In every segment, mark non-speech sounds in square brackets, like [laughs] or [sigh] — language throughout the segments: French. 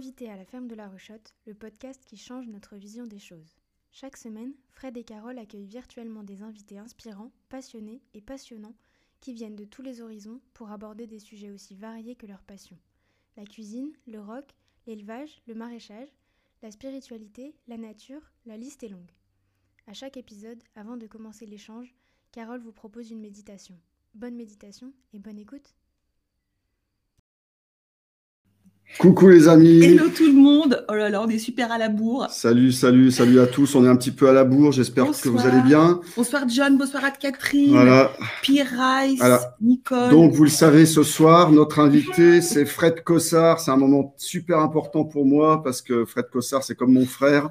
Invité à la ferme de la Rechotte, le podcast qui change notre vision des choses. Chaque semaine, Fred et Carole accueillent virtuellement des invités inspirants, passionnés et passionnants qui viennent de tous les horizons pour aborder des sujets aussi variés que leur passion. La cuisine, le rock, l'élevage, le maraîchage, la spiritualité, la nature, la liste est longue. À chaque épisode, avant de commencer l'échange, Carole vous propose une méditation. Bonne méditation et bonne écoute. Coucou les amis. Hello tout le monde. Oh là là, on est super à la bourre. Salut, salut, salut à tous. On est un petit peu à la bourre. J'espère que vous allez bien. Bonsoir John, bonsoir à Catherine, Voilà. Pierre Rice, Nicole. Donc vous le savez, ce soir, notre invité, c'est Fred Cossard. C'est un moment super important pour moi parce que Fred Cossard, c'est comme mon frère.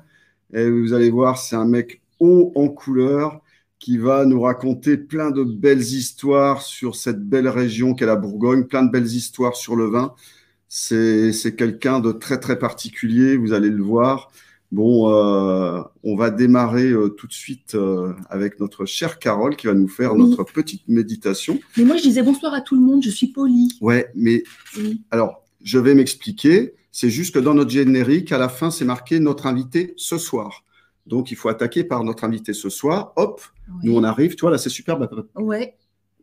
Et vous allez voir, c'est un mec haut en couleur qui va nous raconter plein de belles histoires sur cette belle région qu'est la Bourgogne, plein de belles histoires sur le vin. C'est quelqu'un de très très particulier, vous allez le voir. Bon, euh, on va démarrer euh, tout de suite euh, avec notre chère Carole qui va nous faire Oui. notre petite méditation. Mais moi je disais bonsoir à tout le monde, je suis polie. Ouais, mais Oui. alors, je vais m'expliquer. C'est juste que dans notre générique, à la fin, c'est marqué notre invité ce soir. Donc, il faut attaquer par notre invité ce soir. Hop, nous on arrive. Tu vois, là, c'est super bah, Ouais.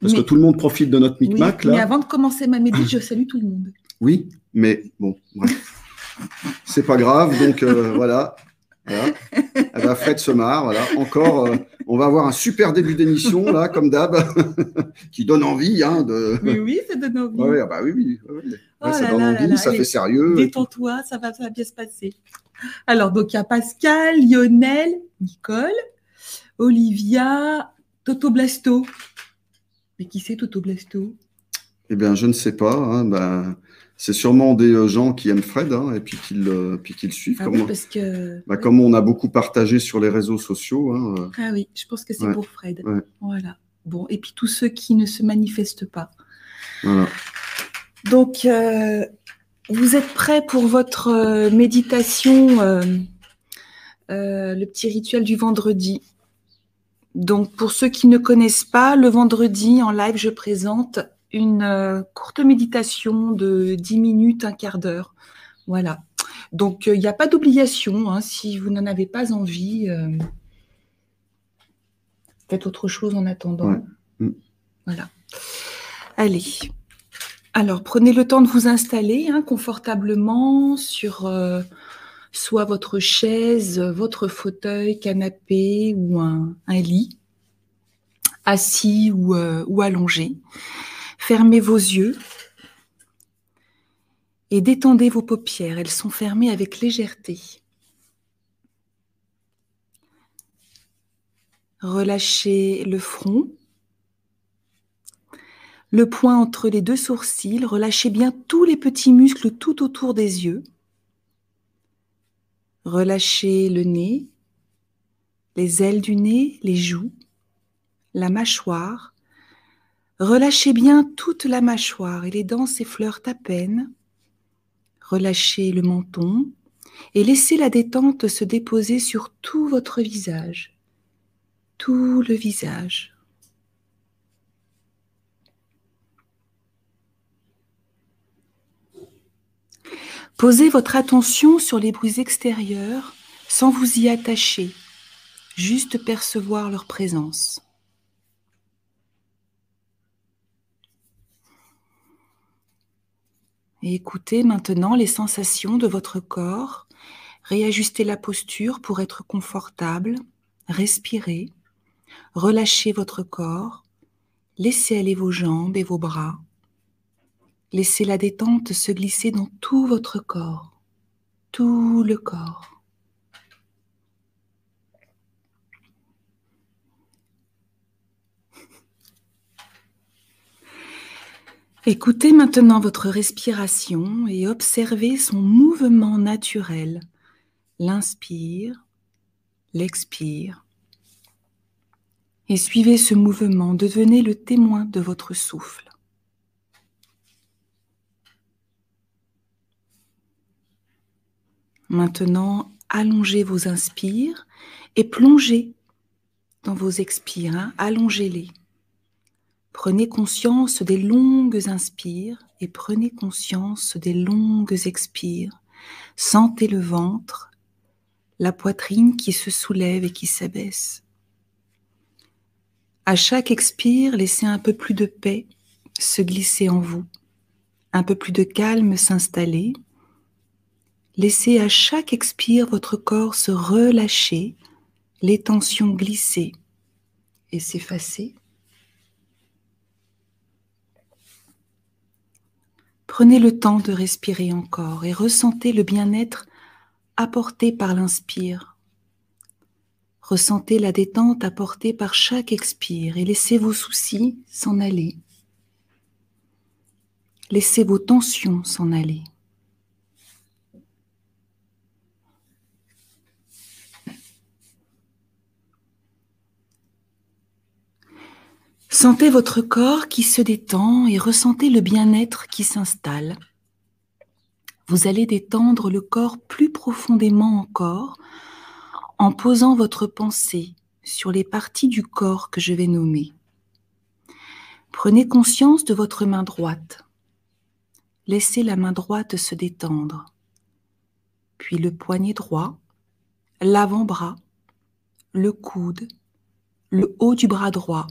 parce Mais- que tout le monde profite de notre micmac Mais avant de commencer ma médite, je salue tout le monde. Oui, mais bon, bref. [laughs] c'est pas grave. Donc euh, voilà. Voilà. Eh ben, Fred se marre. Voilà. Encore, euh, on va avoir un super début d'émission là, comme d'hab, [laughs] qui donne envie hein, de. Oui, oui, ça donne envie. Ouais, ah bah oui, oui. ouais. Oh ça là donne là envie, là, ça fait sérieux. Détends-toi, ça va, ça va bien se passer. Alors, donc, il y a Pascal, Lionel, Nicole, Olivia, Toto Blasto. Mais qui c'est Toto Blasto? Eh bien, je ne sais pas. hein, ben, c'est sûrement des euh, gens qui aiment Fred hein, et puis qui le, puis qui le suivent. Ah comme, oui, parce que. bah, comme on a beaucoup partagé sur les réseaux sociaux. hein, euh, Ah oui, je pense que c'est Ouais, pour Fred. ouais. Voilà. Bon, et puis tous ceux qui ne se manifestent pas. voilà. Donc, euh, vous êtes prêts pour votre euh, méditation, euh, euh, le petit rituel du vendredi? Donc, pour ceux qui ne connaissent pas, le vendredi en live, je présente une euh, courte méditation de 10 minutes, un quart d'heure. Voilà. Donc, euh, il n'y a pas d'obligation. hein, si vous n'en avez pas envie, euh, faites autre chose en attendant. Ouais. Mm. Voilà. Allez. Alors, prenez le temps de vous installer hein, confortablement sur euh, soit votre chaise, votre fauteuil, canapé ou un, un lit, assis ou, euh, ou allongé. Fermez vos yeux et détendez vos paupières. Elles sont fermées avec légèreté. Relâchez le front, le poing entre les deux sourcils, relâchez bien tous les petits muscles tout autour des yeux. Relâchez le nez, les ailes du nez, les joues, la mâchoire. Relâchez bien toute la mâchoire et les dents s'effleurent à peine. Relâchez le menton et laissez la détente se déposer sur tout votre visage, tout le visage. Posez votre attention sur les bruits extérieurs sans vous y attacher, juste percevoir leur présence. Écoutez maintenant les sensations de votre corps. Réajustez la posture pour être confortable. Respirez. Relâchez votre corps. Laissez aller vos jambes et vos bras. Laissez la détente se glisser dans tout votre corps, tout le corps. Écoutez maintenant votre respiration et observez son mouvement naturel. L'inspire, l'expire. Et suivez ce mouvement, devenez le témoin de votre souffle. Maintenant, allongez vos inspires et plongez dans vos expires. hein, Allongez-les. Prenez conscience des longues inspires et prenez conscience des longues expires. Sentez le ventre, la poitrine qui se soulève et qui s'abaisse. À chaque expire, laissez un peu plus de paix se glisser en vous, un peu plus de calme s'installer. Laissez à chaque expire votre corps se relâcher, les tensions glisser et s'effacer. Prenez le temps de respirer encore et ressentez le bien-être apporté par l'inspire. Ressentez la détente apportée par chaque expire et laissez vos soucis s'en aller. Laissez vos tensions s'en aller. Sentez votre corps qui se détend et ressentez le bien-être qui s'installe. Vous allez détendre le corps plus profondément encore en posant votre pensée sur les parties du corps que je vais nommer. Prenez conscience de votre main droite. Laissez la main droite se détendre, puis le poignet droit, l'avant-bras, le coude, le haut du bras droit,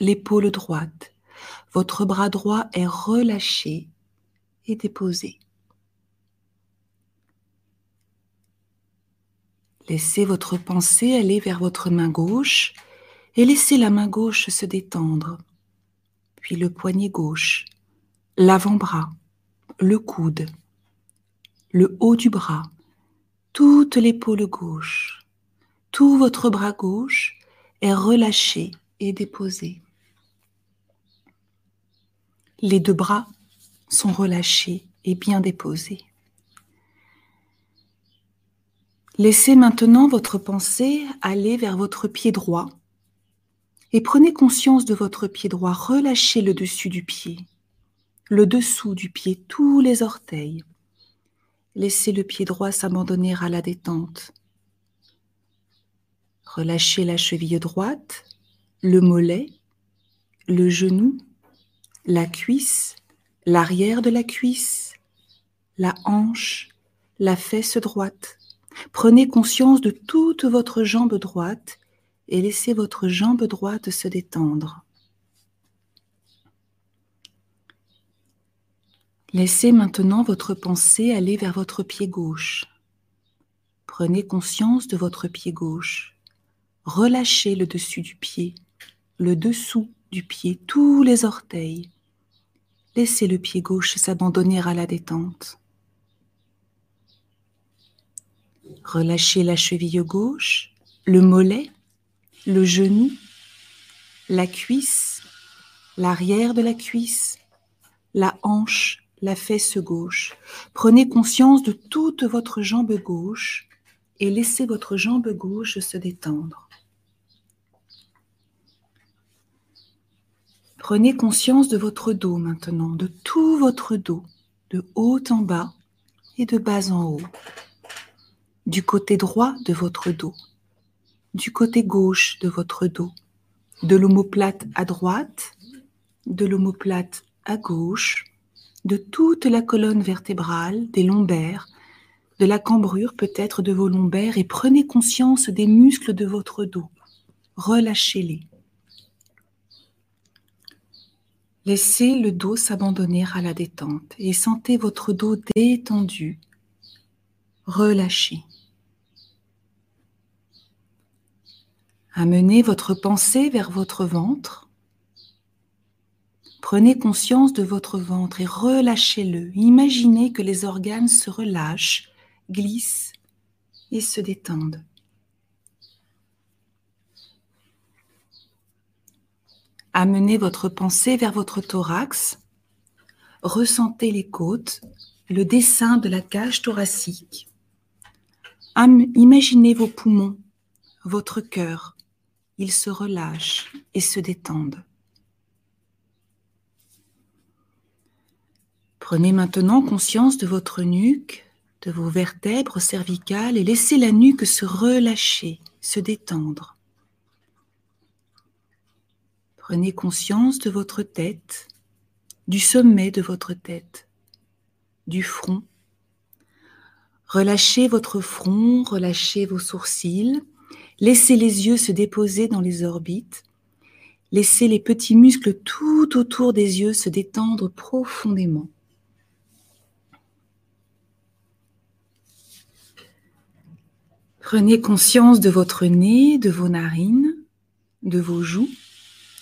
l'épaule droite. Votre bras droit est relâché et déposé. Laissez votre pensée aller vers votre main gauche et laissez la main gauche se détendre, puis le poignet gauche, l'avant-bras, le coude, le haut du bras, toute l'épaule gauche, tout votre bras gauche est relâché et déposé. Les deux bras sont relâchés et bien déposés. Laissez maintenant votre pensée aller vers votre pied droit et prenez conscience de votre pied droit. Relâchez le dessus du pied, le dessous du pied, tous les orteils. Laissez le pied droit s'abandonner à la détente. Relâchez la cheville droite, le mollet, le genou, la cuisse, l'arrière de la cuisse, la hanche, la fesse droite. Prenez conscience de toute votre jambe droite et laissez votre jambe droite se détendre. Laissez maintenant votre pensée aller vers votre pied gauche. Prenez conscience de votre pied gauche. Relâchez le dessus du pied, le dessous du pied, tous les orteils. Laissez le pied gauche s'abandonner à la détente. Relâchez la cheville gauche, le mollet, le genou, la cuisse, l'arrière de la cuisse, la hanche, la fesse gauche. Prenez conscience de toute votre jambe gauche et laissez votre jambe gauche se détendre. Prenez conscience de votre dos maintenant, de tout votre dos, de haut en bas et de bas en haut. Du côté droit de votre dos, du côté gauche de votre dos, de l'omoplate à droite, de l'omoplate à gauche, de toute la colonne vertébrale, des lombaires, de la cambrure peut-être de vos lombaires et prenez conscience des muscles de votre dos. Relâchez-les. Laissez le dos s'abandonner à la détente et sentez votre dos détendu, relâché. Amenez votre pensée vers votre ventre. Prenez conscience de votre ventre et relâchez-le. Imaginez que les organes se relâchent, glissent et se détendent. Amenez votre pensée vers votre thorax. Ressentez les côtes, le dessin de la cage thoracique. Imaginez vos poumons, votre cœur. Ils se relâchent et se détendent. Prenez maintenant conscience de votre nuque, de vos vertèbres cervicales et laissez la nuque se relâcher, se détendre. Prenez conscience de votre tête, du sommet de votre tête, du front. Relâchez votre front, relâchez vos sourcils, laissez les yeux se déposer dans les orbites, laissez les petits muscles tout autour des yeux se détendre profondément. Prenez conscience de votre nez, de vos narines, de vos joues,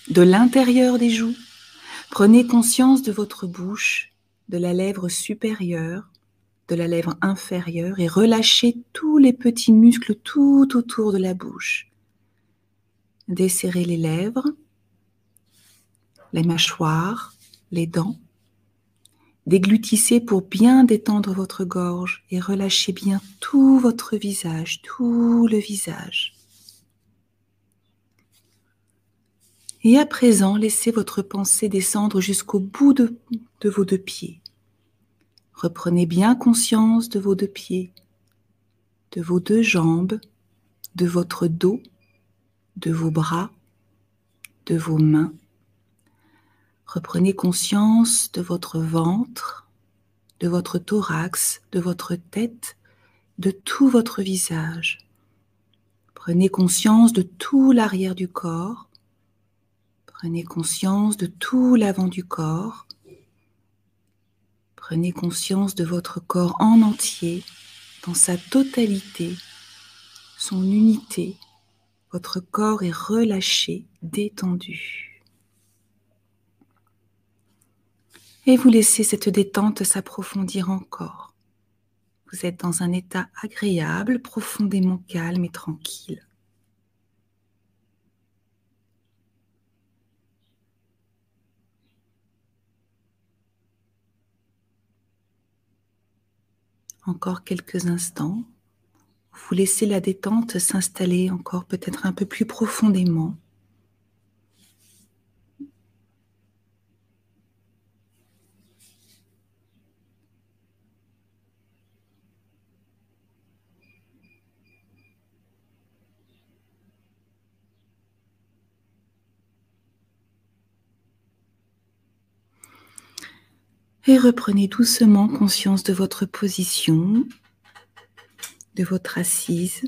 de l'intérieur des joues. Prenez conscience de votre bouche, de la lèvre supérieure, de la lèvre inférieure et relâchez tous les petits muscles tout autour de la bouche. Desserrez les lèvres, les mâchoires, les dents. Déglutissez pour bien détendre votre gorge et relâchez bien tout votre visage, tout le visage. Et à présent, laissez votre pensée descendre jusqu'au bout de, de vos deux pieds. Reprenez bien conscience de vos deux pieds, de vos deux jambes, de votre dos, de vos bras, de vos mains. Reprenez conscience de votre ventre, de votre thorax, de votre tête, de tout votre visage. Prenez conscience de tout l'arrière du corps. Prenez conscience de tout l'avant du corps Prenez conscience de votre corps en entier, dans sa totalité, son unité. Votre corps est relâché, détendu. Et vous laissez cette détente s'approfondir encore. Vous êtes dans un état agréable, profondément calme et tranquille. Encore quelques instants. Vous laissez la détente s'installer encore peut-être un peu plus profondément. Et reprenez doucement conscience de votre position, de votre assise,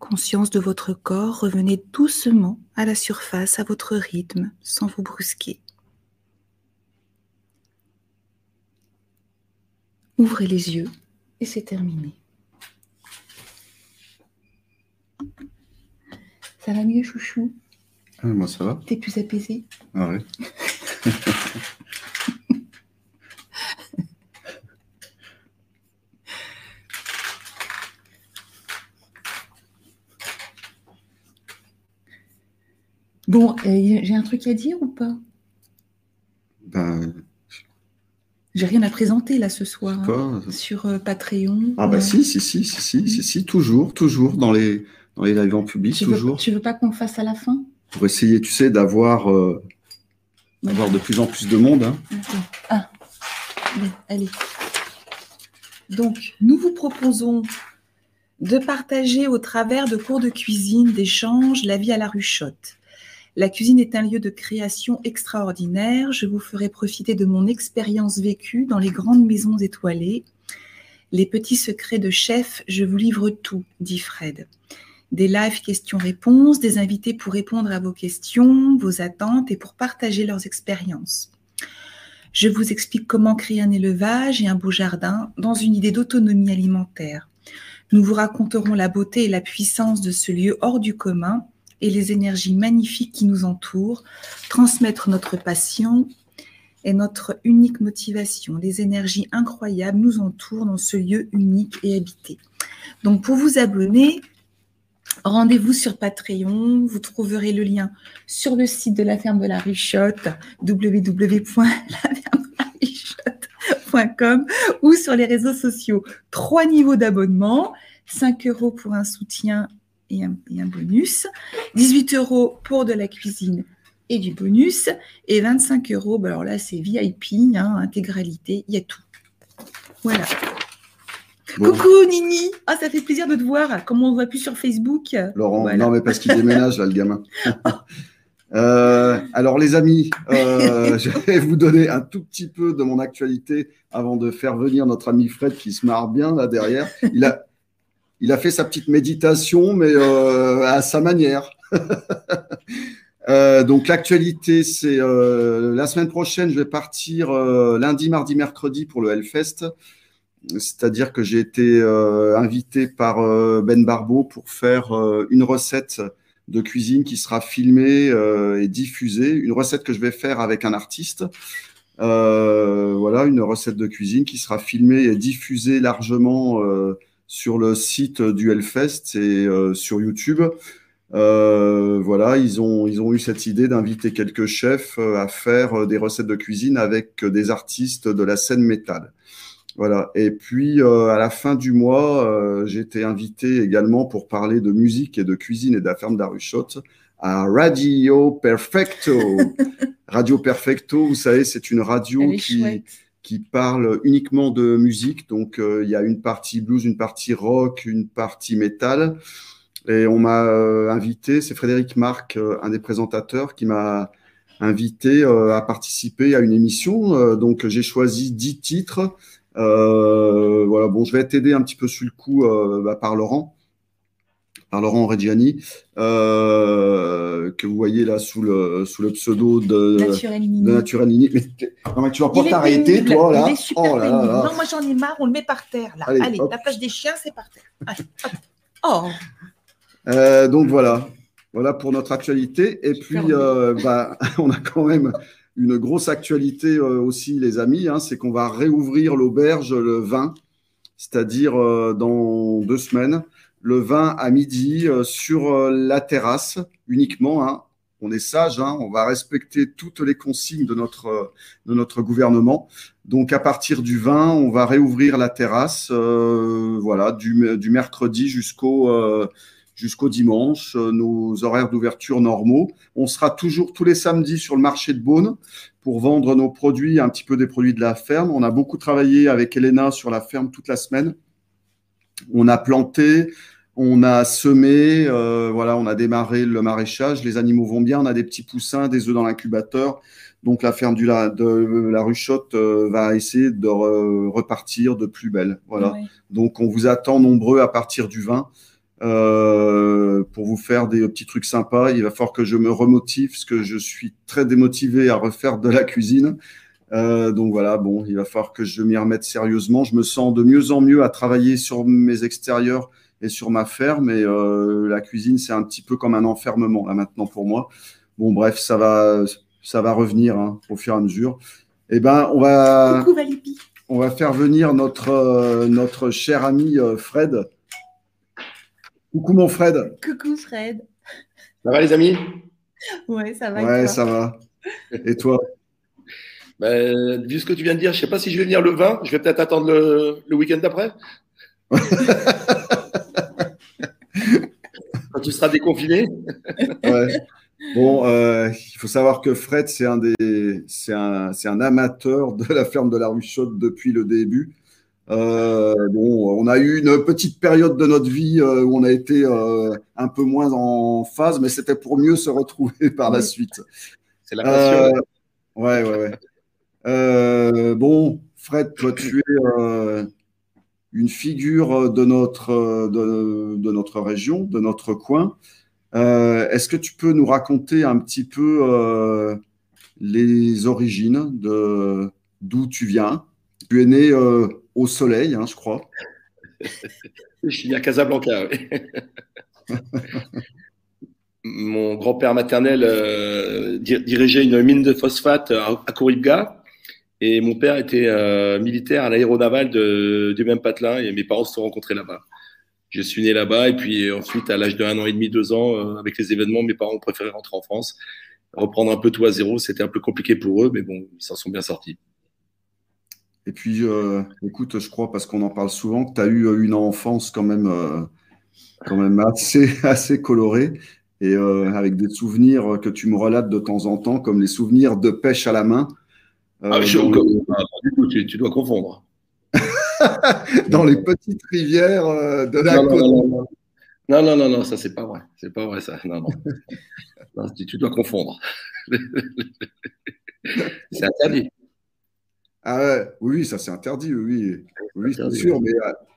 conscience de votre corps. Revenez doucement à la surface, à votre rythme, sans vous brusquer. Ouvrez les yeux et c'est terminé. Ça va mieux, chouchou? Ah, Moi, ça va. T'es plus apaisé? Ah ouais. [laughs] Bon, j'ai un truc à dire ou pas? Ben. J'ai rien à présenter là ce soir hein, sur euh, Patreon. Ah bah si, si, si, si, si, si, si, toujours, toujours dans les dans les lives en public, tu toujours. Veux, tu veux pas qu'on fasse à la fin? Pour essayer, tu sais, d'avoir euh, d'avoir de plus en plus de monde. Hein. Ah, allez. Donc, nous vous proposons de partager au travers de cours de cuisine, d'échanges, la vie à la ruchotte. La cuisine est un lieu de création extraordinaire. Je vous ferai profiter de mon expérience vécue dans les grandes maisons étoilées. Les petits secrets de chef, je vous livre tout, dit Fred. Des lives questions-réponses, des invités pour répondre à vos questions, vos attentes et pour partager leurs expériences. Je vous explique comment créer un élevage et un beau jardin dans une idée d'autonomie alimentaire. Nous vous raconterons la beauté et la puissance de ce lieu hors du commun et les énergies magnifiques qui nous entourent, transmettre notre passion et notre unique motivation. Les énergies incroyables nous entourent dans ce lieu unique et habité. Donc pour vous abonner, rendez-vous sur Patreon. Vous trouverez le lien sur le site de la ferme de la Richotte, www.laferme-de-la-richotte.com ou sur les réseaux sociaux. Trois niveaux d'abonnement, 5 euros pour un soutien et un, bonus. 18 euros pour de la cuisine et du bonus. Et 25 euros, bah alors là, c'est VIP, hein, intégralité, il y a tout. Voilà. Coucou Nini Ah, ça fait plaisir de te voir. Comme on ne voit plus sur Facebook? Laurent, non, mais parce qu'il déménage, là, le gamin. [laughs] alors les amis, je vais vous donner un tout petit peu de mon actualité avant de faire venir notre ami Fred qui se marre bien là derrière. Il a, il a fait sa petite méditation, mais à sa manière. [laughs] Euh, donc l'actualité, c'est euh, la semaine prochaine, je vais partir euh, lundi, mardi, mercredi pour le Hellfest. C'est-à-dire que j'ai été invité par Ben Barbeau pour faire une recette de cuisine qui sera filmée et diffusée. Une recette que je vais faire avec un artiste. voilà, une recette de cuisine qui sera filmée et diffusée largement sur le site du Hellfest et sur YouTube. Euh, voilà, ils ont, ils ont eu cette idée d'inviter quelques chefs euh, à faire euh, des recettes de cuisine avec des artistes de la scène métal. Voilà. Et puis à la fin du mois, j'ai été invité également pour parler de musique et de cuisine et de la ferme d'Arushot à Radio Perfecto. [laughs] radio Perfecto, vous savez, c'est une radio qui, qui parle uniquement de musique. Donc il y a une partie blues, une partie rock, une partie métal. Et on m'a euh, invité, c'est Frédéric Marc, euh, un des présentateurs, qui m'a invité euh, à participer à une émission. donc j'ai choisi dix titres. voilà, bon, je vais t'aider un petit peu sur le coup bah, par Laurent par Laurent Reggiani, que vous voyez là sous le, sous le pseudo de. Mais, non, mais tu vas pas t'arrêter, toi, là. Il est super oh, là, là, Non, moi j'en ai marre, on le met par terre, là. Allez, la plage des chiens, c'est par terre. Allez, oh. Euh, donc voilà, voilà pour notre actualité. Et puis, euh, bah, [laughs] on a quand même une grosse actualité euh, aussi, les amis, hein, c'est qu'on va réouvrir l'auberge le 20, c'est-à-dire dans deux semaines, le 20 à midi sur la terrasse uniquement. Hein. On est sage, hein, on va respecter toutes les consignes de notre, de notre gouvernement. Donc à partir du 20, on va réouvrir la terrasse, voilà, du, du mercredi jusqu'au jusqu'au dimanche, euh, nos horaires d'ouverture normaux. On sera toujours tous les samedis sur le marché de Beaune pour vendre nos produits, un petit peu des produits de la ferme. On a beaucoup travaillé avec Elena sur la ferme toute la semaine. On a planté, on a semé, euh, voilà, on a démarré le maraîchage. Les animaux vont bien, on a des petits poussins, des œufs dans l'incubateur. Donc la ferme du la, de la Ruchotte euh, va essayer de repartir de plus belle. Voilà. Donc on vous attend nombreux à partir du 20. Euh, pour vous faire des petits trucs sympas. Il va falloir que je me remotive parce que je suis très démotivé à refaire de la cuisine. Euh, donc voilà, bon, il va falloir que je m'y remette sérieusement. Je me sens de mieux en mieux à travailler sur mes extérieurs et sur ma ferme. Et euh, la cuisine, c'est un petit peu comme un enfermement là maintenant pour moi. Bon, bref, ça va, ça va revenir hein, au fur et à mesure. Eh ben, on va, on va faire venir notre notre cher ami Fred Coucou mon Fred. Coucou Fred. Ça va les amis? Ouais, ça va. Ouais, ça va. Et toi? Ben, Vu ce que tu viens de dire, je ne sais pas si je vais venir le 20. Je vais peut-être attendre le, week-end d'après. [laughs] Quand tu seras déconfiné. ouais. Bon, euh, il faut savoir que Fred, c'est un, des, c'est un, amateur de la ferme de la rue Chaude depuis le début. Euh, bon, on a eu une petite période de notre vie euh, où on a été un peu moins en phase, mais c'était pour mieux se retrouver [laughs] par la suite. C'est la passion. ouais, ouais, ouais. Bon, Fred, toi, tu es une figure de notre, de, notre région, de notre coin. Est-ce que tu peux nous raconter un petit peu les origines de d'où tu viens? Tu es né au soleil, hein, je crois. [laughs] je suis à Casablanca. [laughs] Mon grand-père maternel euh, dirigeait une mine de phosphate à, Kouribga et mon père était euh, militaire à l'aéronaval du même patelin et mes parents se sont rencontrés là-bas. Je suis né là-bas et puis ensuite, à l'âge de un an et demi, deux ans, euh, avec les événements, mes parents ont préféré rentrer en France. Reprendre un peu tout à zéro, c'était un peu compliqué pour eux, mais bon, ils s'en sont bien sortis. Et puis, euh, écoute, je crois, parce qu'on en parle souvent, que tu as eu euh, une enfance quand même, euh, quand même assez, [laughs] assez colorée et avec des souvenirs que tu me relates de temps en temps, comme les souvenirs de pêche à la main. Ah, je, tu, tu, dois confondre. [laughs] dans les petites rivières de la côte. Non, non, non, non, ça c'est pas vrai. C'est pas vrai ça. Non, non. [laughs] tu, dois confondre. [laughs] c'est interdit. Ah ouais, oui, ça c'est interdit, oui, oui, c'est sûr, mais,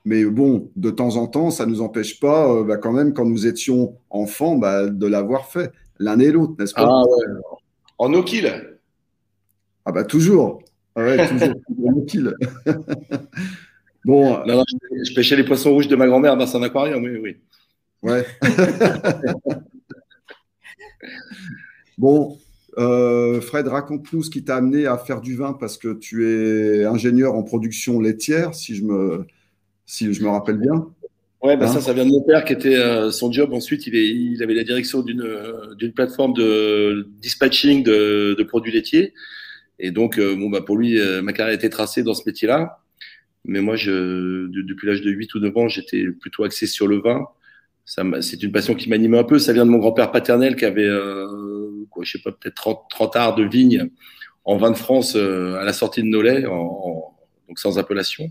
mais, bon, de temps en temps, ça ne nous empêche pas, euh, bah, quand même, quand nous étions enfants, bah, de l'avoir fait, l'un et l'autre, n'est-ce pas? Ah ouais, en no kill Ah bah toujours, ah ouais, toujours, [laughs] kill. [laughs] bon, non, non, je, pêchais les poissons rouges de ma grand-mère dans son aquarium, oui, oui. Ouais. [laughs] bon, euh, Fred, raconte-nous ce qui t'a amené à faire du vin parce que tu es ingénieur en production laitière, si je me, si je me rappelle bien. Ouais, bah hein ça, ça vient de mon père qui était euh, son job. Ensuite, il, est, il avait la direction d'une d'une plateforme de dispatching de, de produits laitiers. Et donc, euh, bon, bah, pour lui, ma carrière était tracée dans ce métier-là. Mais moi, je, depuis l'âge de 8 ou 9 ans, j'étais plutôt axé sur le vin c'est une passion qui m'anime un peu. Ça vient de mon grand-père paternel qui avait, euh, quoi, je sais pas, peut-être 30, 30 arts de vigne en vin de France euh, à la sortie de Nolay, en, donc sans appellation.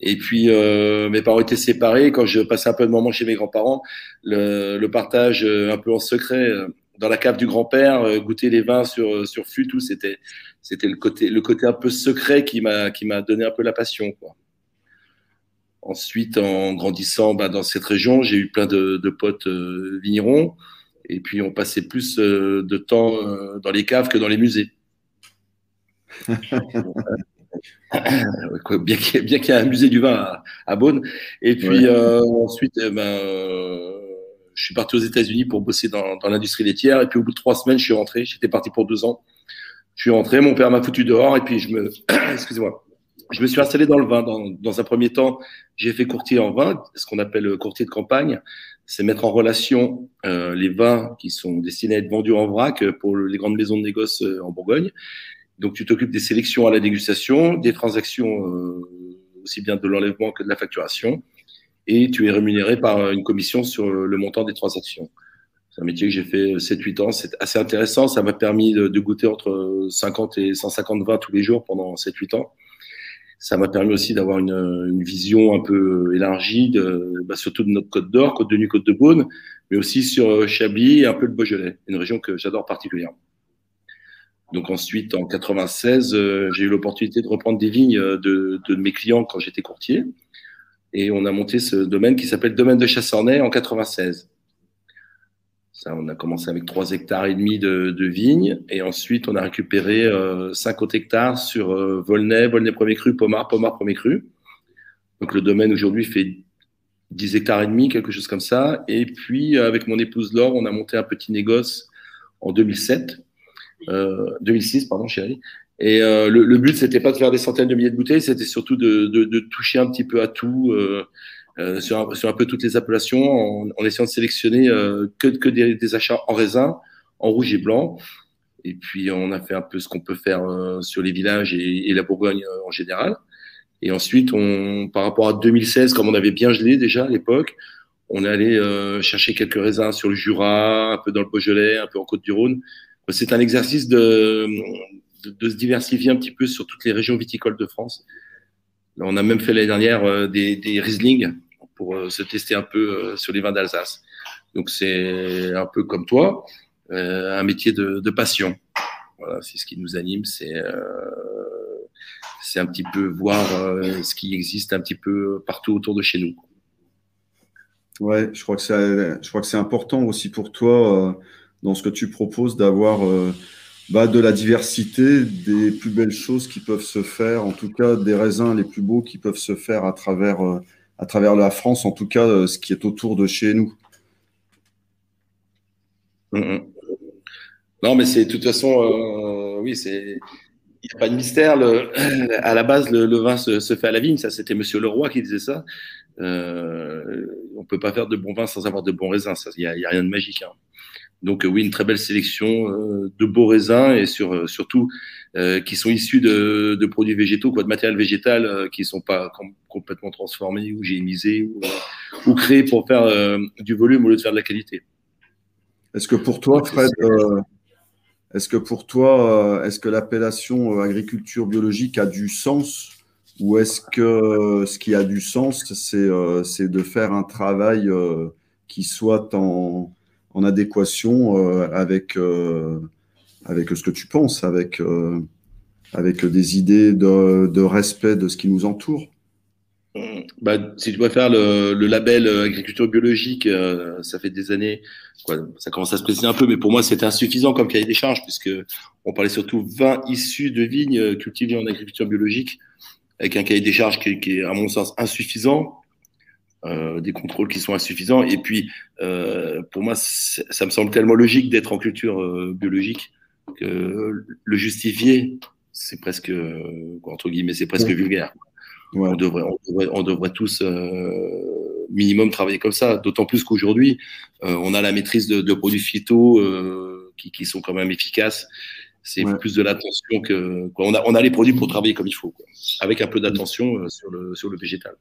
Et puis, euh, mes parents étaient séparés. Quand je passais un peu de moments chez mes grands-parents, le, le, partage euh, un peu en secret euh, dans la cave du grand-père, goûter les vins sur, sur fût, tout, c'était, c'était le côté, le côté un peu secret qui m'a, qui m'a donné un peu la passion, quoi. Ensuite, en grandissant bah, dans cette région, j'ai eu plein de, de potes euh, vignerons. Et puis, on passait plus euh, de temps euh, dans les caves que dans les musées. [laughs] bien qu'il y, ait un musée du vin à, à Beaune. Et puis, ensuite, eh ben, je suis parti aux États-Unis pour bosser dans, dans l'industrie laitière. Et puis, au bout de trois semaines, je suis rentré. J'étais parti pour deux ans. Je suis rentré. Mon père m'a foutu dehors. Et puis, je me. [clears throat] Excusez-moi je me suis installé dans le vin. Dans, dans un premier temps, j'ai fait courtier en vin, ce qu'on appelle courtier de campagne. C'est mettre en relation euh, les vins qui sont destinés à être vendus en vrac pour les grandes maisons de négoce euh, en Bourgogne. Donc, tu t'occupes des sélections à la dégustation, des transactions euh, aussi bien de l'enlèvement que de la facturation, et tu es rémunéré par une commission sur le montant des transactions. C'est un métier que j'ai fait 7-8 ans. C'est assez intéressant. Ça m'a permis de, goûter entre 50 et 150 vins tous les jours pendant 7-8 ans ça m'a permis aussi d'avoir une, une, vision un peu élargie, de, bah, surtout de notre Côte d'Or, Côte de Nuit, Côte de Beaune, mais aussi sur euh, Chablis et un peu le Beaujolais, une région que j'adore particulièrement. Donc ensuite, en 96, euh, j'ai eu l'opportunité de reprendre des vignes euh, de, de mes clients quand j'étais courtier, et on a monté ce domaine qui s'appelle Domaine de Chassernay en 96 on a commencé avec 3 hectares et demi de, vignes et ensuite on a récupéré euh, 50 hectares sur euh, Volnay, Volnay premier cru, Pomard, Pomard premier cru. Donc le domaine aujourd'hui fait 10 hectares et demi, quelque chose comme ça. Et puis avec mon épouse Laure, on a monté un petit négoce en 2007, 2006 euh, pardon chérie. Et euh, le, le, but c'était pas de faire des centaines de milliers de bouteilles, c'était surtout de, de, de, toucher un petit peu à tout. Euh, sur, un, peu toutes les appellations en, en essayant de sélectionner euh, que, que des, des, achats en raisin, en rouge et blanc. Et puis on a fait un peu ce qu'on peut faire euh, sur les villages et, et la Bourgogne en général. Et ensuite, on, par rapport à 2016, comme on avait bien gelé déjà à l'époque, on est allé euh, chercher quelques raisins sur le Jura, un peu dans le Beaujolais, un peu en Côte-du-Rhône. C'est un exercice de, de, de, se diversifier un petit peu sur toutes les régions viticoles de France. On a même fait l'année dernière des, des Riesling pour euh, se tester un peu euh, sur les vins d'Alsace. Donc c'est un peu comme toi, euh, un métier de, passion. Voilà, c'est ce qui nous anime, c'est c'est un petit peu voir ce qui existe un petit peu partout autour de chez nous. Ouais, je crois que c'est, je crois que c'est important aussi pour toi euh, dans ce que tu proposes d'avoir euh, bah, de la diversité, des plus belles choses qui peuvent se faire, en tout cas des raisins les plus beaux qui peuvent se faire à travers euh, la France, en tout cas, euh, ce qui est autour de chez nous. Mm, mm. Non, mais c'est de toute façon, euh, oui, c'est. Il n'y a pas de mystère. [clears throat] À la base, le, vin se, fait à la vigne. Ça, c'était Monsieur Leroy qui disait ça. On ne peut pas faire de bon vin sans avoir de bons raisins. Il n'y a, a, rien de magique. Hein. Donc, euh, oui, une très belle sélection euh, de beaux raisins et euh, surtout qui sont issus de, produits végétaux, quoi, de matériel végétal qui ne sont pas com complètement transformés ou génisés ou, ou créés pour faire du volume au lieu de faire de la qualité. Est-ce que pour toi, Fred, est-ce que pour toi, est-ce que l'appellation agriculture biologique a du sens ou est-ce que ce qui a du sens, c'est de faire un travail qui soit en, en adéquation euh, avec, euh, avec ce que tu penses, avec, euh, avec des idées de, de, respect de ce qui nous entoure. Bah, si tu préfères le, le label agriculture biologique, ça fait des années, quoi, ça commence à se préciser un peu, mais pour moi c'est insuffisant comme cahier des charges, puisque on parlait surtout vins issus de vignes cultivées en agriculture biologique, avec un cahier des charges qui, qui est à mon sens insuffisant. Euh, des contrôles qui sont insuffisants. Et puis, euh, pour moi, ça me semble tellement logique d'être en culture euh, biologique que le justifier, c'est presque, entre guillemets, c'est presque vulgaire. Ouais. On, devrait, on, devrait, on, devrait, tous minimum travailler comme ça, d'autant plus qu'aujourd'hui, on a la maîtrise de, de produits phyto qui, qui, sont quand même efficaces. C'est ouais. plus de l'attention que. Quoi. On, a, on a les produits pour travailler comme il faut, quoi. avec un peu d'attention sur, le, sur le végétal.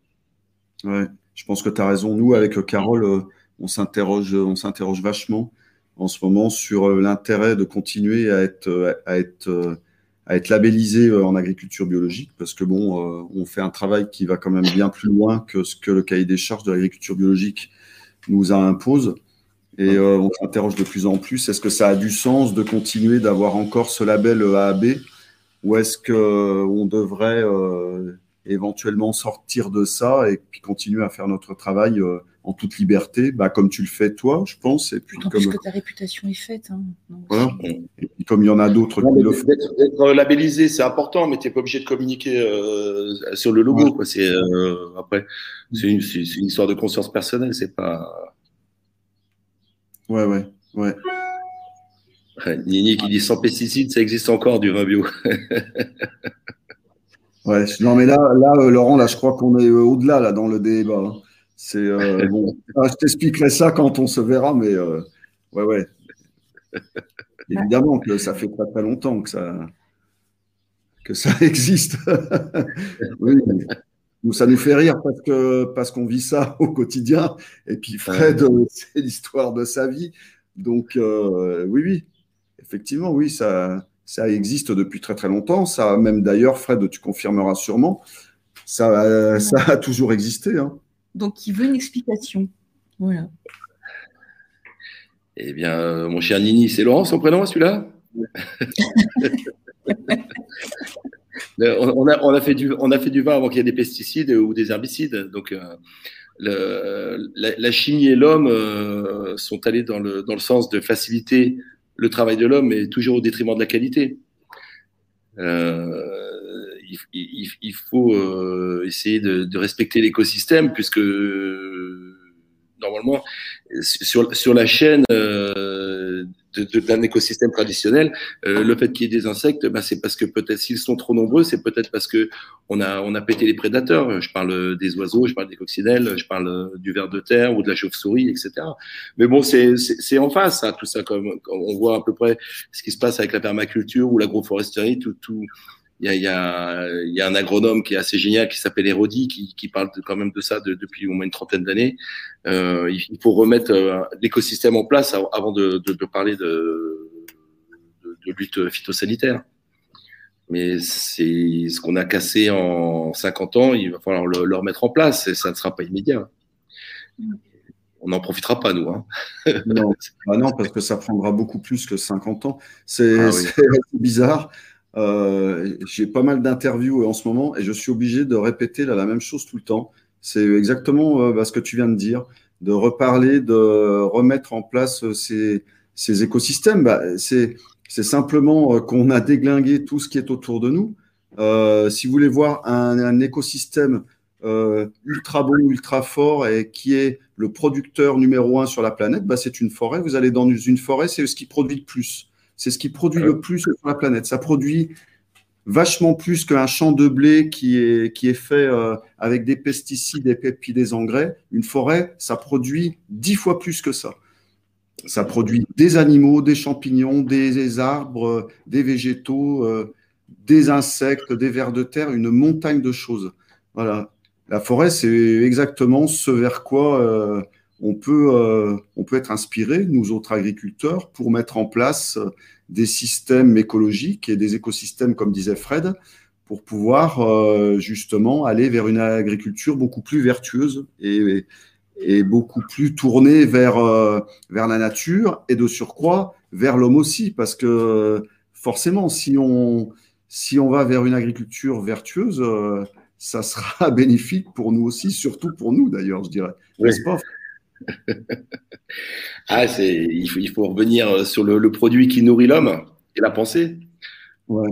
Ouais je pense que tu as raison. Nous, avec Carole, euh, on s'interroge, on s'interroge vachement en ce moment sur euh, l'intérêt de continuer à être, euh, à être, à être labellisé en agriculture biologique, parce que bon, on fait un travail qui va quand même bien plus loin que ce que le cahier des charges de l'agriculture biologique nous impose. Et on s'interroge de plus en plus, est-ce que ça a du sens de continuer d'avoir encore ce label AAB ou est-ce qu'on devrait éventuellement sortir de ça et puis continuer à faire notre travail euh, en toute liberté, bah, comme tu le fais toi, je pense. Et puis, comme... que ta réputation est faite. Hein. Voilà. Et comme il y en a d'autres qui le font. D'être labellisé, c'est important, mais tu n'es pas obligé de communiquer euh, sur le logo. Ouais. Quoi. C'est, euh, après, c'est une, c'est, une, histoire de conscience personnelle, c'est pas. Ouais, ouais, ouais. Nini qui dit sans pesticides, ça existe encore du vin bio. [laughs] Ouais, non, mais là, là euh, Laurent, là, je crois qu'on est euh, au-delà là, dans le débat. Hein. C'est euh, [laughs] bon. Ah, je t'expliquerai ça quand on se verra, mais euh, ouais, ouais. [laughs] Évidemment que ça fait très très longtemps que ça, que ça [laughs] existe. oui. Nous, ça nous fait rire parce que parce qu'on vit ça au quotidien. Et puis Fred, c'est l'histoire de sa vie. Donc euh, oui, oui, effectivement, oui, ça ça existe depuis très très longtemps. Ça, même d'ailleurs, Fred, tu confirmeras sûrement, ça, euh, ça a toujours existé. Hein. Donc, il veut une explication. Voilà. Eh bien, euh, mon cher Nini, c'est Laurent son prénom, celui-là? [laughs] On, a, on, a, fait du, on a fait du vin avant qu'il y ait des pesticides ou des herbicides. Donc, euh, le, la, la, chimie et l'homme euh, sont allés dans le, dans le sens de faciliter le travail de l'homme est toujours au détriment de la qualité. Euh, il, faut euh, essayer de respecter l'écosystème puisque normalement sur, sur la chaîne euh, d'un écosystème traditionnel, euh, le fait qu'il y ait des insectes, bah, c'est parce que peut-être s'ils sont trop nombreux, c'est peut-être parce que on a on a pété les prédateurs. Je parle des oiseaux, je parle des coccinelles, je parle du ver de terre ou de la chauve-souris, etc. Mais bon, c'est en face, ça, tout ça. Comme, on voit à peu près ce qui se passe avec la permaculture ou l'agroforesterie, tout tout il y a, y, a, y a, un agronome qui est assez génial qui s'appelle Hérodi, qui, qui, parle de, quand même de ça de, depuis au moins une trentaine d'années. Euh, il faut remettre euh, l'écosystème en place avant de, de, de parler de, lutte phytosanitaire. Mais c'est ce qu'on a cassé en 50 ans, il va falloir le, le, remettre en place et ça ne sera pas immédiat. On n'en profitera pas, nous. Hein. non. Ah non, parce que ça prendra beaucoup plus que 50 ans. C'est ah oui. bizarre. Euh, j'ai pas mal d'interviews en ce moment et je suis obligé de répéter là, la même chose tout le temps. C'est exactement euh, bah, ce que tu viens de dire, de reparler, de remettre en place euh, ces, écosystèmes. Bah, c'est simplement euh, qu'on a déglingué tout ce qui est autour de nous. Euh, si vous voulez voir un, écosystème euh, ultra bon, ultra fort et qui est le producteur numéro un sur la planète, bah, c'est une forêt. Vous allez dans une forêt, c'est ce qui produit le plus. C'est ce qui produit le plus sur la planète. Ça produit vachement plus qu'un champ de blé qui est, qui est fait euh, avec des pesticides et puis des engrais. Une forêt, ça produit dix fois plus que ça. Ça produit des animaux, des champignons, des, des arbres, des végétaux, euh, des insectes, des vers de terre, une montagne de choses. Voilà. La forêt, c'est exactement ce vers quoi euh, on peut, euh, on peut être inspiré, nous autres agriculteurs, pour mettre en place euh, des systèmes écologiques et des écosystèmes, comme disait Fred, pour pouvoir euh, justement aller vers une agriculture beaucoup plus vertueuse et, beaucoup plus tourné vers, vers la nature et de surcroît vers l'homme aussi, parce que forcément, si on, si on va vers une agriculture vertueuse, ça sera [laughs] bénéfique pour nous aussi, surtout pour nous d'ailleurs, je dirais. N'est-ce pas [laughs] ah, c'est, il, faut, il faut revenir sur le, produit qui nourrit l'homme et la pensée. Ouais.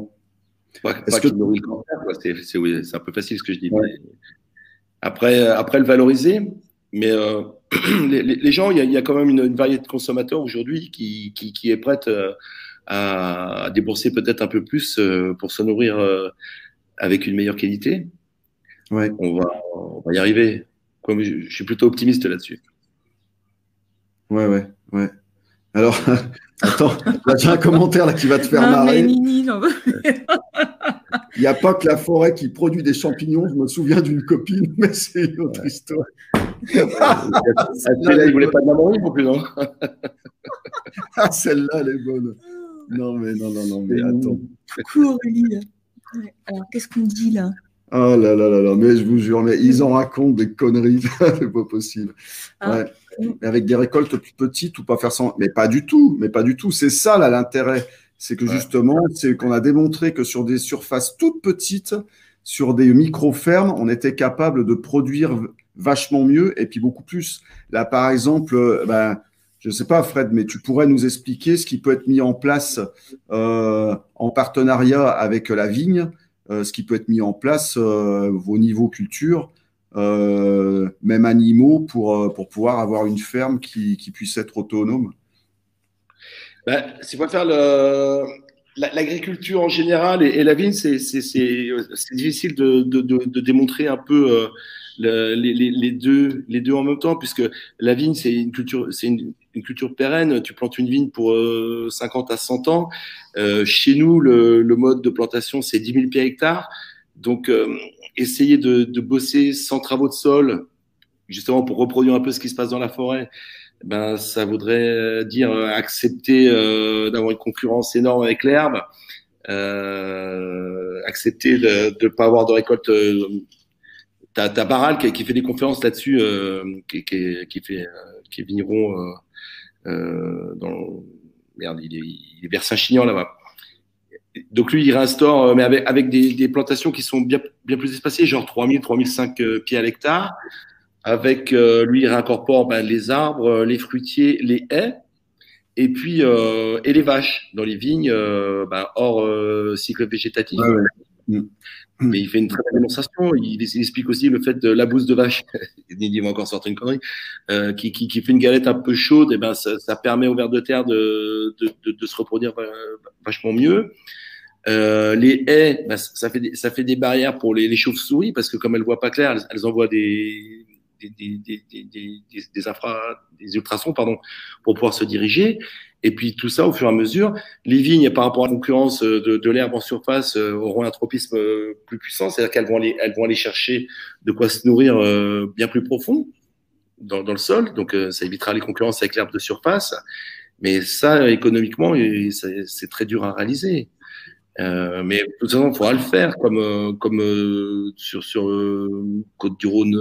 Pas, que... qui nourrit le cancer, c'est, c'est, un peu facile ce que je dis. Après, après le valoriser, mais euh, [clears throat] les, les, gens, il y, a, il y, a, quand même une, variété de consommateurs aujourd'hui qui, qui, qui, est prête euh, à, débourser peut-être un peu plus euh, pour se nourrir avec une meilleure qualité. Ouais. On, va, on va y arriver. Comme je, je suis plutôt optimiste là-dessus. Ouais, ouais, ouais. Alors, [laughs] attends, y a un commentaire là qui va te faire marrer. [laughs] Il n'y a pas que la forêt qui produit des champignons. Je me souviens d'une copine, [laughs] mais c'est une autre histoire. celle-là, il voulait pas de la non plus, non ah, Celle-là, elle est bonne. Non, mais non, non, non, mais attends. Coucou Aurélie. Alors, qu'est-ce qu'on dit là? Oh là là là là, mais je vous jure, mais ils en racontent des conneries, c'est pas possible. Ah. Ouais. Avec des récoltes plus petites ou pas faire sans. Mais pas du tout, mais pas du tout. C'est ça là l'intérêt. C'est que justement, c'est qu'on a démontré que sur des surfaces toutes petites, sur des micro-fermes, on était capable de produire vachement mieux et puis beaucoup plus. Là, par exemple, euh, ben, je ne sais pas, Fred, mais tu pourrais nous expliquer ce qui peut être mis en place euh, en partenariat avec la vigne euh, ce qui peut être mis en place euh, vos niveaux culture, même animaux, pour, pour pouvoir avoir une ferme qui, qui puisse être autonome ben, Si on faire le, l'agriculture en général et, la vigne, c'est difficile de, de, de, démontrer un peu les, les, deux, les deux en même temps, puisque la vigne, c'est une culture, c'est une, culture pérenne. Tu plantes une vigne pour 50 à 100 ans. Euh, chez nous, le, le, mode de plantation, c'est 10 000 pieds hectares. Donc, euh, essayer de, de, bosser sans travaux de sol, justement pour reproduire un peu ce qui se passe dans la forêt, ben, ça voudrait dire accepter euh, d'avoir une concurrence énorme avec l'herbe, euh, accepter de ne pas avoir de récolte. Euh, T'as as Baral qui, qui, fait des conférences là-dessus, euh, qui, qui, qui, fait, qui est vigneron dans merde, il est, il est vers Saint-Chinian là-bas. Donc lui, il réinstaure, euh, mais avec, avec des, des, plantations qui sont bien, bien plus espacées, genre 3000, 3005 euh, pieds à l'hectare. Avec euh, lui, il réincorpore ben, les arbres, les fruitiers, les haies, et puis euh, et les vaches dans les vignes, euh, ben, hors cycle végétatif. Ouais. Mm. Mais il fait une très belle démonstration. Il, explique aussi le fait de la bouse de vache. [laughs] il va encore sortir une connerie. Euh, qui, qui, qui, fait une galette un peu chaude. Et ben, ça, ça permet aux vers de terre de, de, de, de se reproduire vachement mieux. Euh, les haies, ben, ça, fait des, ça fait des barrières pour les, les chauves-souris parce que comme elles voient pas clair, elles, envoient des, des, des, des, des, infra, des ultrasons pardon, pour pouvoir se diriger. Et puis tout ça, au fur et à mesure, les vignes, par rapport à la concurrence de, de l'herbe en surface, euh, auront un tropisme euh, plus puissant, c'est-à-dire qu'elles vont aller, vont aller chercher de quoi se nourrir euh, bien plus profond dans, dans le sol. Donc ça évitera les concurrences avec l'herbe de surface. Mais ça, économiquement, c'est très dur à réaliser. Euh, mais de toute façon, il faudra le faire, comme, comme sur, sur Côte-du-Rhône.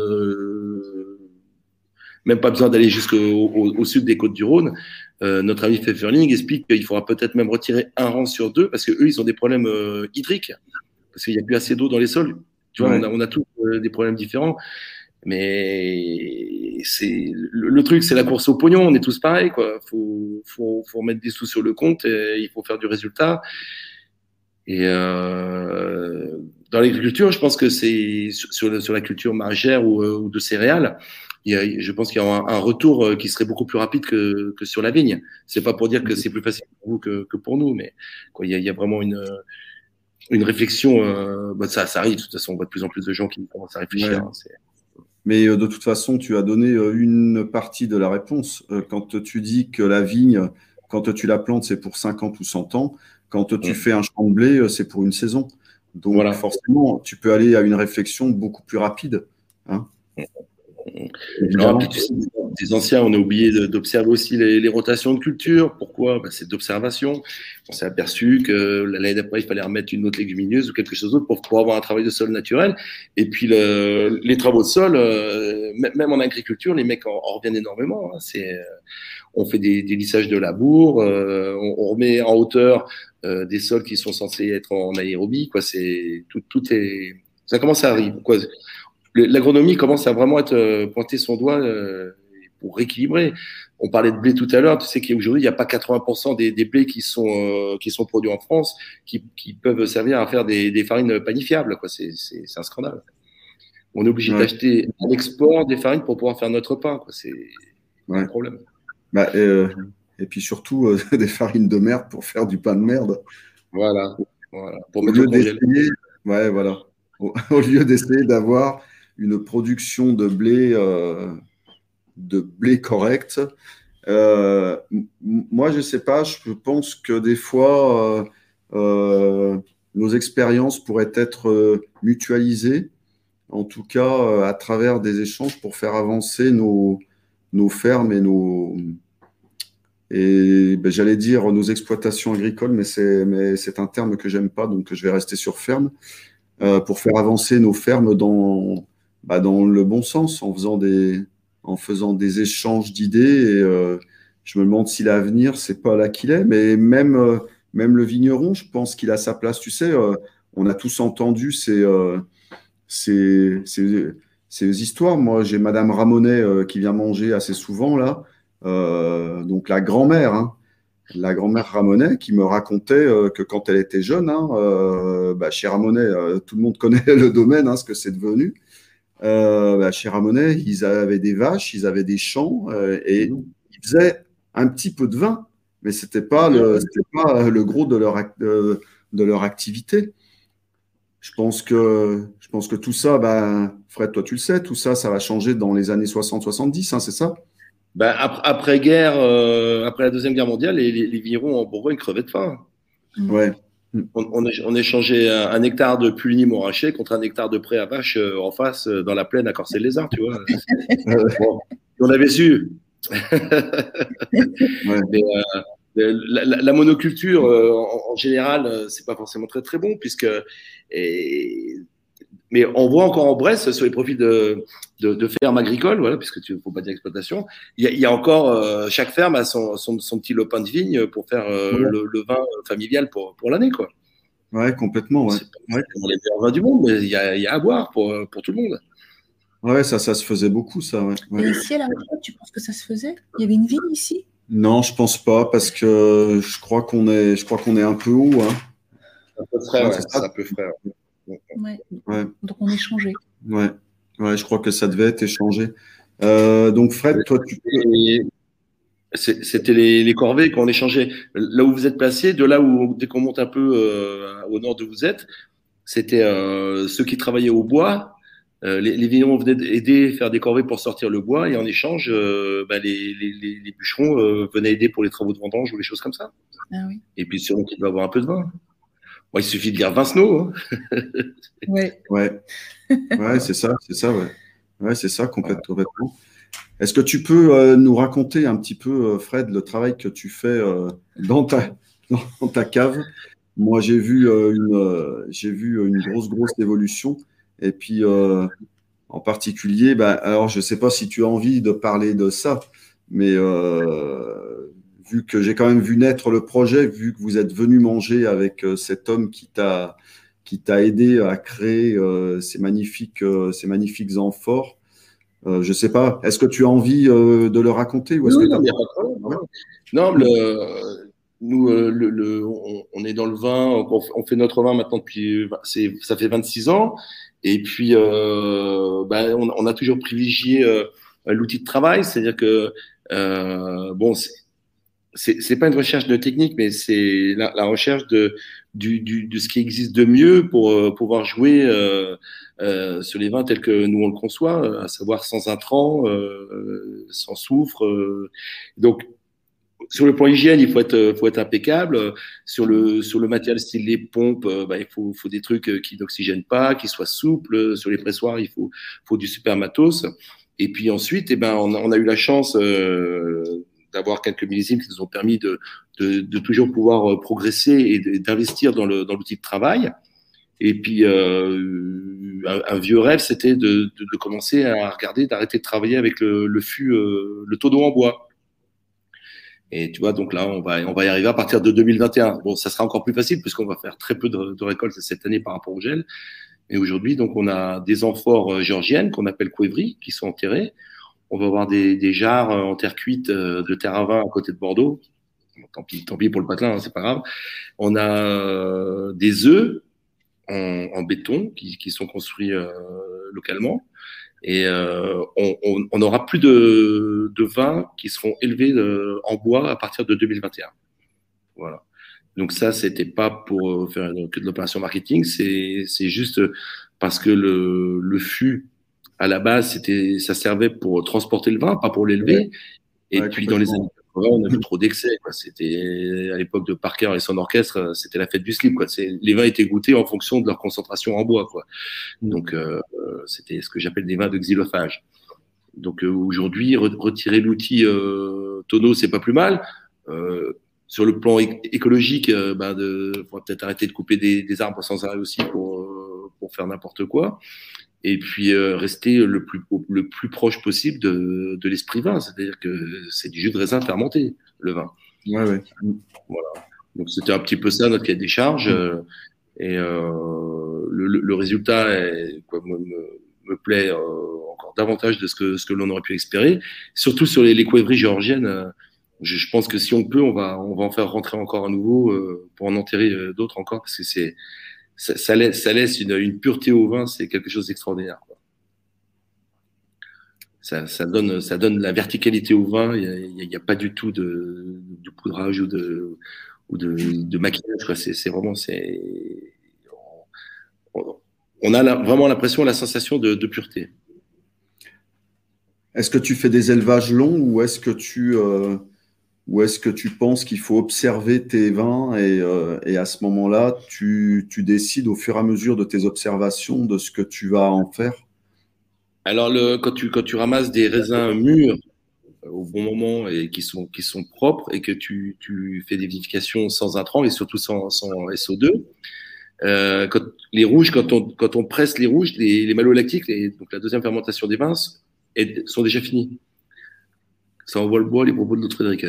même pas besoin d'aller jusqu'au au, au, sud des Côtes-du-Rhône. Euh, notre ami Pfefferling explique qu'il faudra peut-être même retirer un rang sur deux parce que eux, ils ont des problèmes euh, hydriques parce qu'il n'y a plus assez d'eau dans les sols. Tu vois, on a, on a tous euh, des problèmes différents. Mais c'est le, truc, c'est la course au pognon. On est tous pareils, quoi. Faut, faut, faut mettre des sous sur le compte et il faut faire du résultat. Et euh, dans l'agriculture, je pense que c'est sur, sur, la culture margère ou, ou de céréales, il y a, je pense qu'il y a un, un, retour euh, qui serait beaucoup plus rapide que, que sur la vigne. C'est pas pour dire que c'est plus facile pour vous que, que pour nous, mais quoi, il, y a, il y a vraiment une, une réflexion. Euh, bah ça, ça arrive. De toute façon, on voit de plus en plus de gens qui commencent à réfléchir. Ouais. Hein, mais euh, de toute façon, tu as donné euh, une partie de la réponse. Euh, quand tu dis que la vigne, quand tu la plantes, c'est pour 50 ou 100 ans. Quand tu ouais. fais un champ de blé, c'est pour une saison. Donc voilà. forcément, tu peux aller à une réflexion beaucoup plus rapide. Hein non, tu sais, des anciens, on a oublié d'observer aussi les, rotations de culture. Pourquoi? Ben, C'est d'observation. On s'est aperçu que l'année d'après, il fallait remettre une autre légumineuse ou quelque chose d'autre pour, avoir un travail de sol naturel. Et puis les travaux de sol, euh, même en agriculture, les mecs en, reviennent énormément. Hein. C'est, euh, on fait des, des lissages de labour, euh, on, remet en hauteur des sols qui sont censés être en aérobie. Quoi, c'est tout, tout est, ça commence à arriver. Quoi l'agronomie commence à vraiment être euh, pointer son doigt euh, pour rééquilibrer. On parlait de blé tout à l'heure. Tu sais qu'aujourd'hui, il n'y a pas 80% des, des, blés qui sont, euh, qui sont produits en France qui, qui, peuvent servir à faire des, des farines panifiables. C'est un scandale. On est obligé d'acheter à l'export des farines pour pouvoir faire notre pain. C'est un problème. Bah, et, puis surtout, [laughs] des farines de merde pour faire du pain de merde. Voilà. voilà. Pour au lieu d'essayer, ouais, voilà. [laughs] au lieu d'essayer d'avoir une production de blé, euh, de blé correct. Euh, moi, je ne sais pas, je pense que des fois, euh, nos expériences pourraient être mutualisées, en tout cas à travers des échanges pour faire avancer nos, nos fermes et nos, et ben, j'allais dire nos exploitations agricoles, mais c'est mais c'est un terme que j'aime pas, donc je vais rester sur ferme pour faire avancer nos fermes dans bah, dans le bon sens, en faisant des, en faisant des échanges d'idées. Et euh, je me demande si l'avenir, c'est pas là qu'il est. Mais même, euh, même le vigneron, je pense qu'il a sa place. Tu sais, euh, on a tous entendu ces, ces, ces, ces histoires. Moi, j'ai Madame Ramonet qui vient manger assez souvent là. donc la grand-mère, hein, la grand-mère Ramonet, qui me racontait que quand elle était jeune, hein, bah, chez Ramonet, tout le monde connaît [laughs] le domaine, hein, ce que c'est devenu. Euh, bah, chez Ramonet, ils avaient des vaches, ils avaient des champs euh, et mmh. ils faisaient un petit peu de vin, mais ce n'était pas, le, pas le gros de leur, de, leur activité. Je pense, que, je pense que tout ça, ben, Fred, toi tu le sais, tout ça, ça va changer dans les années 60-70, hein, c'est ça? Ben, après, guerre, euh, après la Deuxième Guerre mondiale, les, les, les en Bourgogne crevaient de faim. Ouais. On, on, on échangeait un, hectare de puligny montrachet contre un hectare de pré à vache euh, en face euh, dans la plaine à Corcelles-les-Arts, tu vois. [laughs] on avait su. [laughs] Euh, la, monoculture, en, général, c'est pas forcément très très bon puisque et, mais on voit encore en Bresse sur les profils de, de, de fermes agricoles, voilà, puisque tu ne faut pas dire exploitation. Il y a, il y a encore euh, chaque ferme a son, son, son, petit lopin de vigne pour faire euh, le, le, vin familial pour, pour l'année, quoi. Ouais, complètement. Ouais. C'est ouais. les meilleurs vins du monde, mais il y a, il y a à boire pour, pour tout le monde. Ouais, ça, ça se faisait beaucoup, ça. Ouais. Et ici, à la retraite, tu penses que ça se faisait? Il y avait une vigne ici? Non, je pense pas, parce que je crois qu'on est, je crois qu'on est un peu haut. Hein. Un peu frais, ouais, c'est un peu frais. Ouais. Donc on échangeait. Ouais. ouais, je crois que ça devait être échangé. Euh, donc Fred, toi, tu C'était les, les, corvées qu'on échangeait. Là où vous êtes placé, de là où, dès qu'on monte un peu euh, au nord de vous êtes, c'était euh, ceux qui travaillaient au bois. Euh, les, les vignerons venaient aider, faire des corvées pour sortir le bois, et en échange, euh, bah, les, les, les, bûcherons venaient aider pour les travaux de vendange ou les choses comme ça. Ah oui. Et puis sûrement qu'il doit avoir un peu de vin il suffit de dire Vincenot. Hein. [laughs] ouais. Ouais. [laughs] Ouais, c'est ça, c'est ça, ouais. Ouais, c'est ça, complètement. Est-ce que tu peux euh, nous raconter un petit peu, euh, Fred, le travail que tu fais euh, dans, ta, [laughs] dans ta cave? Moi, j'ai vu, une, j'ai vu une grosse, grosse évolution. Et puis, en particulier, bah, alors, je ne sais pas si tu as envie de parler de ça, mais vu que j'ai quand même vu naître le projet, vu que vous êtes venu manger avec euh, cet homme qui t'a qui t'a aidé à créer euh, ces magnifiques euh, ces magnifiques amphores. Euh, je sais pas. Est-ce que tu as envie de le raconter ou est-ce non, que non, pas non, le, nous, le, le, on, est dans le vin. On, fait notre vin maintenant depuis. Ça fait 26 ans. Et puis, bah, on, on, a toujours privilégié l'outil de travail, c'est-à-dire que bon, c'est pas une recherche de technique, mais c'est la, la, recherche de, du, du, de ce qui existe de mieux pour euh, pouvoir jouer euh, euh, sur les vins tels que nous on le conçoit, à savoir sans intrants, euh, sans soufre. Euh. donc, sur le plan hygiène, il faut être, faut être impeccable. Sur le, sur le matériel style les pompes, bah, il faut, faut des trucs qui n'oxygènent pas, qui soient souples. Sur les pressoirs, il faut, faut du super matos. Et puis ensuite, eh ben, on, a eu la chance d'avoir quelques millésimes qui nous ont permis de, de, toujours pouvoir progresser et d'investir dans l'outil de travail. Et puis, euh, un, vieux rêve, c'était de, de, commencer à regarder, d'arrêter de travailler avec le, le fût, euh, le tonneau en bois. Et tu vois, donc là, on va, on va y arriver à partir de 2021. Bon, ça sera encore plus facile puisqu'on va faire très peu de, de, récoltes cette année par rapport au gel. Et aujourd'hui, donc, on a des amphores euh, géorgiennes qu'on appelle couevry qui sont enterrées. On va avoir des, des jarres en terre cuite de terre à vin à côté de Bordeaux. tant pis, tant pis pour le patelin, hein, c'est pas grave. On a des œufs en, béton qui, qui, sont construits euh, localement. Et euh, on, on, on, aura plus de, de vins qui seront élevés euh, en bois à partir de 2021. Voilà. Donc ça, c'était pas pour faire que de l'opération marketing, c'est juste parce que le, le fût à la base, c'était ça servait pour transporter le vin, pas pour l'élever. Et puis dans les années on a vu trop d'excès. C'était à l'époque de Parker et son orchestre, c'était la fête du slip. Quoi. Les vins étaient goûtés en fonction de leur concentration en bois. Quoi. Donc euh, c'était ce que j'appelle des vins de xylophage. Donc euh, aujourd'hui, retirer l'outil euh, tonneau, c'est pas plus mal. Euh, sur le plan écologique, euh, ben de, faudrait peut-être arrêter de couper des, des arbres sans arrêt aussi pour, pour faire n'importe quoi et puis euh, rester le plus, le plus proche possible de, de l'esprit vin. C'est-à-dire que c'est du jus de raisin fermenté, le vin. Ouais, ouais. Voilà. Donc c'était un petit peu ça notre cahier des charges. Mm. Euh, et euh, le, le, résultat est, quoi, me, me, plaît euh, encore davantage de ce que, ce que l'on aurait pu espérer. Surtout sur les, les couèvries géorgiennes. Euh, je, je, pense que si on peut, on va, on va en faire rentrer encore à nouveau pour en enterrer d'autres encore parce que c'est ça, laisse, une, pureté au vin, c'est quelque chose d'extraordinaire. Ça, donne, la verticalité au vin. Il n'y a, pas du tout de, poudrage ou de, maquillage. C'est vraiment, on, on a vraiment l'impression, la sensation de, de pureté. Est-ce que tu fais des élevages longs ou est-ce que tu euh, ou est-ce que tu penses qu'il faut observer tes vins et, euh, et à ce moment-là, tu, tu, décides au fur et à mesure de tes observations de ce que tu vas en faire? Alors, quand, tu, quand tu ramasses des raisins mûrs euh, au bon moment et qui sont, qui sont propres et que tu, tu fais des vinifications sans intrants et surtout sans, sans SO2, euh, quand, les rouges, quand on, quand on presse les rouges, les, les malolactiques, donc la deuxième fermentation des vins, sont déjà finis ça envoie le bois les propos de notre Frédéric.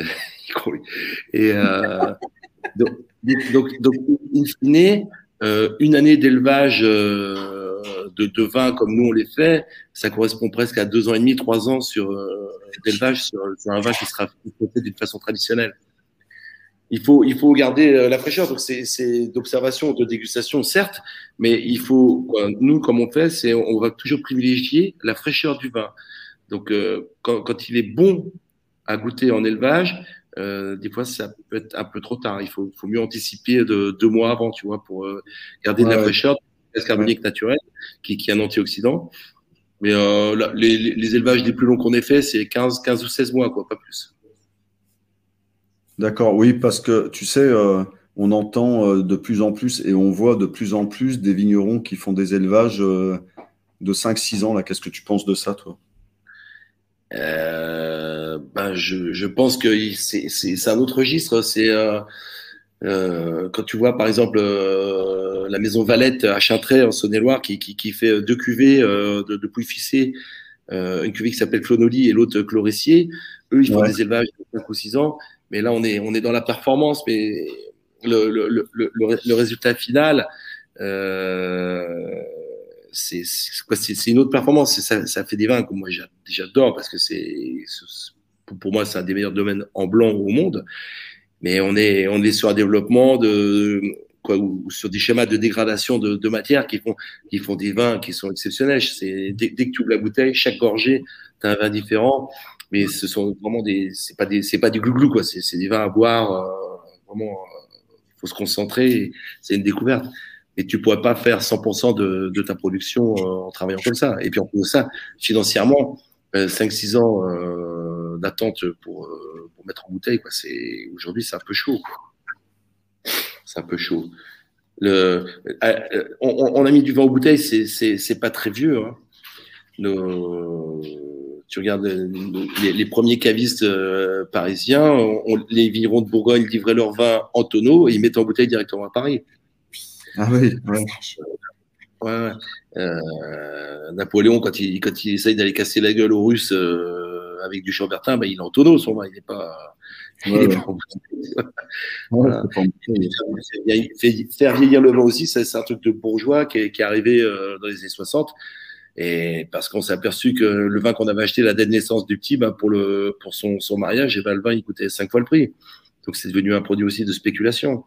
Et euh, donc, donc, donc, in fine, euh, une année d'élevage euh, de, de vin comme nous on les fait, ça correspond presque à deux ans et demi, trois ans sur d'élevage sur, un vin qui sera fait d'une façon traditionnelle. Il faut, il faut garder la fraîcheur. Donc c'est d'observation, de dégustation, certes, mais il faut, nous comme on fait, c'est on va toujours privilégier la fraîcheur du vin. Donc quand, quand il est bon à goûter en élevage, euh, des fois ça peut être un peu trop tard. Il faut, faut mieux anticiper de deux mois avant, tu vois, pour euh, garder de la fraîcheur, gaz carbonique ouais. naturel, qui, qui est un antioxydant. Mais euh, là, les, les, élevages les plus longs qu'on ait fait, c'est 15, 15 ou 16 mois, quoi, pas plus. D'accord, oui, parce que tu sais, on entend de plus en plus et on voit de plus en plus des vignerons qui font des élevages de 5-6 ans. Là, qu'est-ce que tu penses de ça, toi? Euh, ben je, je, pense que c'est un autre registre. C'est euh, euh, quand tu vois par exemple euh, la maison Valette à Chintray en Saône-et-Loire qui, qui, qui, fait deux cuvées euh, de, de pouilles ficées, euh, une cuvée qui s'appelle Clonoli et l'autre Chloressier. Eux, ils font ouais. des élevages de 5 ou 6 ans. Mais là, on est, on est dans la performance, mais le, le, le, le résultat final, euh, c'est c'est une autre performance. Ça, ça fait des vins que moi j'adore parce que c'est pour moi c'est un des meilleurs domaines en blanc au monde. Mais on est on est sur un développement de quoi ou sur des schémas de dégradation de, de matière qui font qui font des vins qui sont exceptionnels. C'est dès, dès, que tu ouvres la bouteille, chaque gorgée, tu as un vin différent. Mais ce sont vraiment des c'est pas des c'est pas du glouglou quoi. C'est des vins à boire euh, vraiment. Euh, faut se concentrer. C'est une découverte et tu pourrais pas faire 100% de, ta production euh, en travaillant comme ça. Et puis en plus de ça, financièrement, euh, 5-6 ans euh, d'attente pour, euh, mettre en bouteille, quoi. C'est aujourd'hui c'est un peu chaud. C'est un peu chaud. Euh, on, a mis du vin en bouteille, c'est pas très vieux. Hein. Tu regardes les, premiers cavistes parisiens, les vignerons de Bourgogne livraient leur vin en tonneau et ils mettaient en bouteille directement à Paris. Ah oui, ouais. ouais, ouais. Napoléon, quand il, quand il essaye d'aller casser la gueule aux Russes avec du Chambertin, bah, il est en tonneau, son il n'est pas. Faire vieillir le vin aussi, c'est un truc de bourgeois qui est, qui est arrivé euh, dans les années 60. Et parce qu'on s'est aperçu que le vin qu'on avait acheté la date de naissance du petit, bah, pour, le, pour son, son mariage, et eh ben, le vin il coûtait cinq fois le prix. Donc c'est devenu un produit aussi de spéculation.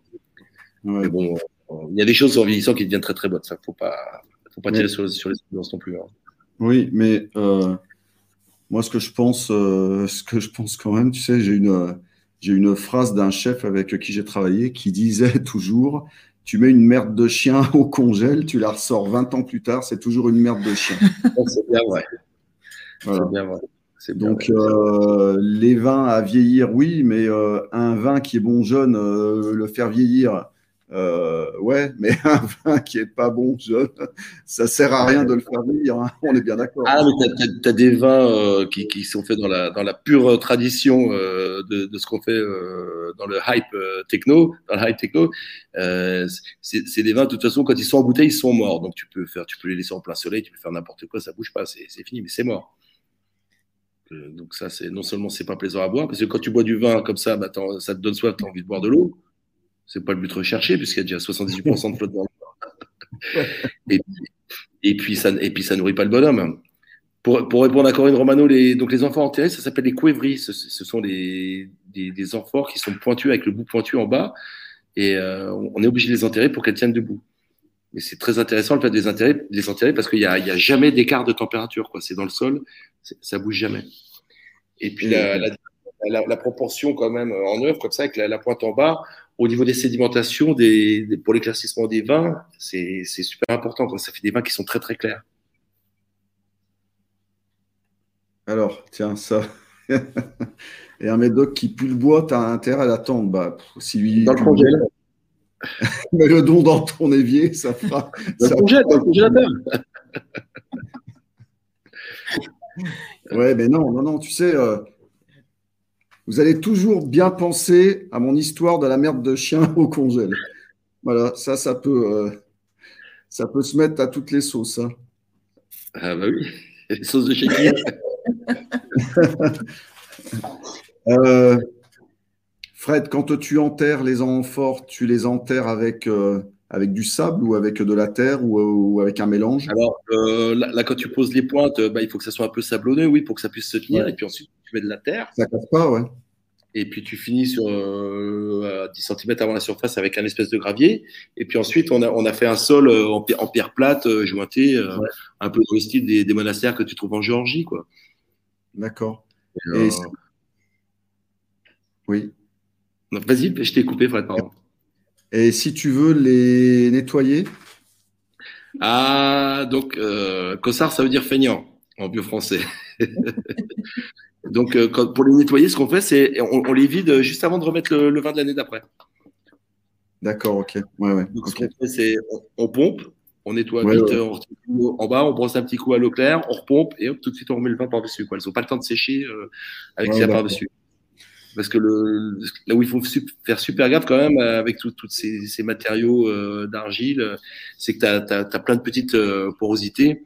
Mais bon, il y a des choses en vieillissant qui deviennent très très bonnes. Ça, faut pas, faut pas tirer sur, sur, les tendances non plus. Hein. Oui, mais euh, moi, ce que je pense, euh, ce que je pense quand même, tu sais, j'ai une, j'ai une phrase d'un chef avec qui j'ai travaillé qui disait toujours Tu mets une merde de chien [laughs] au congèle, tu la ressors 20 ans plus tard, c'est toujours une merde de chien. [laughs] c'est bien vrai. C'est bien vrai. Donc, euh, les vins à vieillir, oui, mais euh, un vin qui est bon jeune, euh, le faire vieillir, euh, ouais, mais [laughs] un vin qui est pas bon, jeune, ça sert à rien de le faire vieillir. Hein. On est bien d'accord. Ah, mais tu as, des vins euh, qui, sont faits dans la, pure tradition euh, de, de, ce qu'on fait dans le hype techno, dans le hype techno. c'est des vins, de toute façon, quand ils sont en bouteille, ils sont morts. Donc tu peux faire, tu peux les laisser en plein soleil, tu peux faire n'importe quoi, ça bouge pas, c'est fini, mais c'est mort. Donc ça, c'est non seulement c'est pas plaisant à boire, parce que quand tu bois du vin comme ça, bah, ça te donne soif, tu as envie de boire de l'eau. C'est pas le but recherché, puisqu'il y a déjà 78% de flotte dans le [laughs] et, et, puis, ça, et puis, ça nourrit pas le bonhomme. Pour, pour répondre à Corinne Romano, les, donc les enfants enterrés, ça s'appelle les couévris. Ce, ce, sont des, des, des, amphores qui sont pointus avec le bout pointu en bas. Et euh, on est obligé de les enterrer pour qu'elles tiennent debout. Mais c'est très intéressant le fait de les enterrer, les enterrer parce qu'il n'y a, a jamais d'écart de température. C'est dans le sol, ça bouge jamais. Et puis la, la, la, la, proportion quand même en œuvre, comme ça, avec la, pointe en bas, au niveau des sédimentations, des, pour l'éclaircissement des vins, c'est super important. Quoi. Ça fait des vins qui sont très très clairs. Alors, tiens, ça. [laughs] Et un médoc qui pue le bois, tu as intérêt à l'attendre. Bah, si dans le congèle. [laughs] Mais le don dans ton évier, ça fera. Dans le congèle, dans le congélateur. ouais, mais non, non, non, tu sais. Euh, vous allez toujours bien penser à mon histoire de la merde de chien [laughs] au congèle. Voilà, ça, ça peut, euh, ça peut se mettre à toutes les sauces. Hein. Ah bah oui, [laughs] les sauces de chez qui? [laughs] Euh, Fred, quand tu enterres les amphores, tu les enterres avec, euh, avec du sable ou avec de la terre ou, avec un mélange? Alors là, quand tu poses les pointes, bah, il faut que ça soit un peu sablonneux, oui, pour que ça puisse se tenir. Et puis ensuite, de la terre. Ça casse pas, ouais. Et puis tu finis sur euh, 10 cm avant la surface avec un espèce de gravier. Et puis ensuite, on a, on a fait un sol euh, en, en pierre plate, euh, jointé, euh, un peu dans le style des, des, monastères que tu trouves en Géorgie. quoi. D'accord. Et oui. Vas-y, je t'ai coupé, Fred, pardon. Et si tu veux les nettoyer? Ah, donc, euh, Cossard, ça veut dire feignant en vieux français. [laughs] Donc, euh, pour les nettoyer, ce qu'on fait, c'est on, les vide juste avant de remettre le, vin de l'année d'après. D'accord, ok. Ouais, ouais. Donc, ce qu'on fait, c'est on, pompe, on nettoie vite en bas, on brosse un petit coup à l'eau claire, on repompe et hop, tout de suite on remet le vin par-dessus. Elles n'ont pas le temps de sécher euh, avec ça par-dessus. Parce que le, là où il faut faire super gaffe quand même avec tous ces, ces, matériaux euh, d'argile, c'est que tu as, as, plein de petites porosités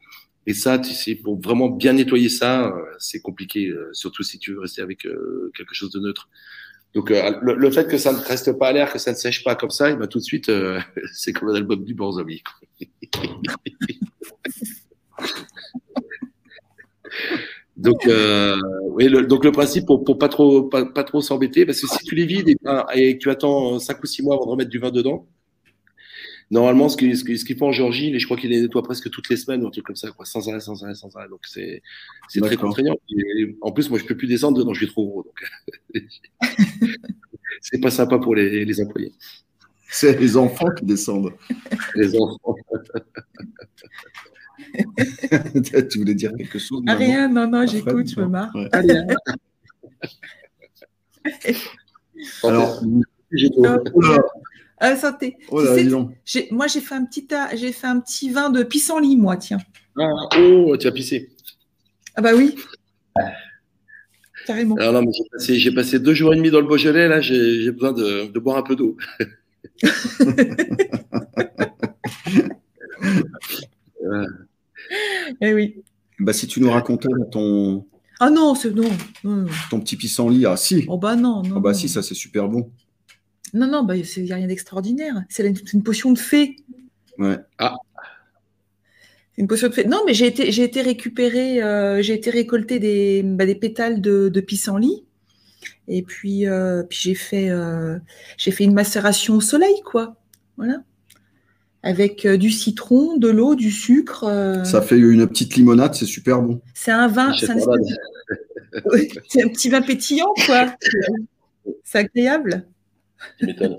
et ça, pour vraiment bien nettoyer ça, euh, c'est compliqué, euh, surtout si tu veux rester avec euh, quelque chose de neutre. Donc, le, fait que ça ne reste pas à l'air, que ça ne sèche pas comme ça, il va tout de suite, [laughs] c'est comme l'album du Borzomi. [laughs] donc, le, donc le principe pour, pour pas trop pas, trop s'embêter, parce que si tu les vides et, et, tu attends 5 ou 6 mois avant de remettre du vin dedans, Normalement, ce qu'il ce ce fait en Géorgie, je crois qu'il les nettoie presque toutes les semaines ou un truc comme ça, quoi, sans arrêt, sans arrêt, sans arrêt. Donc c'est très contraignant. en plus, moi, je peux plus descendre dedans, je suis trop gros. Donc [laughs] c'est pas sympa pour les, les employés. C'est les enfants qui descendent. Les enfants. [laughs] tu voulais dire quelque chose ah, Rien, non, non, j'écoute, je me marre. Ouais. Allez. [laughs] Alors, j'ai euh, santé. Oh moi, j'ai fait, un petit, j'ai fait un petit vin de pissenlit, moi, tiens. Ah, oh, tu as pissé. Ah bah oui. carrément. Alors non, mais j'ai passé, j'ai passé deux jours et demi dans le Beaujolais. Là, j'ai j'ai besoin de, de boire un peu d'eau. [laughs] Eh oui. Bah, si tu nous racontais ton, Ah non, c'est non. ton petit pissenlit, ah si. Oh bah non, non. Ah bah non. si, ça c'est super bon. Non, non, bah, il n'y a rien d'extraordinaire. C'est une potion de fée. Ouais. C'est une potion de fée. Non, mais j'ai été, j'ai été récupérer, euh, j'ai été récolter des, bah, des pétales de, de pissenlit. Et puis, euh, puis j'ai fait, euh, j'ai fait une macération au soleil, quoi. Voilà. Avec euh, du citron, de l'eau, du sucre. euh, Ça fait une petite limonade, c'est super bon. C'est un vin, un, de- [laughs] c'est un petit vin pétillant, quoi. [laughs] C'est agréable. Tu m'étonnes.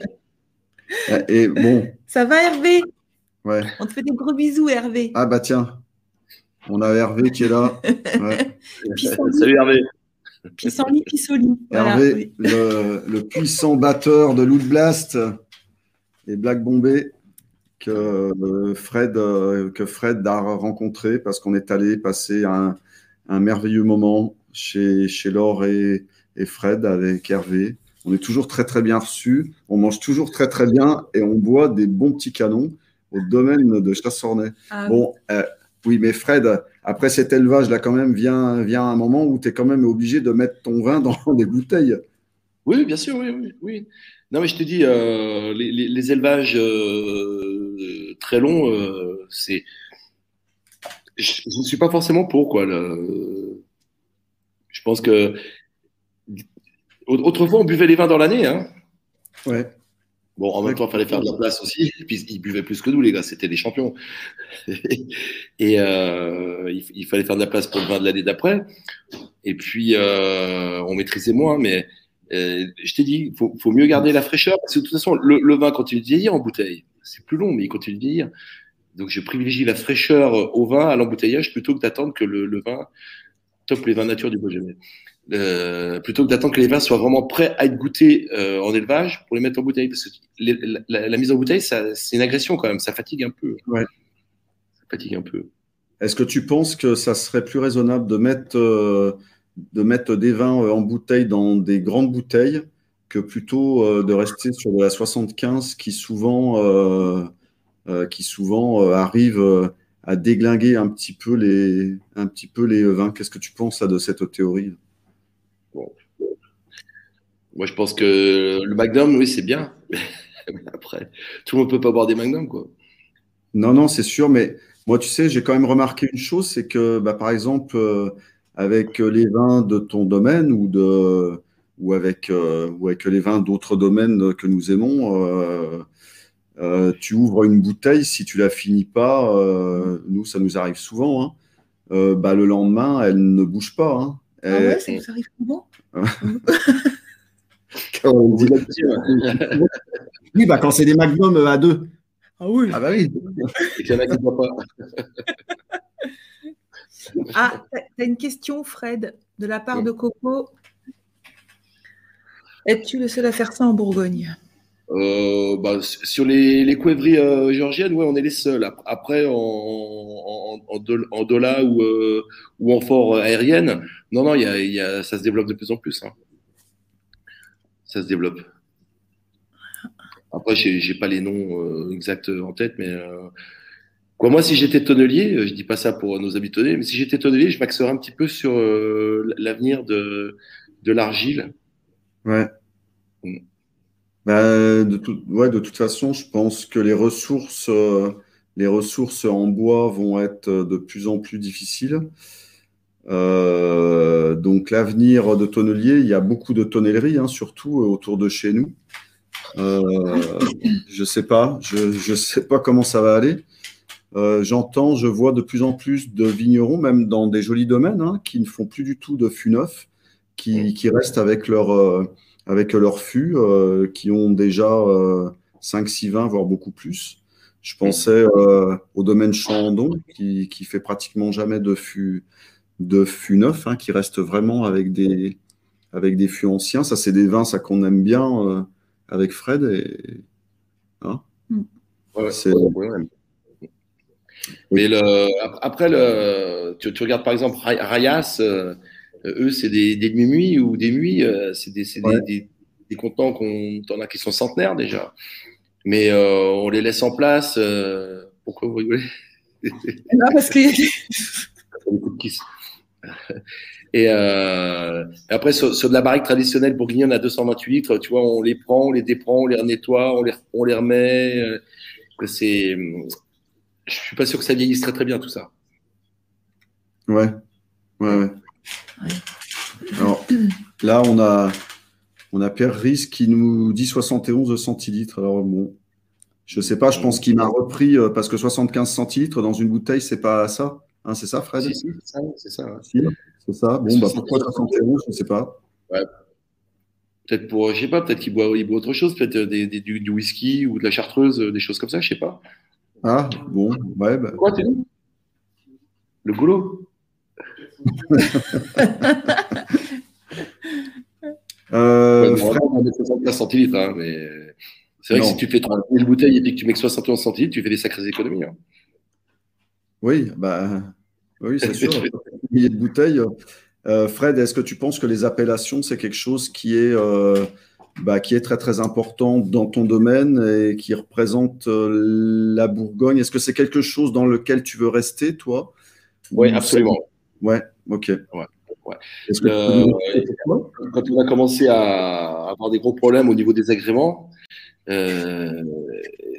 [laughs] Et bon, Ça va, Hervé? Ouais. On te fait des gros bisous, Hervé. Ah bah tiens, on a Hervé qui est là. Ouais. [laughs] [laughs] Salut Hervé. pissenlit, pissenlit. Voilà, Hervé, le, le puissant batteur de Loot Blast et Black Bombay que euh, Fred, euh, que Fred a rencontré parce qu'on est allé passer un, un merveilleux moment chez, chez Laure et, et Fred avec Hervé. On est toujours très très bien reçus, on mange toujours très très bien et on boit des bons petits canons au domaine de Chassornay. Ah, Bon, euh, oui, mais Fred, après cet élevage, là, quand même, vient, vient un moment où tu es quand même obligé de mettre ton vin dans [laughs] des bouteilles. Oui, bien sûr, oui, oui, oui. Non, mais je te dis, euh, les, les- les élevages euh, très longs, euh, c'est. Je, je ne suis pas forcément pour, quoi. le- Je pense que. Autrefois, on buvait les vins dans l'année, hein. Ouais. Bon, en même temps, il fallait faire de la place aussi. Et puis, ils buvaient plus que nous, les gars. C'était des champions. [laughs] Et euh, il, il fallait faire de la place pour le vin de l'année d'après. Et puis, euh, on maîtrisait moins. Mais euh, je t'ai dit, il faut, faut mieux garder la fraîcheur. Parce que de toute façon, le, le vin continue de vieillir en bouteille. C'est plus long, mais il continue de vieillir. Donc, je privilégie la fraîcheur au vin, à l'embouteillage, plutôt que d'attendre que le, le vin, top les vins nature du Beaujolais. Euh, plutôt que d'attendre que les vins soient vraiment prêts à être goûtés euh, en élevage pour les mettre en bouteille. Parce que les- la, la- la mise en bouteille, c'est une agression quand même, ça fatigue un peu. Ouais. Ça fatigue un peu. Est-ce que tu penses que ça serait plus raisonnable de mettre, euh, de mettre des vins euh, en bouteille dans des grandes bouteilles que plutôt de rester sur de la 75 qui souvent, qui souvent arrive à déglinguer un petit peu les, un petit peu les vins Qu'est-ce que tu penses de cette théorie? Moi, je pense que le Magnum, oui, c'est bien. Mais [laughs] après, tout le monde peut pas boire des Magnum, quoi. Non, non, c'est sûr, mais moi, tu sais, j'ai quand même remarqué une chose, c'est que, bah, par exemple, euh, avec les vins de ton domaine ou, de, ou, avec, euh, ou avec les vins d'autres domaines que nous aimons, euh, euh, tu ouvres une bouteille, si tu la finis pas, euh, nous, ça nous arrive souvent, hein, euh, bah, le lendemain, elle ne bouge pas. hein. Ah ouais, ça vous arrive souvent [laughs] quand on dit-. Oui, bah, quand c'est des magnums à deux. Ah oui. Ah bah oui. Et qu'il y en a qui ne boivent pas. [laughs] Ah, t'as- t'as une question, Fred, de la part de Coco. Es-tu le seul à faire ça en Bourgogne? Euh, bah, sur les, les euh, géorgiennes, ouais, on est les seuls. Ap- Après, en, en, en, dol- en dola ou, euh, ou en fort aérienne, non, non, il y a, y a, ça se développe de plus en plus. hein. Ça se développe. Après, j'ai pas les noms euh, exacts en tête, mais euh, quoi, moi, si j'étais tonnelier, euh, je dis pas ça pour nos amis tonneliers, mais si j'étais tonnelier, je m'axerais un petit peu sur euh, l'avenir de, de l'argile. Ouais. Mm. Bah, de, toute façon, je pense que les ressources, euh, en bois vont être euh, de plus en plus difficiles. Euh, donc l'avenir de tonnelier, il y a beaucoup de tonnelleries, hein, surtout autour de chez nous. Je sais pas, je, je sais pas comment ça va aller. J'entends, je vois de plus en plus de vignerons, même dans des jolis domaines, hein, qui ne font plus du tout de fût neuf, qui, restent avec leur, avec leur fût, euh, qui ont déjà euh, 5-6 vins, voire beaucoup plus. Je pensais euh, au domaine Chandon, qui, qui fait pratiquement jamais de fût, de fût neuf, hein, qui reste vraiment avec des, avec des fûts anciens. Ça, c'est des vins, ça qu'on aime bien euh, avec Fred. Et, Ouais, C'est- ouais, ouais. Mais le, après, le, tu, tu regardes par exemple Ray- Rayas, euh, eux, c'est des, des nuits ou des nuits, c'est des, des, des, des, contenants qu'on en a qui sont centenaires déjà. Mais on les laisse en place. pourquoi vous rigolez? Non, parce que. [laughs] [laughs] Et, euh, après, sur, sur, de la barrique traditionnelle bourguignonne à 228 litres, tu vois, on les prend, on les déprend, on les nettoie, on les, on les remet. Euh, c'est, je suis pas sûr que ça vieillisse très très bien tout ça. Ouais, ouais, ouais. Alors là, on a, on a Pierre Ries qui nous dit 71 centilitres. Alors bon, je sais pas, je pense qu'il m'a repris euh, parce que 75 centilitres dans une bouteille, c'est pas ça. Hein, c'est ça, Fred? Si, si c'est ça. C'est ça, c'est ça. Bon, bah, pourquoi 71 Je ne sais pas. Ouais. Peut-être pour, je sais pas, peut-être qu'il boit, il boit autre chose, peut-être euh, des, des, du, whisky ou de la chartreuse, euh, des choses comme ça, je sais pas. Ah, bon, ouais. Bah. Quoi, t'es Le goulot euh, ouais, on a 75 centilitres, hein, mais c'est vrai que si tu fais 30 000 bouteilles et que tu mets que 71 centilitres, tu fais des sacrées économies. Hein. Oui, bah, oui, c'est sûr. [laughs] milliers de bouteilles. Euh, Fred, est-ce que tu penses que les appellations, c'est quelque chose qui est, euh, bah, qui est très très important dans ton domaine et qui représente euh, la Bourgogne? Est-ce que c'est quelque chose dans lequel tu veux rester, toi? Oui, absolument. Ouais, ok. Ouais. Ouais. quand on a commencé à avoir des gros problèmes au niveau des agréments, euh,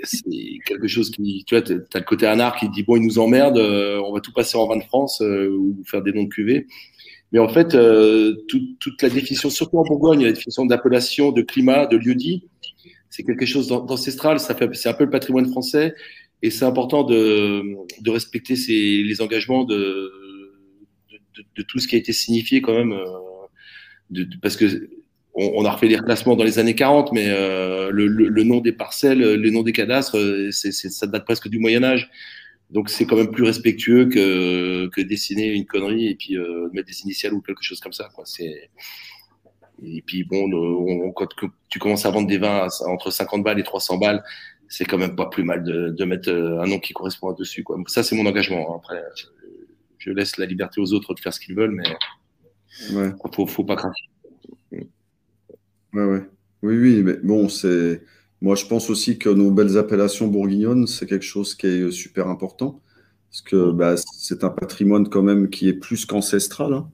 c'est quelque chose qui, tu vois, tu as le côté anarque qui dit bon, il nous emmerde, euh, on va tout passer en vin de France euh, ou faire des noms de cuvées. Mais en fait, toute la définition, surtout en Bourgogne, la définition d'appellation, de climat, de lieu dit, c'est quelque chose d'ancestral. C'est un peu le patrimoine français, et c'est important de, de respecter les engagements de, de, tout ce qui a été signifié quand même, de, parce que on, a refait les reclassements dans les années 40, mais euh, le, nom des parcelles, le nom des cadastres, euh, ça date presque du Moyen Âge. Donc c'est quand même plus respectueux que, que dessiner une connerie et puis euh, mettre des initiales ou quelque chose comme ça. Quoi. Et puis bon, quand tu commences à vendre des vins entre 50 balles et 300 balles, c'est quand même pas plus mal de, mettre un nom qui correspond dessus. Quoi. Ça c'est mon engagement. Hein. Après, je, laisse la liberté aux autres de faire ce qu'ils veulent, mais ouais. faut, faut pas craquer. Ouais, ouais. Oui, oui, mais bon, c'est. Moi, je pense aussi que nos belles appellations bourguignonnes, c'est quelque chose qui est super important. Parce que bah, c'est un patrimoine quand même qui est plus qu'ancestral, hein,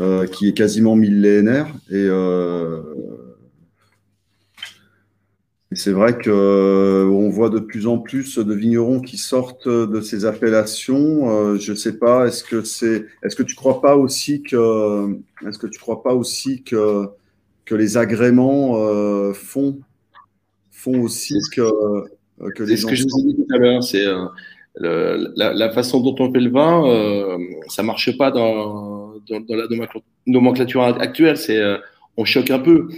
euh, qui est quasiment millénaire. Et, euh, et c'est vrai qu'on euh, voit de plus en plus de vignerons qui sortent de ces appellations. Euh, je ne sais pas, est-ce que c'est, est-ce que tu crois pas aussi que, est-ce que tu crois pas aussi que que les agréments euh, font, font aussi que, euh, que les gens. C'est ce que je vous ai dit tout à l'heure, c'est euh, la, façon dont on fait le vin, ça marche pas dans, dans, la nomenclature actuelle. C'est on choque un peu.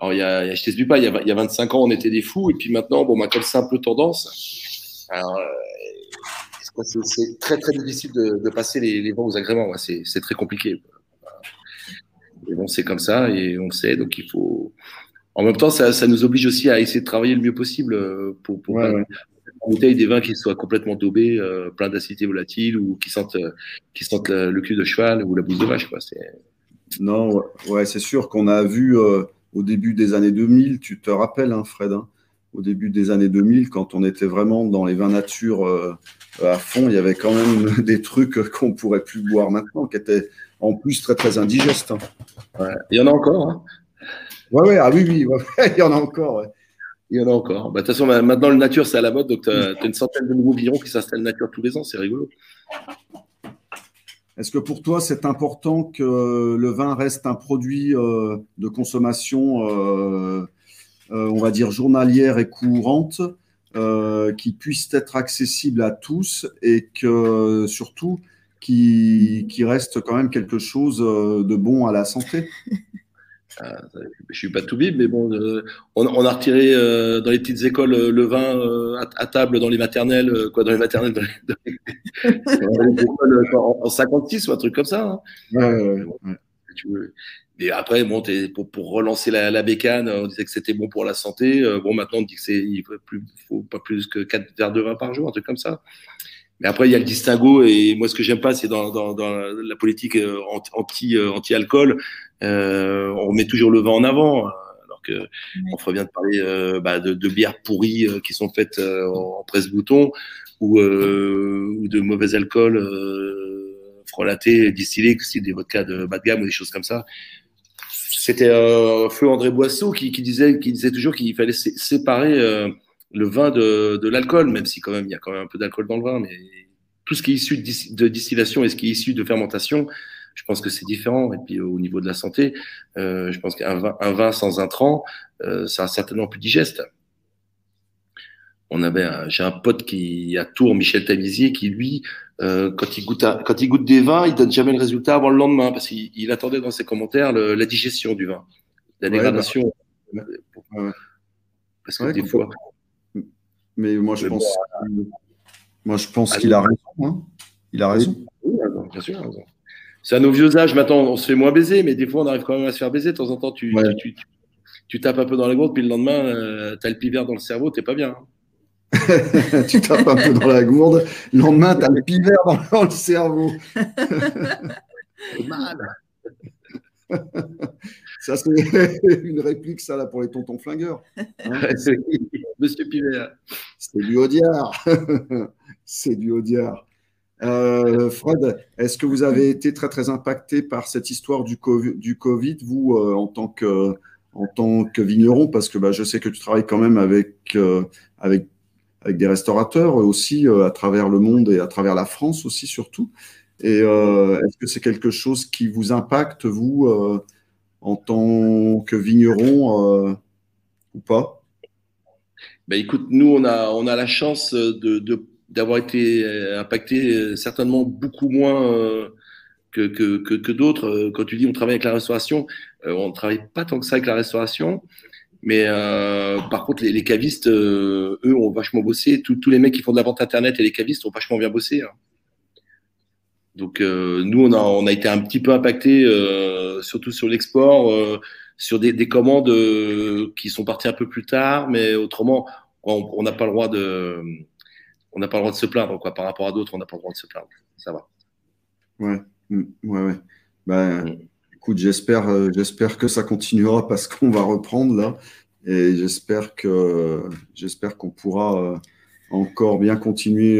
Alors, il y a, je t'explique pas, il y, a, il y a 25 ans, on était des fous, et puis maintenant, bon, bah, quelle simple tendance. c'est très très difficile de, passer les, les vins aux agréments. C'est très compliqué. Et bon, c'est comme ça et on le sait. Donc il faut. En même temps, ça, ça, nous oblige aussi à essayer de travailler le mieux possible euh, pour, pour ouais, bouteille des vins qui soient complètement daubés, euh, plein d'acidité volatile ou qui sentent, euh, qui sentent le cul de cheval ou la bouse de vache. Quoi. Non, ouais, c'est sûr qu'on a vu au début des années 2000, tu te rappelles, hein, Fred, hein, au début des années 2000, quand on était vraiment dans les vins nature à fond, il y avait quand même [laughs] des trucs qu'on pourrait plus boire maintenant, qui étaient en plus très très indigeste. Ouais. Il y en a encore. Hein. Ouais, ouais, ah oui, oui, [laughs] il y en a encore. Il y en a encore. Bah, de toute façon, maintenant, le nature, c'est à la mode. Donc, tu as, une centaine de nouveaux vignerons qui s'installent nature tous les ans. C'est rigolo. Est-ce que pour toi, c'est important que le vin reste un produit euh, de consommation, euh, euh, on va dire, journalière et courante, qui puisse être accessible à tous et que surtout, qui, reste quand même quelque chose de bon à la santé? [laughs] Ah, je suis pas tout bib, mais bon, euh, on, on, a retiré euh, dans les petites écoles le vin à, table dans les maternelles, quoi, dans les maternelles, dans les, [laughs] en, 56 ou un truc comme ça. Hein. Ouais, ouais, Et après, bon, pour, pour, relancer la, la, bécane, on disait que c'était bon pour la santé. bon, maintenant, on dit que c'est, il faut, plus, faut pas plus que 4 verres de vin par jour, un truc comme ça. Mais après, il y a le distinguo. Et moi, ce que j'aime pas, c'est dans, dans, dans, la politique euh, anti, euh, euh, on met toujours le vin en avant. Alors que on ferait bien de parler euh, bah, de, de, bières pourries qui sont faites en presse-bouton ou, ou de mauvais alcool frelatés, distillés, c'est des vodkas de bas de gamme ou des choses comme ça. C'était Feu André Boisseau qui, qui, disait, qui disait toujours qu'il fallait séparer le vin de, de l'alcool, même si quand même il y a quand même un peu d'alcool dans le vin, mais tout ce qui est issu de, distillation et ce qui est issu de fermentation, je pense que c'est différent. Et puis au niveau de la santé, euh, je pense qu'un vin, un vin sans intrant, euh, ça certainement plus digeste. On avait, j'ai un pote qui à Tours, Michel Tamizier, qui lui, euh, quand il goûte, quand il goûte des vins, il donne jamais le résultat avant le lendemain parce qu'il attendait dans ses commentaires la digestion du vin, la dégradation. Parce que des fois, mais moi, je pense, moi, je pense qu'il a raison. Hein. Il a raison. Oui, bien sûr. C'est à nos vieux âges, maintenant, on se fait moins baiser, mais des fois, on arrive quand même à se faire baiser. De temps en temps, tu, tu, tu, tapes un peu dans la gourde, puis le lendemain, euh, tu as le pivert dans le cerveau, t'es pas bien. Hein. [laughs] tu tapes un peu dans la gourde, le lendemain, tu as le pivert dans, le cerveau. [laughs] mal. [laughs] Ça, c'est une réplique, ça, là, pour les tontons flingueurs. Hein Monsieur Pivert. C'est du Audiard. c'est du Audiard. Euh, Fred, est-ce que vous avez été très, très impacté par cette histoire du COVID, vous, euh, en, tant que, en tant que vigneron? Parce que bah, je sais que tu travailles quand même avec, euh, avec, avec des restaurateurs aussi à travers le monde et à travers la France aussi, surtout. Et est-ce que c'est quelque chose qui vous impacte, vous en tant que vigneron euh, ou pas? Ben écoute, nous on a on a la chance de d'avoir été impacté euh, certainement beaucoup moins euh, que, que, que, que d'autres. Quand tu dis on travaille avec la restauration, on ne travaille pas tant que ça avec la restauration. Mais euh, par contre, les, les cavistes, eux, ont vachement bossé. Tous, tous les mecs qui font de la vente internet et les cavistes ont vachement bien bossé. Hein. Donc euh, nous, on a, on a été un petit peu impacté, euh, surtout sur l'export, euh, sur des, des commandes euh, qui sont parties un peu plus tard, mais autrement, on n'a pas le droit de, on n'a pas le droit de se plaindre quoi. Par rapport à d'autres, on n'a pas le droit de se plaindre. Ça va. Ouais, mm, ouais, ouais. Ben, écoute, j'espère, euh, j'espère que ça continuera parce qu'on va reprendre là, et j'espère que, j'espère qu'on pourra encore bien continuer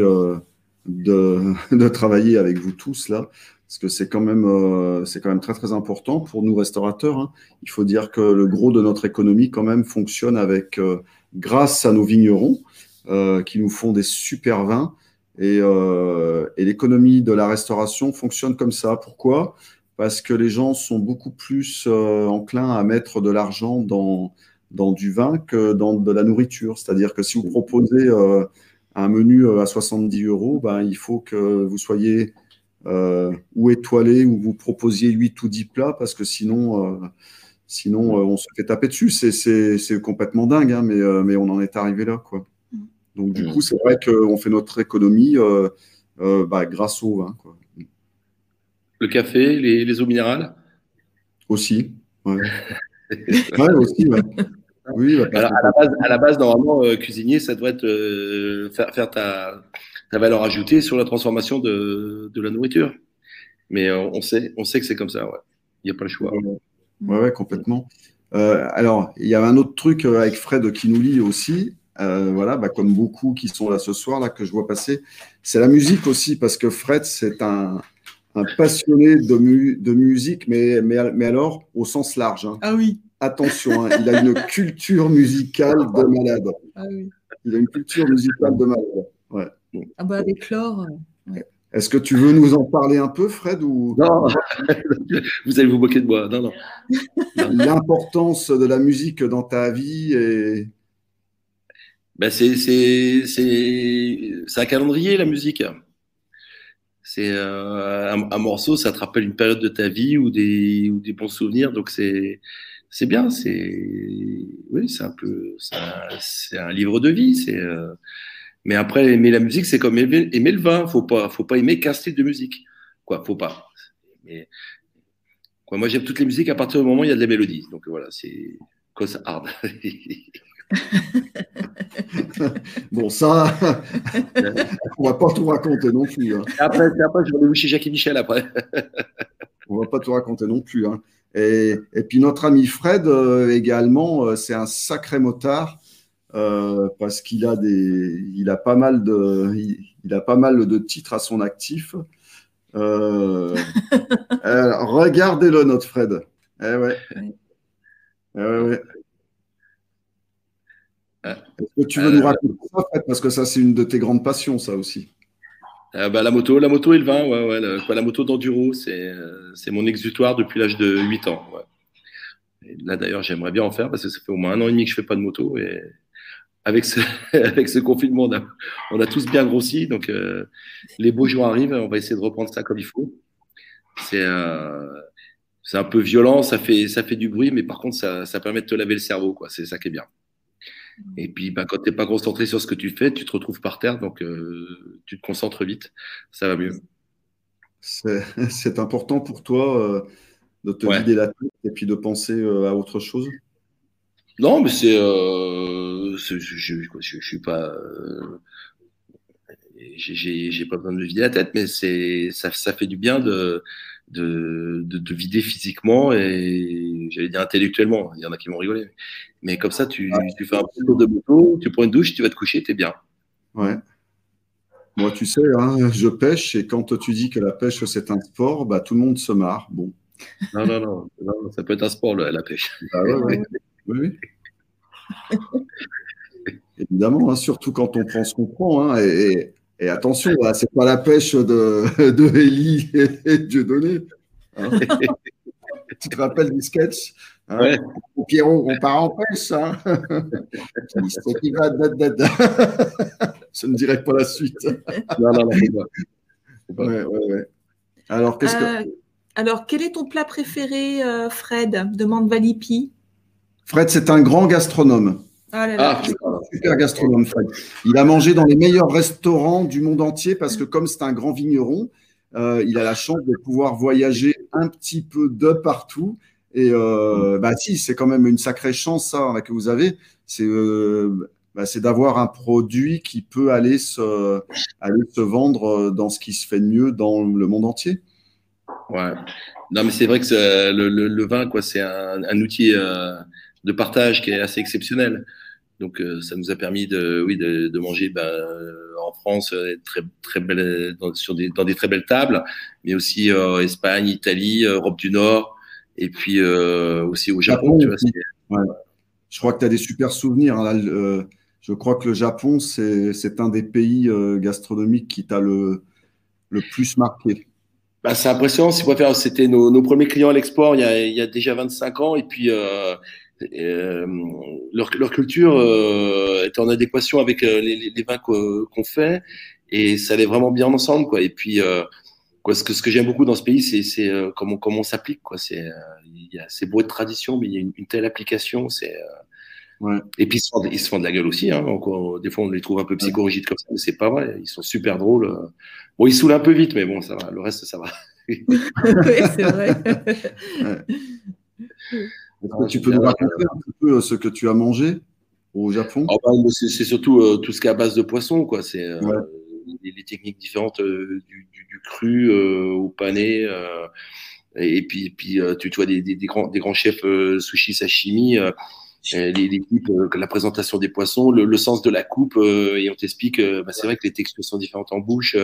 de, [laughs] de, travailler avec vous tous là, parce que c'est quand même euh, c'est quand même très très important pour nous restaurateurs. Hein. Il faut dire que le gros de notre économie quand même fonctionne avec euh, grâce à nos vignerons euh, qui nous font des super vins et, euh, et l'économie de la restauration fonctionne comme ça. Pourquoi? Parce que les gens sont beaucoup plus euh, enclins à mettre de l'argent dans dans du vin que dans de la nourriture. C'est-à-dire que si vous proposez un menu euh, à 70 euros, ben, il faut que vous soyez euh, ou étoilé ou vous proposiez 8 ou 10 plats parce que sinon, euh, sinon on se fait taper dessus. C'est complètement dingue, hein, mais, mais on en est arrivé là. Quoi. Donc, du coup, c'est vrai qu'on fait notre économie bah, grâce au vin. Quoi. Le café, les, les eaux minérales? Aussi. Ouais. ouais aussi, ouais. Oui, à, la base, à la base, normalement, euh, cuisinier, ça doit être euh, faire, faire ta, ta, valeur ajoutée sur la transformation de, de la nourriture. Mais euh, on, sait, on sait que c'est comme ça, ouais. Il n'y a pas le choix. Ouais, ouais, complètement. alors, il y avait un autre truc avec Fred qui nous lit aussi. Voilà, bah, comme beaucoup qui sont là ce soir, là, que je vois passer. C'est la musique aussi, parce que Fred, c'est un, un passionné de, mu de musique, mais, mais, mais alors au sens large. Hein. Ah oui attention, hein, il a une culture musicale de malade. Ah il a une culture musicale de malade. Ouais. Ah bah avec l'or. Est-ce que tu veux nous en parler un peu, Fred ou... Non, [laughs] vous allez vous moquer de moi. Non, non. L'importance de la musique dans ta vie et. Ben c'est, c'est, c'est, un calendrier, la musique. C'est euh, un, un, morceau, ça te rappelle une période de ta vie ou des, ou des bons souvenirs. Donc, c'est, c'est bien, c'est oui, c'est un peu, c'est un, livre de vie. C'est euh, mais après aimer la musique, c'est comme aimer, le vin. Faut pas, faut pas aimer qu'un style de musique. Quoi, faut pas. Mais, quoi, moi j'aime toutes les musiques à partir du moment où il y a de la mélodie. Donc voilà, c'est cause hard. [laughs] [laughs] bon, ça, [laughs] on va pas tout raconter non plus. Hein. Après, après, je vais chez Jacques et Michel après. [laughs] on va pas tout raconter non plus. Hein. Et, et, puis notre ami Fred euh, également, euh, c'est un sacré motard euh, parce qu'il a des, il a pas mal de, il, a pas mal de titres à son actif. Regardez-le notre Fred. Eh ouais. Eh ouais, ouais. Est-ce que tu veux nous raconter ça, Parce que ça, c'est une de tes grandes passions, ça aussi. Euh, bah, la moto, la moto et le vin, ouais, ouais, la moto d'enduro, c'est euh, c'est mon exutoire depuis l'âge de 8 ans. Ouais. là d'ailleurs, j'aimerais bien en faire parce que ça fait au moins un an et demi que je fais pas de moto et avec ce, [laughs] avec ce confinement, on a, on a tous bien grossi, donc euh, les beaux jours arrivent, on va essayer de reprendre ça comme il faut. C'est c'est un peu violent, ça fait ça fait du bruit, mais par contre ça, ça permet de te laver le cerveau, quoi. C'est ça qui est bien. Et puis, bah, quand tu n'es pas concentré sur ce que tu fais, tu te retrouves par terre, donc euh, tu te concentres vite, ça va mieux. C'est [laughs] important pour toi euh, de te vider la tête et puis de penser euh, à autre chose? Non, mais c'est. je, je, suis pas. J'ai pas besoin de vider la tête, mais ça, ça fait du bien de, de, de, vider physiquement et j'allais dire intellectuellement. Il y en a qui vont rigoler. Mais comme ça, tu, tu fais un peu tour de moto, tu prends une douche, tu vas te coucher, tu es bien. Ouais. Moi, tu sais, hein, je pêche et quand tu dis que la pêche, c'est un sport, bah, tout le monde se marre. Bon. Non, non, non, ça peut être un sport, la pêche. Ah ouais, oui, oui. [laughs] Évidemment, hein, surtout quand on prend ce qu'on prend. Hein, et, et attention, c'est pas la pêche de, [laughs] de Eli et de Dieudonné. Hein. [laughs] tu te rappelles du sketch hein? Pierrot, on part en pêche. Hein? [laughs] Qui va Je ne dirai pas la suite. non, non, non. Ouais, ouais, ouais. Alors, qu'est-ce que... Euh, alors, quel est ton plat préféré, euh, Fred? Demande Valipi. Fred, c'est un grand gastronome. Ah, ah super gastronome. Il a mangé dans les meilleurs restaurants du monde entier parce que comme c'est un grand vigneron, euh, il a la chance de pouvoir voyager un petit peu de partout. Et euh, bah si, c'est quand même une sacrée chance ça que vous avez. C'est euh, bah, d'avoir un produit qui peut aller se, aller se vendre dans ce qui se fait de mieux dans le monde entier. Ouais. Non, mais c'est vrai que le, vin, quoi, c'est un, outil de partage qui est assez exceptionnel. Donc, euh, ça nous a permis de, oui, de, de manger ben, euh, en France euh, très, très belle, dans, sur des, dans des très belles tables, mais aussi Espagne, Italie, Europe du Nord, et puis aussi au Japon. tu vois, ouais. Je crois que tu as des super souvenirs. Hein, je crois que le Japon, c'est un des pays gastronomiques qui t'a le, le plus marqué. Bah, c'est impressionnant. C'était nos, nos, premiers clients à l'export il, il, y a déjà 25 ans. Et puis, euh, euh, leur, leur, culture euh, était en adéquation avec euh, les, les, vins qu'on fait et ça allait vraiment bien ensemble quoi. Et puis quoi ce que ce que j'aime beaucoup dans ce pays c'est c'est comment comment on s'applique quoi. C'est il y a c'est beau de tradition mais il y a une, telle application c'est ouais. et puis ils se, font, ils se font de la gueule aussi hein, des fois on les trouve un peu psychorigides comme ça mais c'est pas vrai. Ils sont super drôles bon ils saoulent un peu vite mais bon ça va. Le reste ça va. [laughs] Oui c'est vrai [laughs] Est-ce que tu peux nous raconter un peu euh, ce que tu as mangé au Japon? Ah bah, C'est surtout euh, tout ce qui est à base de poisson. Quoi. C'est euh, les, techniques différentes du, cru au pané. et puis, puis tu, vois des, des, grands, des grands chefs sushi, sashimi. La présentation des poissons, le, sens de la coupe, et on t'explique, bah, c'est vrai que les textures sont différentes en bouche,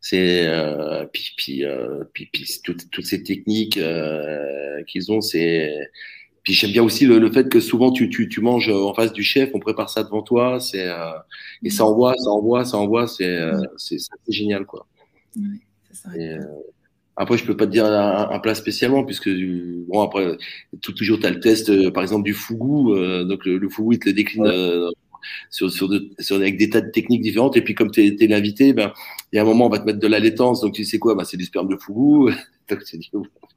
c'est euh, puis puis, euh, puis, puis toutes, toutes, ces techniques euh, qu'ils ont c'est puis j'aime bien aussi le, le, fait que souvent tu, tu, tu, manges en face du chef, on prépare ça devant toi, c'est euh, et ça envoie, ça envoie, ça envoie, c'est euh, c'est génial quoi. Oui, ça, et, euh, après, je peux pas te dire un, un, plat spécialement puisque bon après tout, toujours tu as le test par exemple du fougou, donc le, le, fougou il te le décline sur, sur, sur, avec des tas de techniques différentes. Et puis, comme tu es, l'invité, ben, il y a un moment, on va te mettre de la laitance. Donc, tu sais quoi? Ben, C'est du sperme de fougou. [laughs]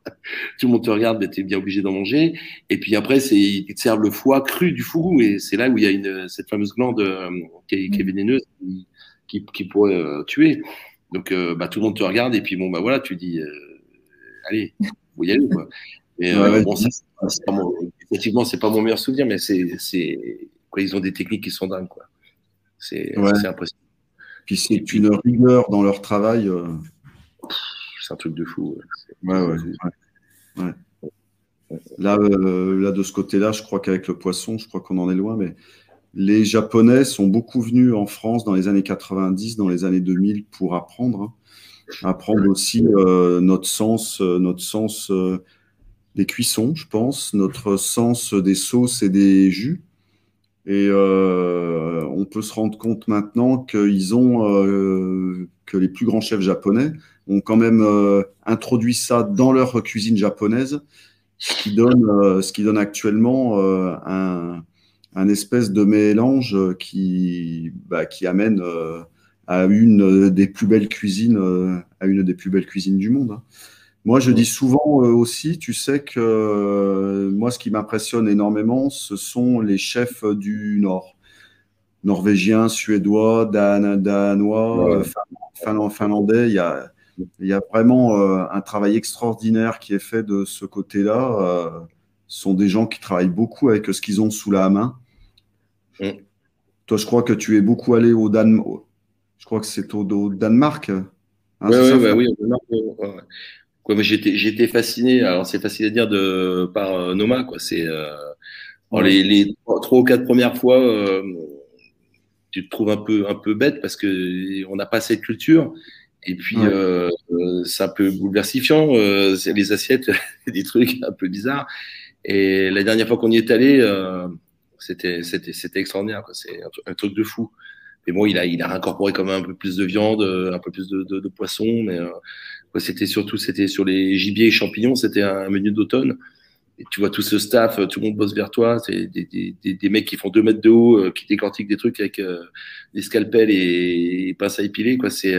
[laughs] tout le monde te regarde, mais tu es bien obligé d'en manger. Et puis après, c'est, ils te servent le foie cru du fougou. Et c'est là où il y a une, cette fameuse glande euh, qui, est, qui, est, mm. vénéneuse qui, qui, pourrait euh, tuer. Donc, euh, bah, tout le monde te regarde. Et puis, bon, bah voilà, tu dis, allez, vous y aller. Quoi. Et, bon, ça, c'est pas mon, effectivement, c'est pas mon meilleur souvenir, mais c'est, ils ont des techniques qui sont dingues, quoi. C'est, c'est impressionnant. Puis c'est une rigueur dans leur travail. C'est un truc de fou. Ouais, ouais. ouais. Là, euh, là, de ce côté-là, je crois qu'avec le poisson, je crois qu'on en est loin, mais les Japonais sont beaucoup venus en France dans les années 90, dans les années 2000 pour apprendre, hein. apprendre aussi euh, notre sens, euh, notre sens des cuissons, je pense, notre sens des sauces et des jus. Et on peut se rendre compte maintenant ont, que les plus grands chefs japonais ont quand même introduit ça dans leur cuisine japonaise ce qui donne, euh, ce qui donne actuellement euh, un, un, espèce de mélange qui, bah, qui amène euh, à une des plus belles cuisines, à une des plus belles cuisines du monde. Hein. Moi, je dis souvent aussi, tu sais que moi, ce qui m'impressionne énormément, ce sont les chefs du Nord, norvégiens, suédois, dan danois, finlandais. Il y a, il y a vraiment euh, un travail extraordinaire qui est fait de ce côté-là. Euh, ce sont des gens qui travaillent beaucoup avec ce qu'ils ont sous la main. Mm. Toi, je crois que tu es beaucoup allé au Danemark. Je crois que c'est au, Danemark. Hein, oui, oui, oui, J'étais fasciné, alors c'est facile à dire, de, par euh, Noma. Quoi. C'est, les, les, trois ou quatre premières fois, tu te trouves un peu, un peu bête parce qu'on n'a pas cette culture. Et puis, euh, euh, c'est un peu bouleversifiant. Euh, les assiettes, [laughs] des trucs un peu bizarres. Et la dernière fois qu'on y est allé, euh, c'était, c'était, c'était extraordinaire. C'est un, truc de fou. Mais bon, il a, il a incorporé quand même un peu plus de viande, un peu plus de, de, de poisson. Mais euh, c'était surtout, c'était sur les gibiers et champignons. C'était un menu d'automne. Et tu vois tout ce staff, tout le monde bosse vers toi. C'est des, des, des, mecs qui font deux mètres de haut, qui décortiquent des trucs avec des scalpels et, et pinces à épiler. Quoi. C'est,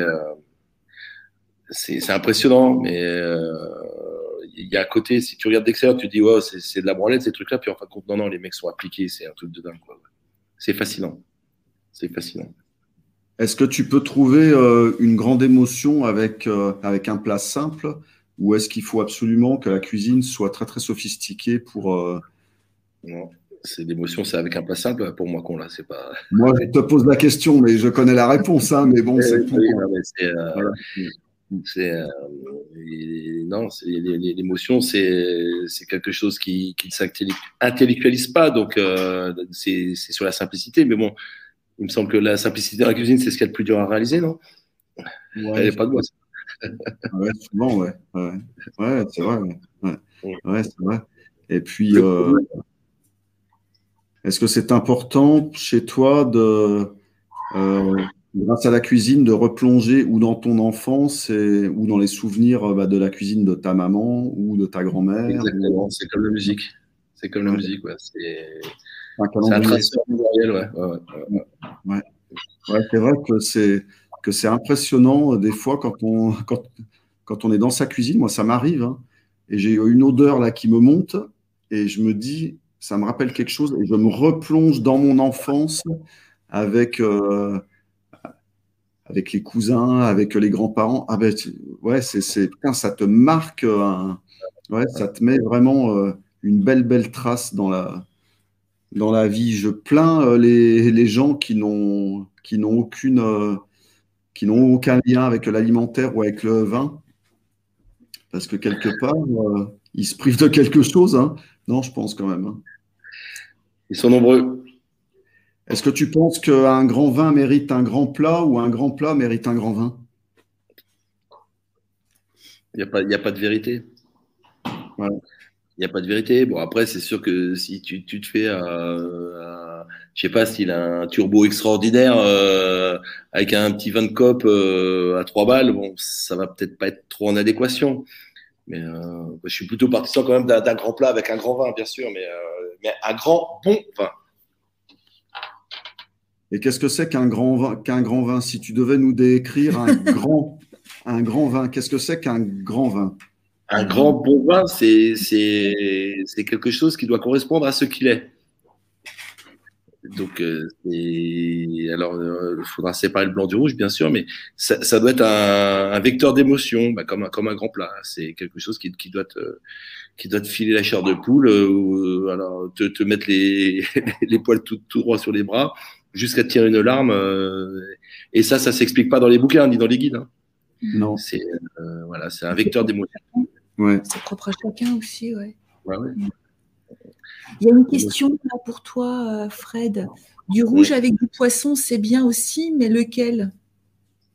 c'est impressionnant, mais euh, il y a à côté, si tu regardes d'extérieur, tu dis, ouais, c'est de la branlette, ces trucs-là, puis en fin de compte, non, non, les mecs sont appliqués, c'est un truc de dingue. C'est fascinant. C'est fascinant. Est-ce que tu peux trouver euh, une grande émotion avec, euh, avec un plat simple ou est-ce qu'il faut absolument que la cuisine soit très très sophistiquée pour. Non, c'est l'émotion, c'est avec un plat simple pour moi qu'on l'a, c'est pas. [laughs] Moi, je te pose la question, mais je connais la réponse, hein, mais bon, [laughs] c'est. C'est euh, non, l'émotion, c'est quelque chose qui, qui ne s'intellectualise pas, donc euh, c'est sur la simplicité. Mais bon, il me semble que la simplicité dans la cuisine, c'est ce qu'il y a de plus dur à réaliser, non? Ouais, Elle pas de moi. ouais, souvent, ouais. Ouais, ouais c'est vrai. Ouais, ouais c'est vrai. Et puis, euh, est-ce que c'est important chez toi de euh, grâce à la cuisine, de replonger ou dans ton enfance ou dans les souvenirs euh, bah, de la cuisine de ta maman ou de ta grand-mère. Exactement, c'est comme la musique. C'est comme la musique, ouais. C'est un ouais. ouais, ouais. c'est vrai que c'est que c'est impressionnant euh, des fois quand on quand, quand on est dans sa cuisine. Moi, ça m'arrive hein, et j'ai une odeur là qui me monte et je me dis, ça me rappelle quelque chose et je me replonge dans mon enfance avec euh, avec les cousins, avec les grands-parents. Ah ben, ouais, c'est, ça te marque, ouais, ça te met vraiment euh, une belle, belle trace dans la, dans la vie. Je plains euh, les, les, gens qui n'ont, qui n'ont aucune, euh, qui n'ont aucun lien avec l'alimentaire ou avec le vin, parce que quelque part, ils se privent de quelque chose. Hein. Non, je pense quand même. Hein. Ils sont nombreux. Est-ce que tu penses qu'un grand vin mérite un grand plat ou un grand plat mérite un grand vin? Il n'y a, pas, a pas de vérité. Il n'y a pas de vérité. Bon, après, c'est sûr que si tu, te fais, euh, je sais pas, s'il a un turbo extraordinaire euh, avec un petit vin de cop euh, à trois balles, bon, ça va peut-être pas être trop en adéquation. Mais euh, je suis plutôt partisan quand même d'un grand plat avec un grand vin, bien sûr, mais, mais un grand bon vin. Et qu'est-ce que c'est qu'un grand vin, qu'un grand vin? Si tu devais nous décrire un [laughs] grand, un grand vin, qu'est-ce que c'est qu'un grand vin? Un grand bon vin, c'est, c'est, quelque chose qui doit correspondre à ce qu'il est. Donc, euh, alors, il faudra séparer le blanc du rouge, bien sûr, mais ça, ça doit être un, un vecteur d'émotion, bah, comme, un, comme un grand plat. C'est quelque chose qui, qui, doit te, qui doit te filer la chair de poule, ou alors te, te mettre les, [laughs] les poils tout, tout droit sur les bras, jusqu'à tirer une larme. et ça, ça s'explique pas dans les bouquins ni dans les guides. Hein. Non. C'est voilà, c'est un vecteur d'émotion. Ouais. C'est propre à chacun aussi, ouais. Ouais, ouais. Il y a une question là pour toi, euh, Fred. Du rouge avec du poisson, c'est bien aussi, mais lequel?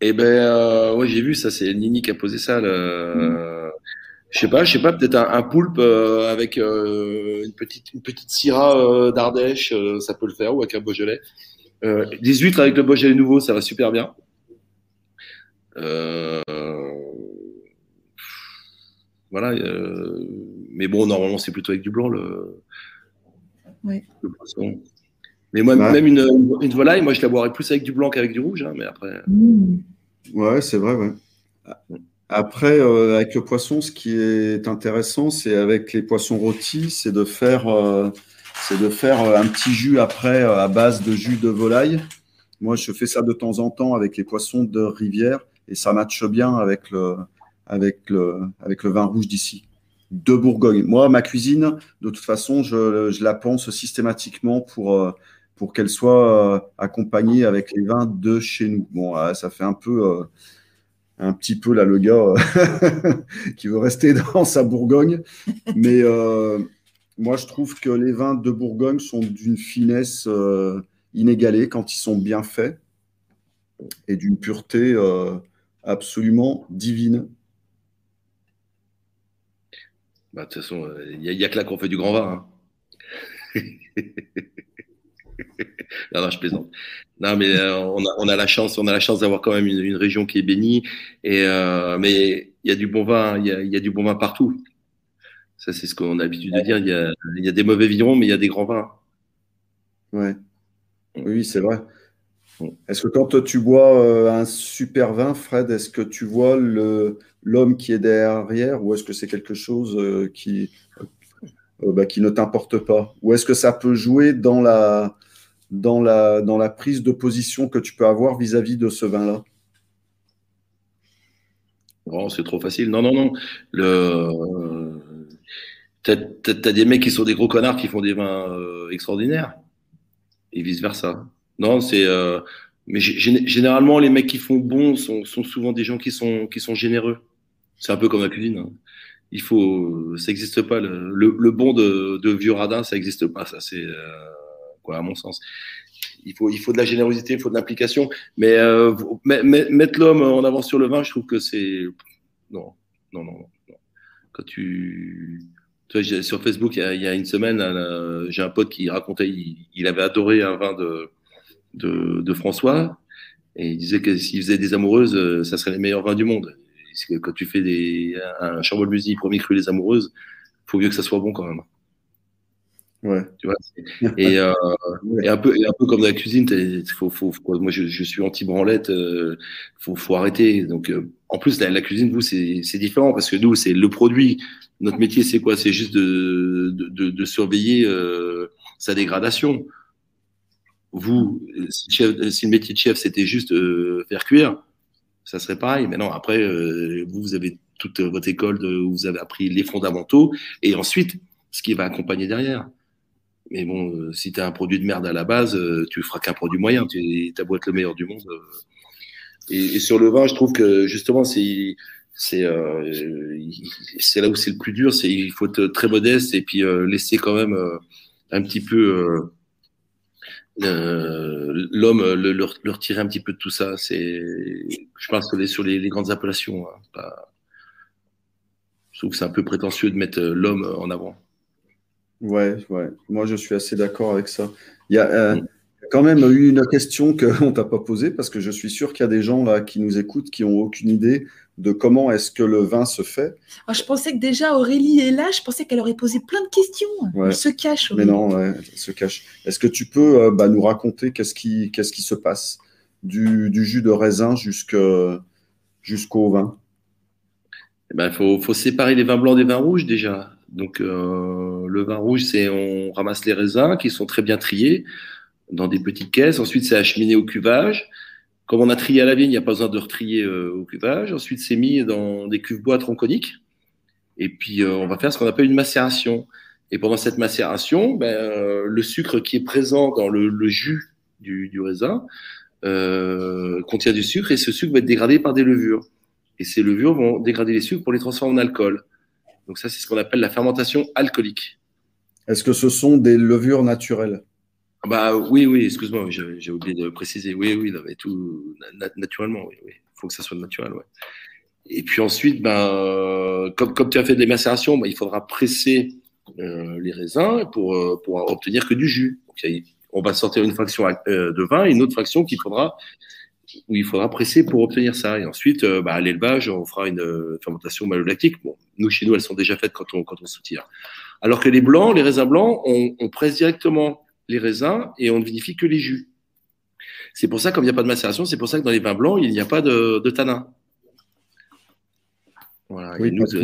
Eh ben, euh, ouais, j'ai vu ça. C'est Nini qui a posé ça. Le... Je sais pas, je sais pas, peut-être un, un poulpe euh, avec euh, une petite une petite syrah d'Ardèche, ça peut le faire, ou avec un Beaujolais. Des huîtres avec le Beaujolais nouveau, ça va super bien. Euh, voilà. euh, mais bon, normalement, c'est plutôt avec du blanc le, le poisson. Mais moi, Ouais. même une, une volaille, moi, je la boirais plus avec du blanc qu'avec du rouge. hein, mais après, Mmh. Ouais, c'est vrai, ouais. Après, euh, avec le poisson, ce qui est intéressant, c'est avec les poissons rôtis, c'est de faire, euh, c'est de faire un petit jus après euh, à base de jus de volaille. Moi, je fais ça de temps en temps avec les poissons de rivière et ça matche bien avec le, avec le, avec le vin rouge d'ici, de Bourgogne. Moi, ma cuisine, de toute façon, je, je la pense systématiquement pour, euh, pour qu'elle soit euh, accompagnée avec les vins de chez nous. Bon, euh, ça fait un peu, un petit peu là le gars [laughs] qui veut rester dans sa Bourgogne, mais euh, moi je trouve que les vins de Bourgogne sont d'une finesse inégalée quand ils sont bien faits et d'une pureté absolument divine. Bah, de toute façon, il n'y a, y a que là qu'on fait du grand vin. hein. [laughs] non, non, je plaisante. Non, mais euh, on, a, on a la chance, on a la chance d'avoir quand même une, une région qui est bénie. Et euh, mais il y a du bon vin, il y a, il y a du bon vin partout. Ça, c'est ce qu'on a l'habitude de dire. Il y y a des mauvais vignerons, mais il y a des grands vins. Ouais. Oui, c'est vrai. Est-ce que quand tu bois euh, un super vin, Fred, est-ce que tu vois le l'homme qui est derrière ou est-ce que c'est quelque chose euh, qui euh, bah, qui ne t'importe pas? Ou est-ce que ça peut jouer dans la dans la dans la prise de position que tu peux avoir vis-à-vis de ce vin-là? Oh, c'est trop facile. Non, non, non. Le... T'as, t'as des mecs qui sont des gros connards qui font des vins euh, extraordinaires. Et vice-versa. Non, c'est. Mais gé- gé- généralement, les mecs qui font bon sont, sont souvent des gens qui sont, qui sont généreux. C'est un peu comme la cuisine. hein. Il faut. Ça n'existe pas. Le, le, le bon de, de vieux radin, ça n'existe pas. Ça, c'est. euh, Quoi, à mon sens. Il faut, il faut de la générosité, il faut de l'implication. Mais euh, mettre l'homme en avant sur le vin, je trouve que c'est. Non, non, non, non. Quand tu. Tu vois, sur Facebook, il y a, il y a une semaine, là, j'ai un pote qui racontait, il, il avait adoré un vin de, de, de François, et il disait que s'il faisait des amoureuses, euh, ça serait les meilleurs vins du monde. Parce que quand tu fais des, un Chambol Musi, premier cru les amoureuses, faut mieux que ça soit bon quand même. Ouais. Tu vois et, euh, et un peu et un peu comme dans la cuisine faut, faut, faut- moi je, je suis anti branlette euh, faut faut arrêter. Donc euh, en plus la, la cuisine vous c'est différent parce que nous c'est le produit. Notre métier c'est quoi? C'est juste de, de, de, de surveiller euh, sa dégradation. Vous si, le chef- si le métier de chef c'était juste faire cuire ça serait pareil mais non après euh, vous vous avez toute votre école de, où vous avez appris les fondamentaux et ensuite ce qui va accompagner derrière mais bon, euh, si tu un produit de merde à la base, euh, tu feras qu'un produit moyen. Tu as beau le meilleur du monde. euh. Et, et sur le vin, je trouve que justement, c'est c'est euh, là où c'est le plus dur. C'est il faut être très modeste et puis euh, laisser quand même euh, un petit peu euh, euh, l'homme le, le, le retirer un petit peu de tout ça. C'est je pense que les, sur les, les grandes appellations, hein, pas- je trouve que c'est un peu prétentieux de mettre euh, l'homme en avant. Ouais, ouais. Moi, je suis assez d'accord avec ça. Il y a euh, quand même eu une question qu'on [laughs] t'a pas posée parce que je suis sûr qu'il y a des gens là qui nous écoutent qui ont aucune idée de comment est-ce que le vin se fait. Ah, je pensais que déjà Aurélie est là, je pensais qu'elle aurait posé plein de questions. Ouais. Elle se cache. Mais non, ouais, elle se cache. Est-ce que tu peux euh, bah, nous raconter qu'est-ce qui, qu'est-ce qui se passe du, du jus de raisin jusque- jusqu'au vin? Il ben, faut, faut séparer les vins blancs des vins rouges déjà. Donc euh, le vin rouge, c'est on ramasse les raisins qui sont très bien triés. Dans des petites caisses. Ensuite, c'est acheminé au cuvage. Comme on a trié à la vigne, il n'y a pas besoin de retrier euh, au cuvage. Ensuite, c'est mis dans des cuves bois tronconiques. Et puis, euh, on va faire ce qu'on appelle une macération. Et pendant cette macération, ben, euh, le sucre qui est présent dans le, jus du, raisin contient du sucre et ce sucre va être dégradé par des levures. Et ces levures vont dégrader les sucres pour les transformer en alcool. Donc ça, c'est ce qu'on appelle la fermentation alcoolique. Est-ce que ce sont des levures naturelles? Bah oui, oui, excuse-moi, j'ai oublié de préciser. Oui, oui, mais tout na naturellement, oui, oui. Faut que ça soit naturel, ouais. Et puis ensuite, ben, comme, comme tu as fait des macérations, ben, il faudra presser euh, les raisins pour, euh, pour obtenir que du jus. Donc, on va sortir une fraction euh, de vin et une autre fraction qu'il faudra où il faudra presser pour obtenir ça. Et ensuite, euh, bah, à l'élevage, on fera une euh, fermentation malolactique. Bon, nous, chez nous, elles sont déjà faites quand on, quand on soutire. Alors que les blancs, les raisins blancs, on, on presse directement les raisins et on ne vinifie que les jus. C'est pour ça, comme il n'y a pas de macération, c'est pour ça que dans les vins blancs, il n'y a pas de, de tanin. Voilà. Oui, et nous, sur,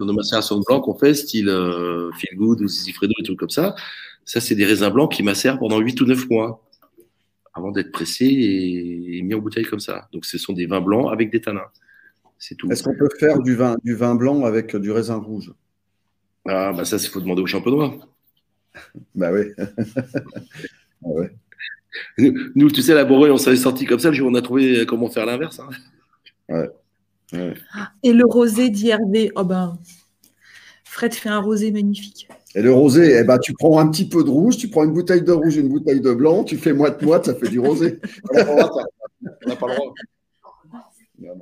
nos macérations de blanc qu'on fait, style euh, Feel Good ou Zizifredo, des trucs comme ça, ça, c'est des raisins blancs qui macèrent pendant 8 ou 9 mois avant d'être pressés et mis en bouteille comme ça. Donc, ce sont des vins blancs avec des tanins. C'est tout. Est-ce qu'on peut faire du vin, du vin blanc avec du raisin rouge? Ah, bah ça, il faut demander au champenois. Bah oui. [laughs] ah ouais. Nous, tu sais, la Bourgogne, on s'est sorti comme ça le jour où on a trouvé comment faire l'inverse. Hein. Ouais. ouais. Et le rosé d'IRV, oh ben, Fred fait un rosé magnifique. Et le rosé, eh ben, tu prends un petit peu de rouge, tu prends une bouteille de rouge, une bouteille de blanc, tu fais moite-moite, ça fait du rosé. [laughs] On n'a pas le droit.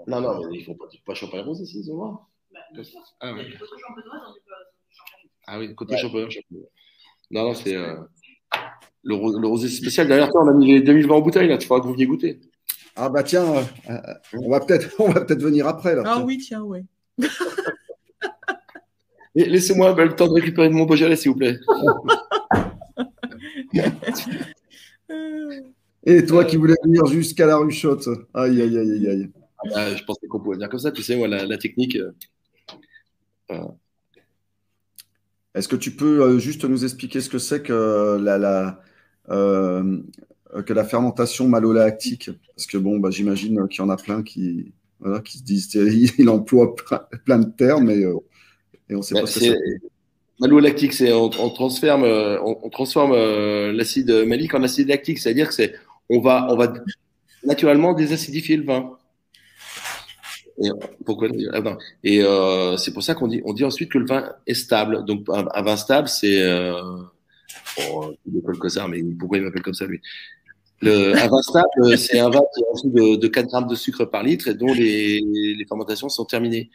Non, non, mais il ne faut pas, pas champagne rosé, si, c'est moi. Ah, ouais. ah oui, côté ouais. champagne. Non, non, c'est euh, le, le, rosé spécial. D'ailleurs, on a mis les 2020 en bouteille, là, tu feras que vous veniez goûter. Ah bah tiens, euh, on va peut-être [laughs] peut venir après. Là, ah tiens. oui, tiens, ouais. [laughs] Laissez-moi le temps de récupérer mon Beaujolais, s'il vous plaît. [laughs] Et toi qui voulais venir jusqu'à la ruchotte. Aïe, aïe, aïe, aïe. Ah, je pensais qu'on pouvait venir comme ça. Tu sais, moi, la, la technique. Euh... Est-ce que tu peux euh, juste nous expliquer ce que c'est que la, la euh, que la fermentation malolactique? Parce que bon, bah, j'imagine qu'il y en a plein qui, voilà, qui se disent [laughs] il emploie plein de termes, mais euh, et on sait bah, pas ce que c'est. Malolactique, c'est on, on, transforme, on, on transforme euh, l'acide malique en acide lactique, c'est-à-dire que c'est on va on va naturellement désacidifier le vin. Et, ah, euh, c'est pour ça qu'on dit ensuite que le vin est stable. Donc un, vin stable, c'est euh, comme ça, mais pourquoi il m'appelle comme ça lui? Un vin stable, c'est un vin qui dessous de, de 4 grammes de sucre par litre et dont les, fermentations sont terminées.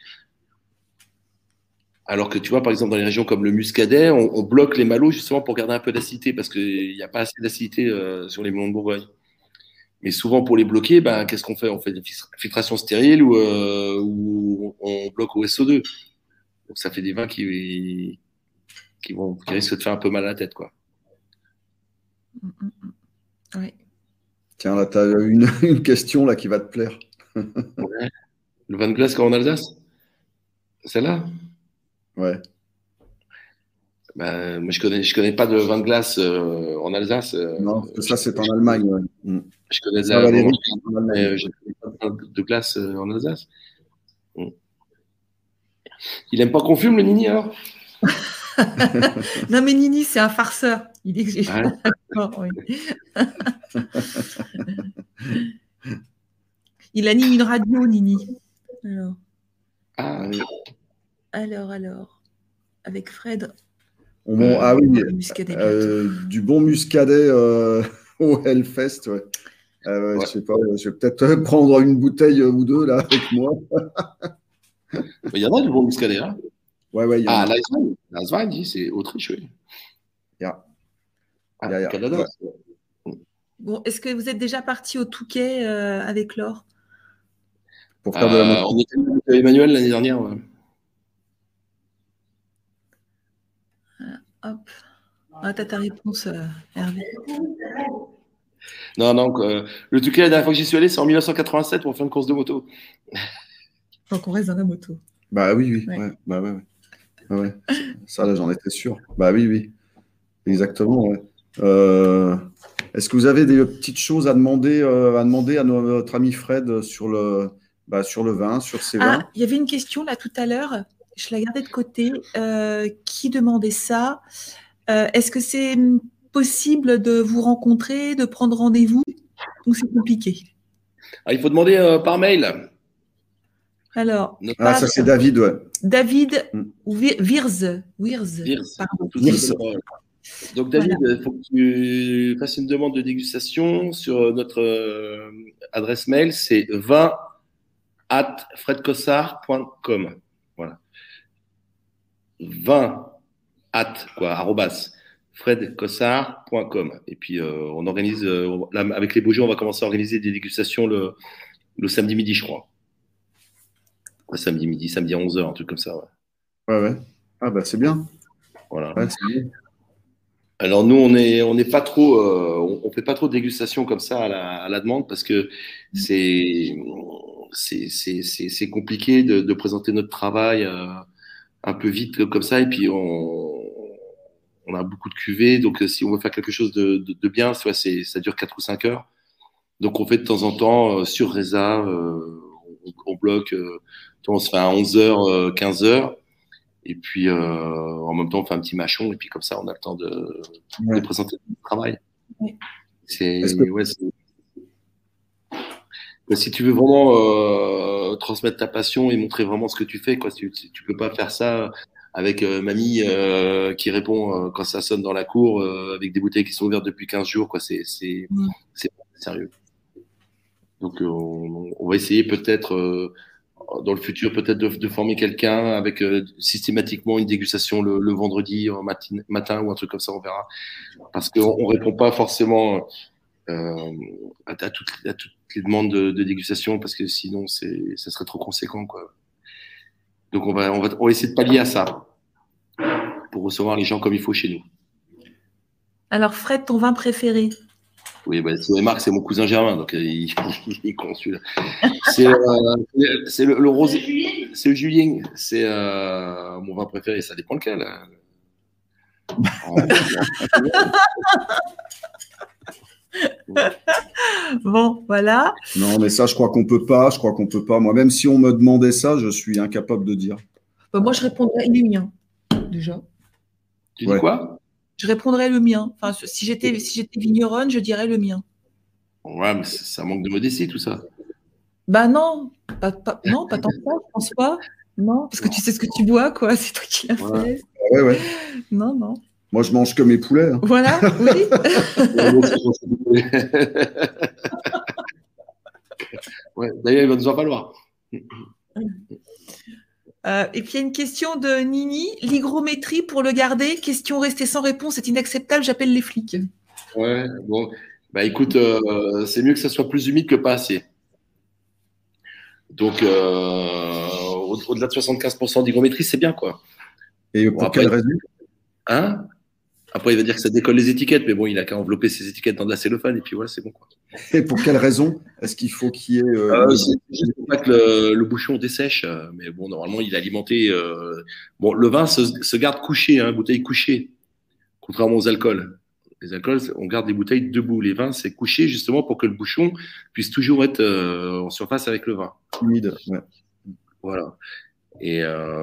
Alors que tu vois, par exemple, dans les régions comme le muscadet, on, on bloque les malots justement pour garder un peu d'acidité parce qu'il n'y a pas assez d'acidité euh, sur les melons de Bourgogne. Mais souvent, pour les bloquer, ben, qu'est-ce qu'on fait? On fait des filtrations stériles ou, euh, ou, on bloque au SO2. Donc, ça fait des vins qui, qui, vont, qui risquent de faire un peu mal à la tête. Quoi. Oui. Tiens, là, tu as une, [laughs] une, question là, qui va te plaire. [laughs] ouais. Le vin de glace en Alsace? Celle-là? Ouais. Ben, moi, je connais, je connais pas de vin de glace euh, en Alsace. Euh, non, parce que ça, c'est en Allemagne. Ouais. Mm. Je connais de la mais euh, je connais pas de glace euh, en Alsace. Mm. Il aime pas qu'on fume, le Nini, alors? [laughs] Non, mais Nini, c'est un farceur. Il que j'ai ouais? d'accord, oui. [laughs] Il anime une radio, Nini. Alors. Ah oui. Alors, alors, avec Fred. Bon, ah oui, euh, du bon muscadet euh, [laughs] au Hellfest, ouais. Euh, ouais. Je sais pas, je vais peut-être prendre une bouteille ou deux là avec moi. [laughs] Il y en a du bon muscadet là. Ouais, ouais. Y ah, Leiswein, dit c'est Autriche, oui. Yeah. Ah, yeah, yeah. Canada. Ouais. Bon, est-ce que vous êtes déjà parti au Touquet euh, avec Laure? Pour faire de la On était avec Emmanuel l'année dernière. Ouais. Hop. Ah, t'as ta réponse, euh, Hervé. Non, non, euh, le Touquet, la dernière fois que j'y suis allé, c'est en 1987 pour faire une course de moto. [laughs] Donc on reste dans la moto. Bah oui, oui. Ouais. Ouais, bah, ouais, ouais. Ça, là, j'en étais sûr. Bah oui, oui. Exactement, ouais. Euh... Est-ce que vous avez des petites choses à demander, à, demander à notre ami Fred sur le, bah, sur le vin, sur ses vins? Ah, il y avait une question là tout à l'heure, je la gardais de côté. qui demandait ça? Est-ce que c'est possible de vous rencontrer, de prendre rendez-vous ou c'est compliqué? Ah, Il faut demander par mail. Alors, ah, ça c'est David, ouais. David mm. ou Virz. Virz. Donc, David, il faut que tu fasses une demande de dégustation sur notre euh, adresse mail. C'est 20 at fredcossard.com. Voilà. 20 at, quoi, arrobas, fredcossard.com. Et puis, euh, on organise, euh, avec les Beaujolais, on va commencer à organiser des dégustations le, le samedi midi, je crois samedi midi, samedi à 11h, un truc comme ça. Ouais, ouais. ouais. Ah, bah, c'est bien. Voilà. Alors, nous, on n'est on est pas trop, euh, on, fait pas trop de dégustation comme ça à la, à la demande parce que c'est c'est compliqué de, de, présenter notre travail un peu vite comme ça. Et puis, on, on a beaucoup de cuvées. Donc, si on veut faire quelque chose de, de, de bien, soit ça dure 4 ou 5 heures. Donc, on fait de temps en temps euh, sur Reza, on, on, bloque on se fait à 11h, 15h. Et puis, euh, en même temps, on fait un petit machon. Et puis, comme ça, on a le temps de, présenter le travail. C'est, si tu veux vraiment euh, transmettre ta passion et montrer vraiment ce que tu fais, quoi, tu, tu peux pas faire ça avec euh, mamie qui répond quand ça sonne dans la cour avec des bouteilles qui sont ouvertes depuis 15 jours. Quoi, c'est, c'est, c'est sérieux. Donc, on, on, va essayer peut-être dans le futur peut-être de, former quelqu'un avec euh, systématiquement une dégustation le, vendredi euh, matin, matin ou un truc comme ça, on verra. Parce qu'on ne répond pas forcément euh, à, toutes, les demandes de, dégustation parce que sinon ça serait trop conséquent. Quoi. Donc on va, on, va, on va essayer de pallier à ça pour recevoir les gens comme il faut chez nous. Alors Fred, ton vin préféré? Oui, bah, Marc, c'est mon cousin Germain, donc euh, il, [laughs] est con celui-là. C'est euh, le, le, rosé. C'est le Julien. C'est euh, mon vin préféré, ça dépend lequel. Hein. [laughs] [laughs] bon, voilà. Non, mais ça, je crois qu'on peut pas. Je crois qu'on peut pas. Moi, même si on me demandait ça, je suis incapable de dire. Bah, moi, je répondrais le mien, déjà. Tu dis quoi? Je répondrais le mien. Enfin, si j'étais si j'étais vigneronne, je dirais le mien. Ouais, mais ça manque de modestie tout ça. Bah non, pas, non, pas tant que ça, je pense pas. Non, parce que tu sais ce que tu bois, quoi. [laughs] C'est toi qui l'as fait. Ouais, ouais. Non, non. Moi, je mange que mes poulets. Hein. Voilà, oui. [laughs] ouais, D'ailleurs, il va nous en falloir. Euh, et puis il y a une question de Nini. L'hygrométrie pour le garder, question restée sans réponse, c'est inacceptable, j'appelle les flics. Ouais, bon, bah écoute, euh, c'est mieux que ça soit plus humide que pas assez. Donc, euh, au-delà de 75% d'hygrométrie, c'est bien, quoi. Et pour quelle raison? Hein? Après, il va dire que ça décolle les étiquettes, mais bon, il a qu'à envelopper ses étiquettes dans de la cellophane, et puis voilà, c'est bon, quoi. Et pour quelle raison Est-ce qu'il faut qu'il y ait. Euh, euh, juste pas que le, bouchon dessèche, euh, mais bon, normalement, il est alimenté. Bon, le vin se, garde couché, hein, bouteille couchée, contrairement aux alcools. Les alcools, on garde les bouteilles debout. Les vins, c'est couché justement pour que le bouchon puisse toujours être en surface avec le vin. Humide, ouais. Voilà. Et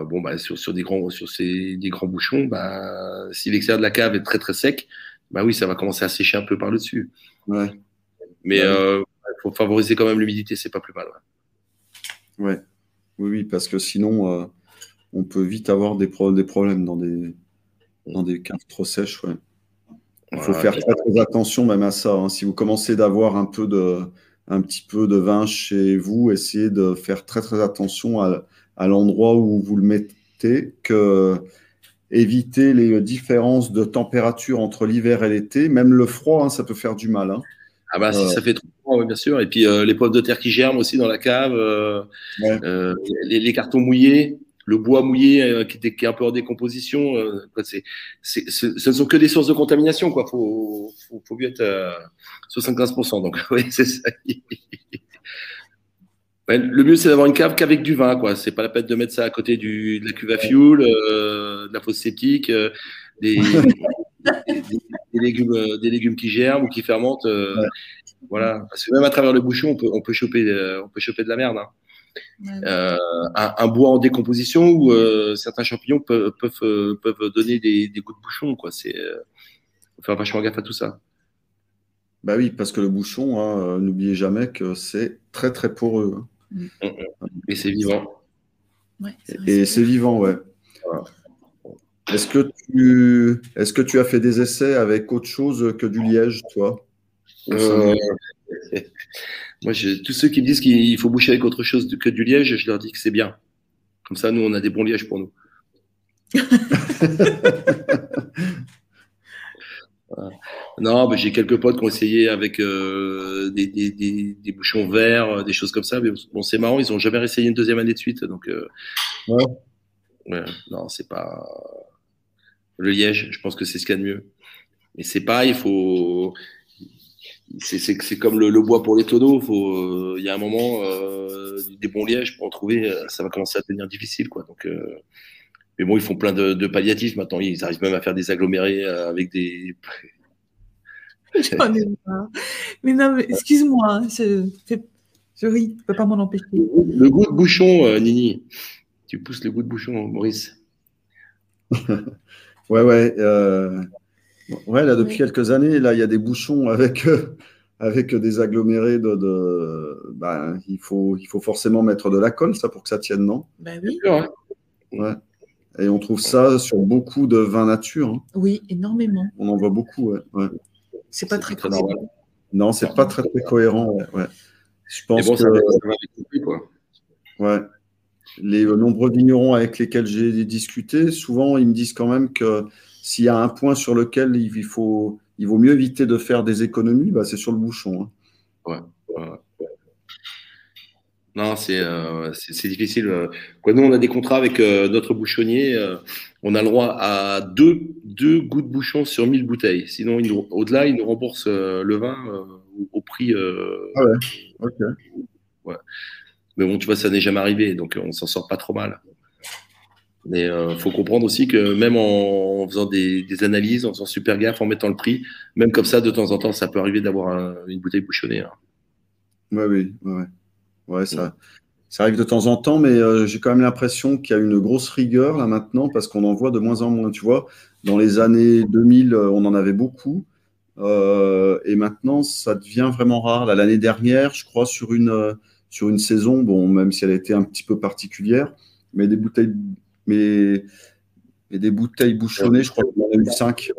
bon, bah, sur, sur, des grands, sur ces, des grands bouchons, bah, si l'extérieur de la cave est très très sec, bah oui, ça va commencer à sécher un peu par le dessus. Ouais. Mais il euh, faut favoriser quand même l'humidité, c'est pas plus mal. Ouais. Oui, oui, parce que sinon, euh, on peut vite avoir des, des problèmes dans des, dans des caves trop sèches. Il faut faire très, attention même à ça. Hein. Si vous commencez d'avoir un peu de, un petit peu de vin chez vous, essayez de faire très très attention à, à l'endroit où vous le mettez, que éviter les différences de température entre l'hiver et l'été. Même le froid, hein, ça peut faire du mal. Hein. Ah bah si ça fait trop froid, bien sûr. Et puis euh, les pommes de terre qui germent aussi dans la cave, euh, euh, les, cartons mouillés, le bois mouillé qui, est, un peu en décomposition. c'est, ce ne sont que des sources de contamination. Quoi. Faut, faut, faut mieux être à 75%. Donc [laughs] oui, c'est ça. Le mieux, c'est d'avoir une cave qu'avec du vin. Quoi. C'est pas la peine de mettre ça à côté de la cuve à fioul, de la fosse sceptique, des, légumes, euh, des légumes qui germent ou qui fermentent. euh, Ouais. Voilà. Parce que même à travers le bouchon, on peut, on peut, choper, euh, on peut choper de la merde. hein. Euh, un, un bois en décomposition où euh, certains champignons peuvent, peuvent, euh, peuvent donner des, des goûts de bouchon. Quoi. C'est, euh, faut faire vachement gaffe à tout ça. Bah oui, parce que le bouchon, hein, euh, n'oubliez jamais que c'est très très poreux. hein. Et c'est vivant. Ouais, Et c'est vivant, ouais. Voilà. Est-ce que tu est-ce que tu as fait des essais avec autre chose que du liège, toi? Euh, [laughs] moi, je, tous ceux qui me disent qu'il faut boucher avec autre chose que du liège, je leur dis que c'est bien. Comme ça, nous, on a des bons lièges pour nous. [laughs] [laughs] Voilà. Non, mais j'ai quelques potes qui ont essayé avec euh, des, des, des, des bouchons verts, euh, des choses comme ça. Mais bon, c'est marrant, ils ont jamais essayé une deuxième année de suite. Donc, euh, Ouais. ouais, non, c'est pas le liège. Je pense que c'est ce qu'il y a de mieux. Mais c'est pas, il faut. C'est comme le, le bois pour les tonneaux. Euh, il y a un moment, des bons lièges pour en trouver, ça va commencer à devenir difficile, quoi. Donc, mais bon, ils font plein de, de palliatifs maintenant. Ils arrivent même à faire des agglomérés avec des. J'en ai marre. Mais non, mais excuse-moi, je, je ris, je peux pas m'en empêcher. Le goût de bouchon, euh, Nini. Tu pousses le goût de bouchon, Maurice. [laughs] Ouais, ouais. euh, Ouais, là, depuis Ouais. quelques années, là, il y a des bouchons avec, euh, avec des agglomérés de. de... Ben, il, faut, il faut forcément mettre de la colle, ça, pour que ça tienne, non? Bah oui, Ouais. Et on trouve ça sur beaucoup de vins nature. hein. oui, énormément. On en voit beaucoup, ouais. ouais. C'est pas très très cohérent. normal. Non, c'est pas très, très cohérent, ouais. ouais. Je pense bon, que ça va, ça va avec le prix, quoi. ouais, les euh, nombreux vignerons avec lesquels j'ai discuté, souvent, ils me disent quand même que s'il y a un point sur lequel il il faut, il vaut mieux éviter de faire des économies, bah, c'est sur le bouchon. hein. Voilà. Non, c'est euh, difficile. euh. Quoi, nous, on a des contrats avec euh, notre bouchonnier. euh, on a le droit à deux, deux goûts de bouchon sur 1000 bouteilles. Sinon, il au-delà, il nous rembourse euh, le vin au- prix. euh, Ok. Mais bon, tu vois, ça n'est jamais arrivé, donc on s'en sort pas trop mal. Mais euh, faut comprendre aussi que même en, en faisant des, des analyses, en faisant super gaffe, en mettant le prix, même comme ça, de temps en temps, ça peut arriver d'avoir un- une bouteille bouchonnée. hein. Ouais, oui, ouais, ouais. Ça, ça arrive de temps en temps, mais euh, j'ai quand même l'impression qu'il y a une grosse rigueur là maintenant parce qu'on en voit de moins en moins. Tu vois, dans les années 2000, euh, on en avait beaucoup. Euh, et maintenant, ça devient vraiment rare. Là, L'année dernière, je crois, sur une, euh, sur une saison, bon, même si elle a été un petit peu particulière, mais des bouteilles, mais, mais des bouteilles bouchonnées, je crois qu'on en a eu cinq.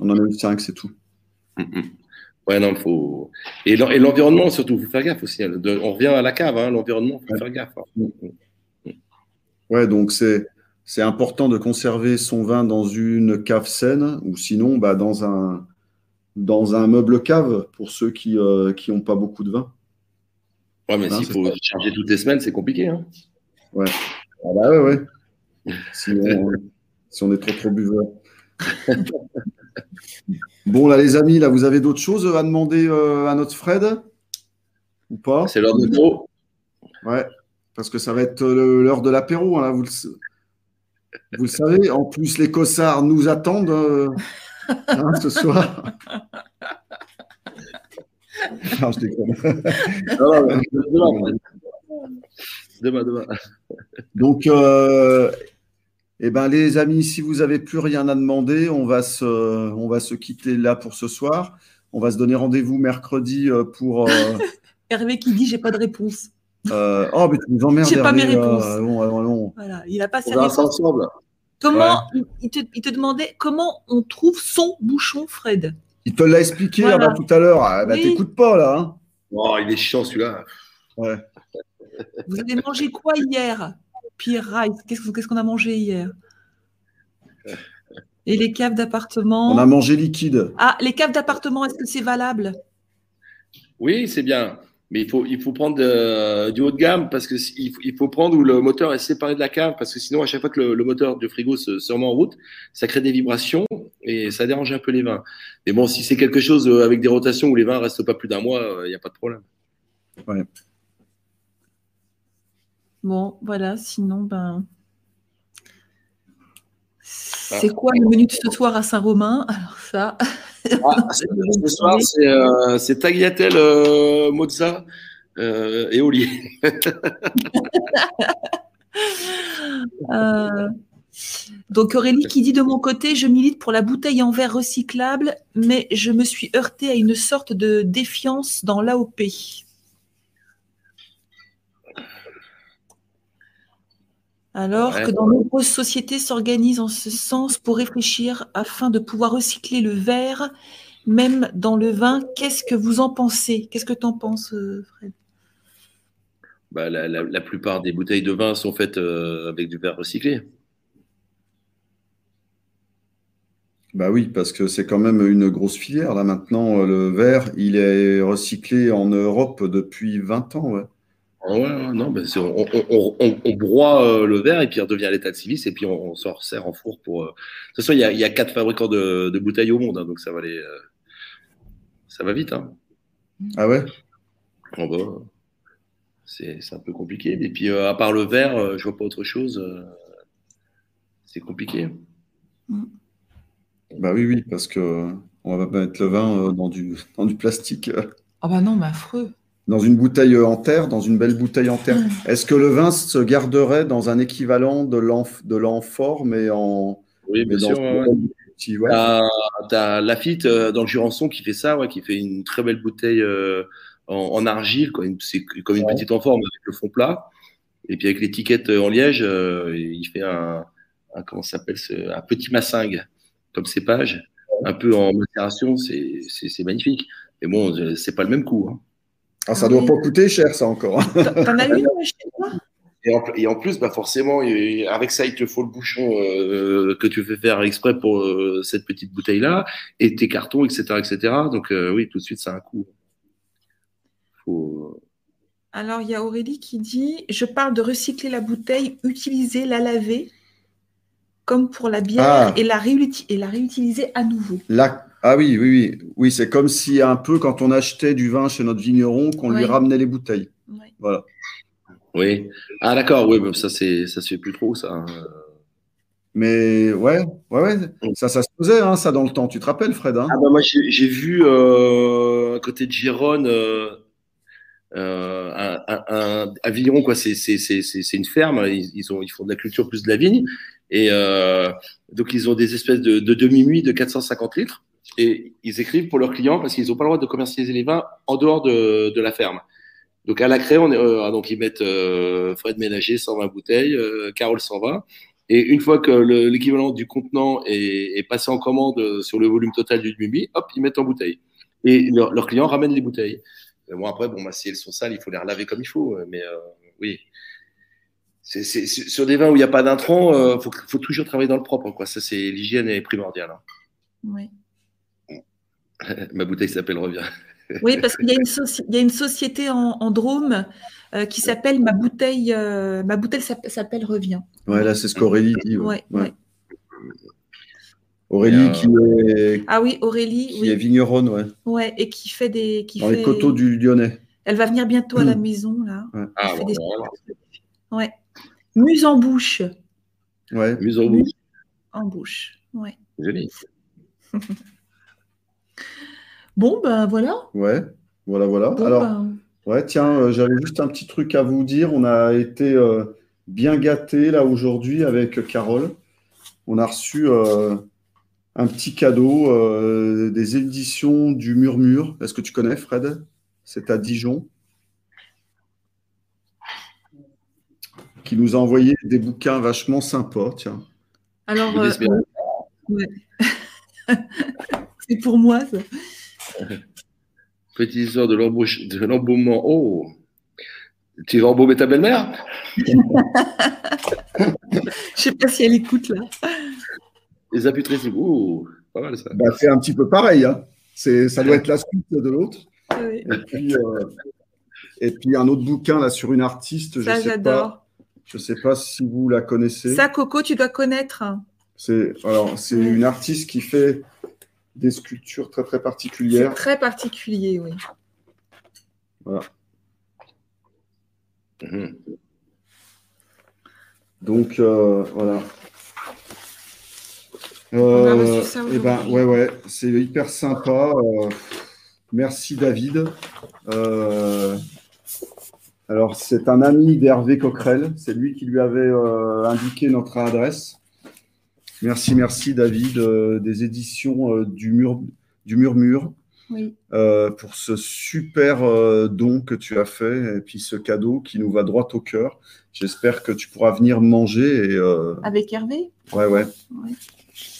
On en a eu cinq, c'est tout. Mm, mm. Ouais, non, faut. Et l'en- et l'environnement, surtout, faut faire gaffe aussi. hein. On revient à la cave, hein, l'environnement, faut Ouais. faire gaffe. hein. Ouais, donc c'est c'est important de conserver son vin dans une cave saine ou sinon bah, dans un dans un meuble cave pour ceux qui euh, qui ont pas beaucoup de vin. Ouais, mais Hein, s'il faut charger toutes les semaines, c'est compliqué. Hein. Ah bah ouais ouais. Sinon, euh, [laughs] si on est trop trop buveur. [laughs] bon là les amis, là vous avez d'autres choses à demander euh, à notre Fred ou pas? C'est l'heure de l'eau. Ouais, parce que ça va être euh, l'heure de l'apéro, hein, là, vous, le, vous le savez. En plus, les cossards nous attendent euh, [laughs] hein, ce soir. Non, je déconne. Non, non, mais demain, demain, demain. Donc, euh, eh ben, les amis, si vous n'avez plus rien à demander, on va, se, on va se quitter là pour ce soir. On va se donner rendez-vous mercredi euh, pour. euh, [laughs] Hervé qui dit j'ai pas de réponse. euh, oh, mais tu nous emmerdes. J'ai pas mes réponses. euh, allons, allons, allons. Voilà, il a pas On réponses. ensemble. Comment il, te, il te demandait comment on trouve son bouchon, Fred? Il te l'a expliqué Voilà. tout à l'heure. Ah, bah, Oui. T'écoutes pas là. hein. Oh, il est chiant celui-là. Ouais. Vous avez mangé quoi hier, Pierre Rice Qu'est-ce qu'est-ce qu'on a mangé hier? [laughs] Et les caves d'appartement? On a mangé liquide. Ah, les caves d'appartement, est-ce que c'est valable? Oui, c'est bien. Mais il faut, il faut prendre euh, du haut de gamme parce que il faut, il faut prendre où le moteur est séparé de la cave parce que sinon, à chaque fois que le, le moteur du frigo se, se remet en route, ça crée des vibrations et ça dérange un peu les vins. Mais bon, si c'est quelque chose euh, avec des rotations où les vins restent pas plus d'un mois, euh, il n'y a pas de problème. Bon, voilà, sinon, ben. C'est quoi le menu de ce soir à Saint-Romain? Alors ça. Ah, [laughs] ce soir, c'est tagliatelle mozza et Oli. [laughs] Donc Aurélie qui dit de mon côté, je milite pour la bouteille en verre recyclable, mais je me suis heurtée à une sorte de défiance dans l'AOP. Alors que dans nombreuses sociétés s'organisent en ce sens pour réfléchir afin de pouvoir recycler le verre, même dans le vin. Qu'est-ce que vous en pensez? Qu'est-ce que tu en penses, euh, Fred? Bah, la, plupart des bouteilles de vin sont faites euh, avec du verre recyclé. Bah oui, parce que c'est quand même une grosse filière. Là maintenant, le verre, il est recyclé en Europe depuis 20 ans. Ouais. Ah ouais, non, ben on, broie euh, le verre et puis il redevient à l'état de silice et puis on, s'en resserre en four pour. Euh, de toute façon, il y a, quatre fabricants de, bouteilles au monde, hein, donc ça va aller. ça va vite. Hein. Ah ouais? Bah, C'est un peu compliqué. Et puis, à part le verre, je vois pas autre chose. c'est compliqué. Mm. Bah oui, oui, parce que on va mettre le vin euh, dans du, [laughs] dans du plastique. Ah bah non, mais affreux. Dans une bouteille en terre, dans une belle bouteille en terre. Est-ce que le vin se garderait dans un équivalent de l'amphore, mais en. Oui, bien sûr. Tu as, Lafitte euh, dans le Jurançon qui fait ça, ouais, qui fait une très belle bouteille euh, en, argile, c'est comme une petite amphore, mais avec le fond plat. Et puis avec l'étiquette en liège, il fait un, un comment s'appelle un petit massingue comme cépage, un peu en macération, c'est magnifique. Mais bon, c'est pas le même coût. Hein. Ah, ça doit pas coûter cher, ça encore. T'en as une chez toi? Et en, plus, bah forcément, avec ça, il te faut le bouchon euh, que tu fais faire exprès pour euh, cette petite bouteille-là, et tes cartons, etc. etc. Donc euh, oui, tout de suite, ça a un coût. Alors, il y a Aurélie qui dit, je parle de recycler la bouteille, utiliser, la laver comme pour la bière ah. et, la et la réutiliser à nouveau. Ah oui, oui, oui. Oui, c'est comme si un peu quand on achetait du vin chez notre vigneron, qu'on lui ramenait les bouteilles. Oui. Voilà. Oui. Ah d'accord, oui, ça c'est ça se fait plus trop ça. Mais ouais, ouais, ouais. Ça, ça se faisait, hein, ça, dans le temps. Tu te rappelles, Fred hein? Ah bah moi, j'ai vu euh, à côté de Gironne euh, euh, un, un, vigneron, quoi. C'est une ferme. Ils, ils, ont, ils font de la culture plus de la vigne. Et euh, donc, ils ont des espèces de, de demi-muits de 450 litres. Et ils écrivent pour leurs clients parce qu'ils n'ont pas le droit de commercialiser les vins en dehors de, la ferme. Donc, à la craie, on euh, donc ils mettent euh, Fred Ménager 120 bouteilles, euh, Carole 120. Et une fois que l'équivalent du contenant est, passé en commande sur le volume total du demi hop, ils mettent en bouteille. Et leurs clients ramènent les bouteilles. bon, après, bon, bah, si elles sont sales, il faut les relaver comme il faut. Mais euh, oui, c'est, sur des vins où il n'y a pas d'intrant, il euh, faut, toujours travailler dans le propre. Ça, c'est l'hygiène est primordiale. Hein. Oui. [laughs] Ma bouteille s'appelle Revient. oui, parce qu'il y, a une société en, Drôme euh, qui s'appelle Ma bouteille, euh, ma bouteille s'appelle Revient. Ouais, là, c'est ce qu'Aurélie dit. Ouais. Aurélie qui est. Ah oui, Aurélie. Qui est vigneronne, ouais. Ouais, et qui fait des. Qui Dans fait... les coteaux du Lyonnais. Elle va venir bientôt à la maison, là. Ah, des... ouais. Muse en bouche. Ouais. Muse en bouche. En bouche, ouais. Joli. [laughs] bon, ben voilà. Ouais, voilà, voilà. Alors, ben. ouais, tiens, euh, j'avais juste un petit truc à vous dire. On a été euh, bien gâtés là aujourd'hui avec Carole. On a reçu euh, un petit cadeau des éditions du Murmure. Est-ce que tu connais, Fred? C'est à Dijon. qui nous a envoyé des bouquins vachement sympas, tiens. Alors, euh, [laughs] c'est pour moi, ça. Petite histoire de l'embaumement. Oh Tu vas embaumer ta belle-mère? [laughs] Je sais pas si elle écoute, là. Les c'est oh, pas mal ça. Bah, c'est un petit peu pareil. Hein. Ça doit être la suite de l'autre. Et, puis, euh, et puis un autre bouquin là sur une artiste. Ça, j'adore. Je ne sais pas si vous la connaissez. Ça, Coco, tu dois connaître. C'est alors c'est une artiste qui fait des sculptures très très particulières. C'est très particulier, oui. Voilà. Mhm. Donc euh, voilà. On a Euh, reçu ça eh ben, ouais, ouais, c'est hyper sympa. Euh, merci David. Euh, alors, c'est un ami d'Hervé Coquerel. C'est lui qui lui avait indiqué notre adresse. Merci, merci David euh, des éditions euh, du, Mur, du Murmure Oui. euh, pour ce super don que tu as fait et puis ce cadeau qui nous va droit au cœur. J'espère que tu pourras venir manger et Avec Hervé? Ouais, ouais Ouais.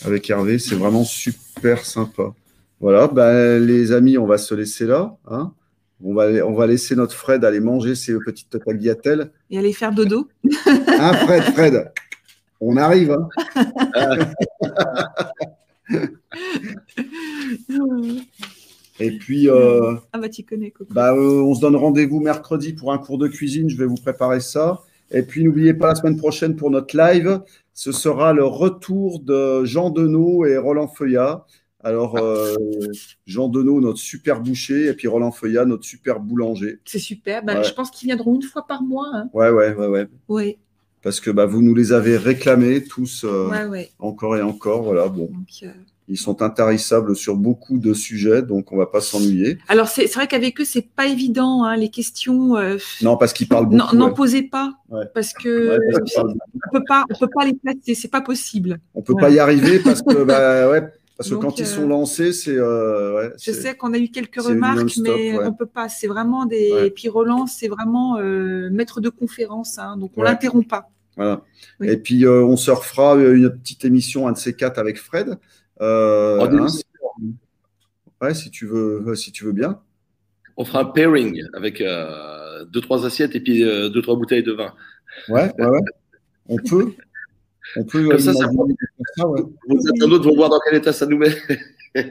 avec Hervé. C'est vraiment super sympa. Voilà, ben, les amis, on va se laisser là. hein. on, va, on va laisser notre Fred aller manger ses petites tagliatelles. Et aller faire dodo. Hein, Fred, Fred? On arrive. hein. [laughs] Et puis, euh, Ah bah tu connais Coco. bah, euh, on se donne rendez-vous mercredi pour un cours de cuisine. Je vais vous préparer ça. Et puis, n'oubliez pas, la semaine prochaine, pour notre live, ce sera le retour de Jean Denot et Roland Feuillat. Alors, euh, Jean Denot, notre super boucher, et puis Roland Feuillat, notre super boulanger. C'est super. Bah, Ouais. Je pense qu'ils viendront une fois par mois. Hein. Ouais, ouais, ouais, ouais. Ouais, Parce que bah, vous nous les avez réclamés tous, euh, ouais, ouais. encore et encore. Voilà, bon. Donc, euh, Ils sont intarissables sur beaucoup de sujets, donc on va pas s'ennuyer. Alors c'est vrai qu'avec eux c'est pas évident hein, les questions. euh, Non, parce qu'ils parlent beaucoup. n'en ouais. posez pas parce que parce on peut pas on peut pas les placer c'est pas possible. On peut Ouais. pas y arriver parce que, bah, ouais, parce que Donc, quand ils euh, sont lancés, c'est. euh, ouais, Je sais qu'on a eu quelques remarques mais ouais. on peut pas c'est vraiment des Ouais. et puis Roland c'est vraiment euh, maître de conférence hein, donc on Ouais. l'interrompt pas. Voilà. Oui. Et puis, euh, on se refera une petite émission, un de ces quatre, avec Fred. Euh, hein, début, ouais, si tu veux, euh, si tu veux bien. On fera un pairing avec euh, deux, trois assiettes et puis euh, deux, trois bouteilles de vin. Ouais, ouais, ouais. On peut. On peut. Comme ça, ça ça, ouais. Vos internautes vont voir dans quel état ça nous met. [laughs]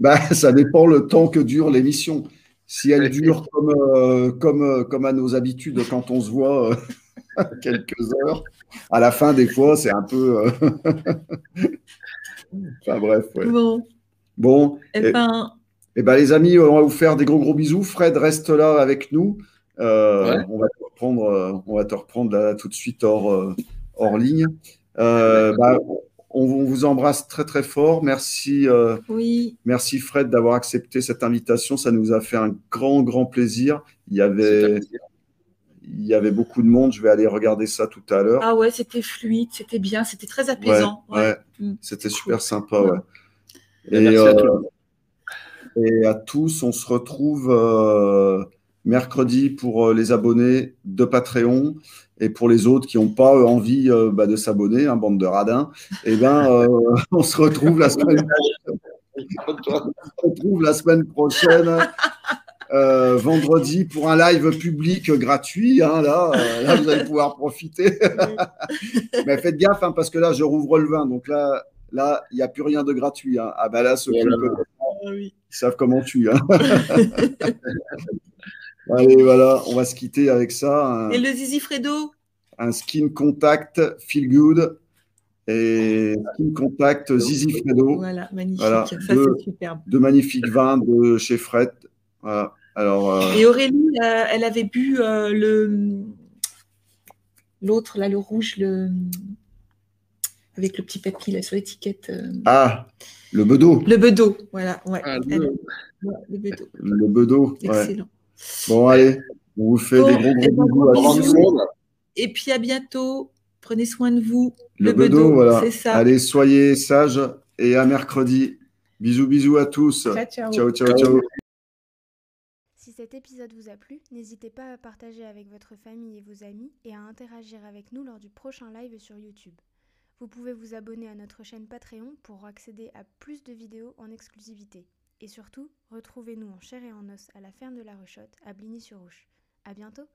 Bah, ça dépend le temps que dure l'émission. Si elle dure comme, euh, comme, euh, comme à nos habitudes quand on se voit euh, [laughs] quelques heures, à la fin, des fois, c'est un peu. euh, [laughs] enfin, bref, ouais. Bon Bon, eh Et- ben eh ben, les amis, on va vous faire des gros gros bisous. Fred, reste là avec nous. Euh, Ouais. on, va te reprendre, euh, on va te reprendre là, tout de suite hors, euh, hors ligne. Euh, bah, on, on vous embrasse très très fort. Merci. euh, oui Merci Fred d'avoir accepté cette invitation. Ça nous a fait un grand, grand plaisir. Il y avait, il y avait beaucoup de monde. Je vais aller regarder ça tout à l'heure. ah ouais c'était fluide c'était bien c'était très apaisant. ouais. ouais. Mm. C'était Cool. super sympa. Ouais. Et merci à monde. et à tous, on se retrouve euh, mercredi pour euh, les abonnés de Patreon. Et pour les autres qui n'ont pas euh, envie euh, bah, de s'abonner, hein, bande de radins, eh ben, euh, [laughs] on se retrouve la semaine on se retrouve la semaine prochaine, euh, vendredi, pour un live public gratuit. hein, là, euh, là, vous allez pouvoir profiter. [laughs] Mais faites gaffe, hein, parce que là, je rouvre le vin. Donc là, là, il n'y a plus rien de gratuit. hein. Ah ben là, ceux qui connaissent, Ah oui. ils savent comment tu. [laughs] Allez, voilà, on va se quitter avec ça. Un, Et le Zizi Fredo? un skin contact feel good et skin contact Zizi Fredo. voilà magnifique Voilà, ça deux. c'est superbe. de magnifiques vins de chez Fred. Voilà. Alors, euh, Et Aurélie, euh, elle avait bu euh, le l'autre là, le rouge, le avec le petit papy là sur l'étiquette. euh, ah, le bedeau. Le bedeau, voilà, ouais. Ah, Elle- le- ouais, le bedeau, Le bedeau. ouais. Bon, allez, on vous fait Bon, des gros eh gros ben, bisous à tout le monde. Et puis à bientôt. Prenez soin de vous. Le, Le bedeau, bedeau, voilà. c'est ça. Allez, soyez sages et à mercredi. Bisous, bisous à tous. Ciao, ciao. ciao, ciao. ciao. Si cet épisode vous a plu, n'hésitez pas à partager avec votre famille et vos amis et à interagir avec nous lors du prochain live sur YouTube. Vous pouvez vous abonner à notre chaîne Patreon pour accéder à plus de vidéos en exclusivité. Et surtout, retrouvez-nous en chair et en os à la ferme de la Rechotte à Bligny-sur-Ouche. À bientôt!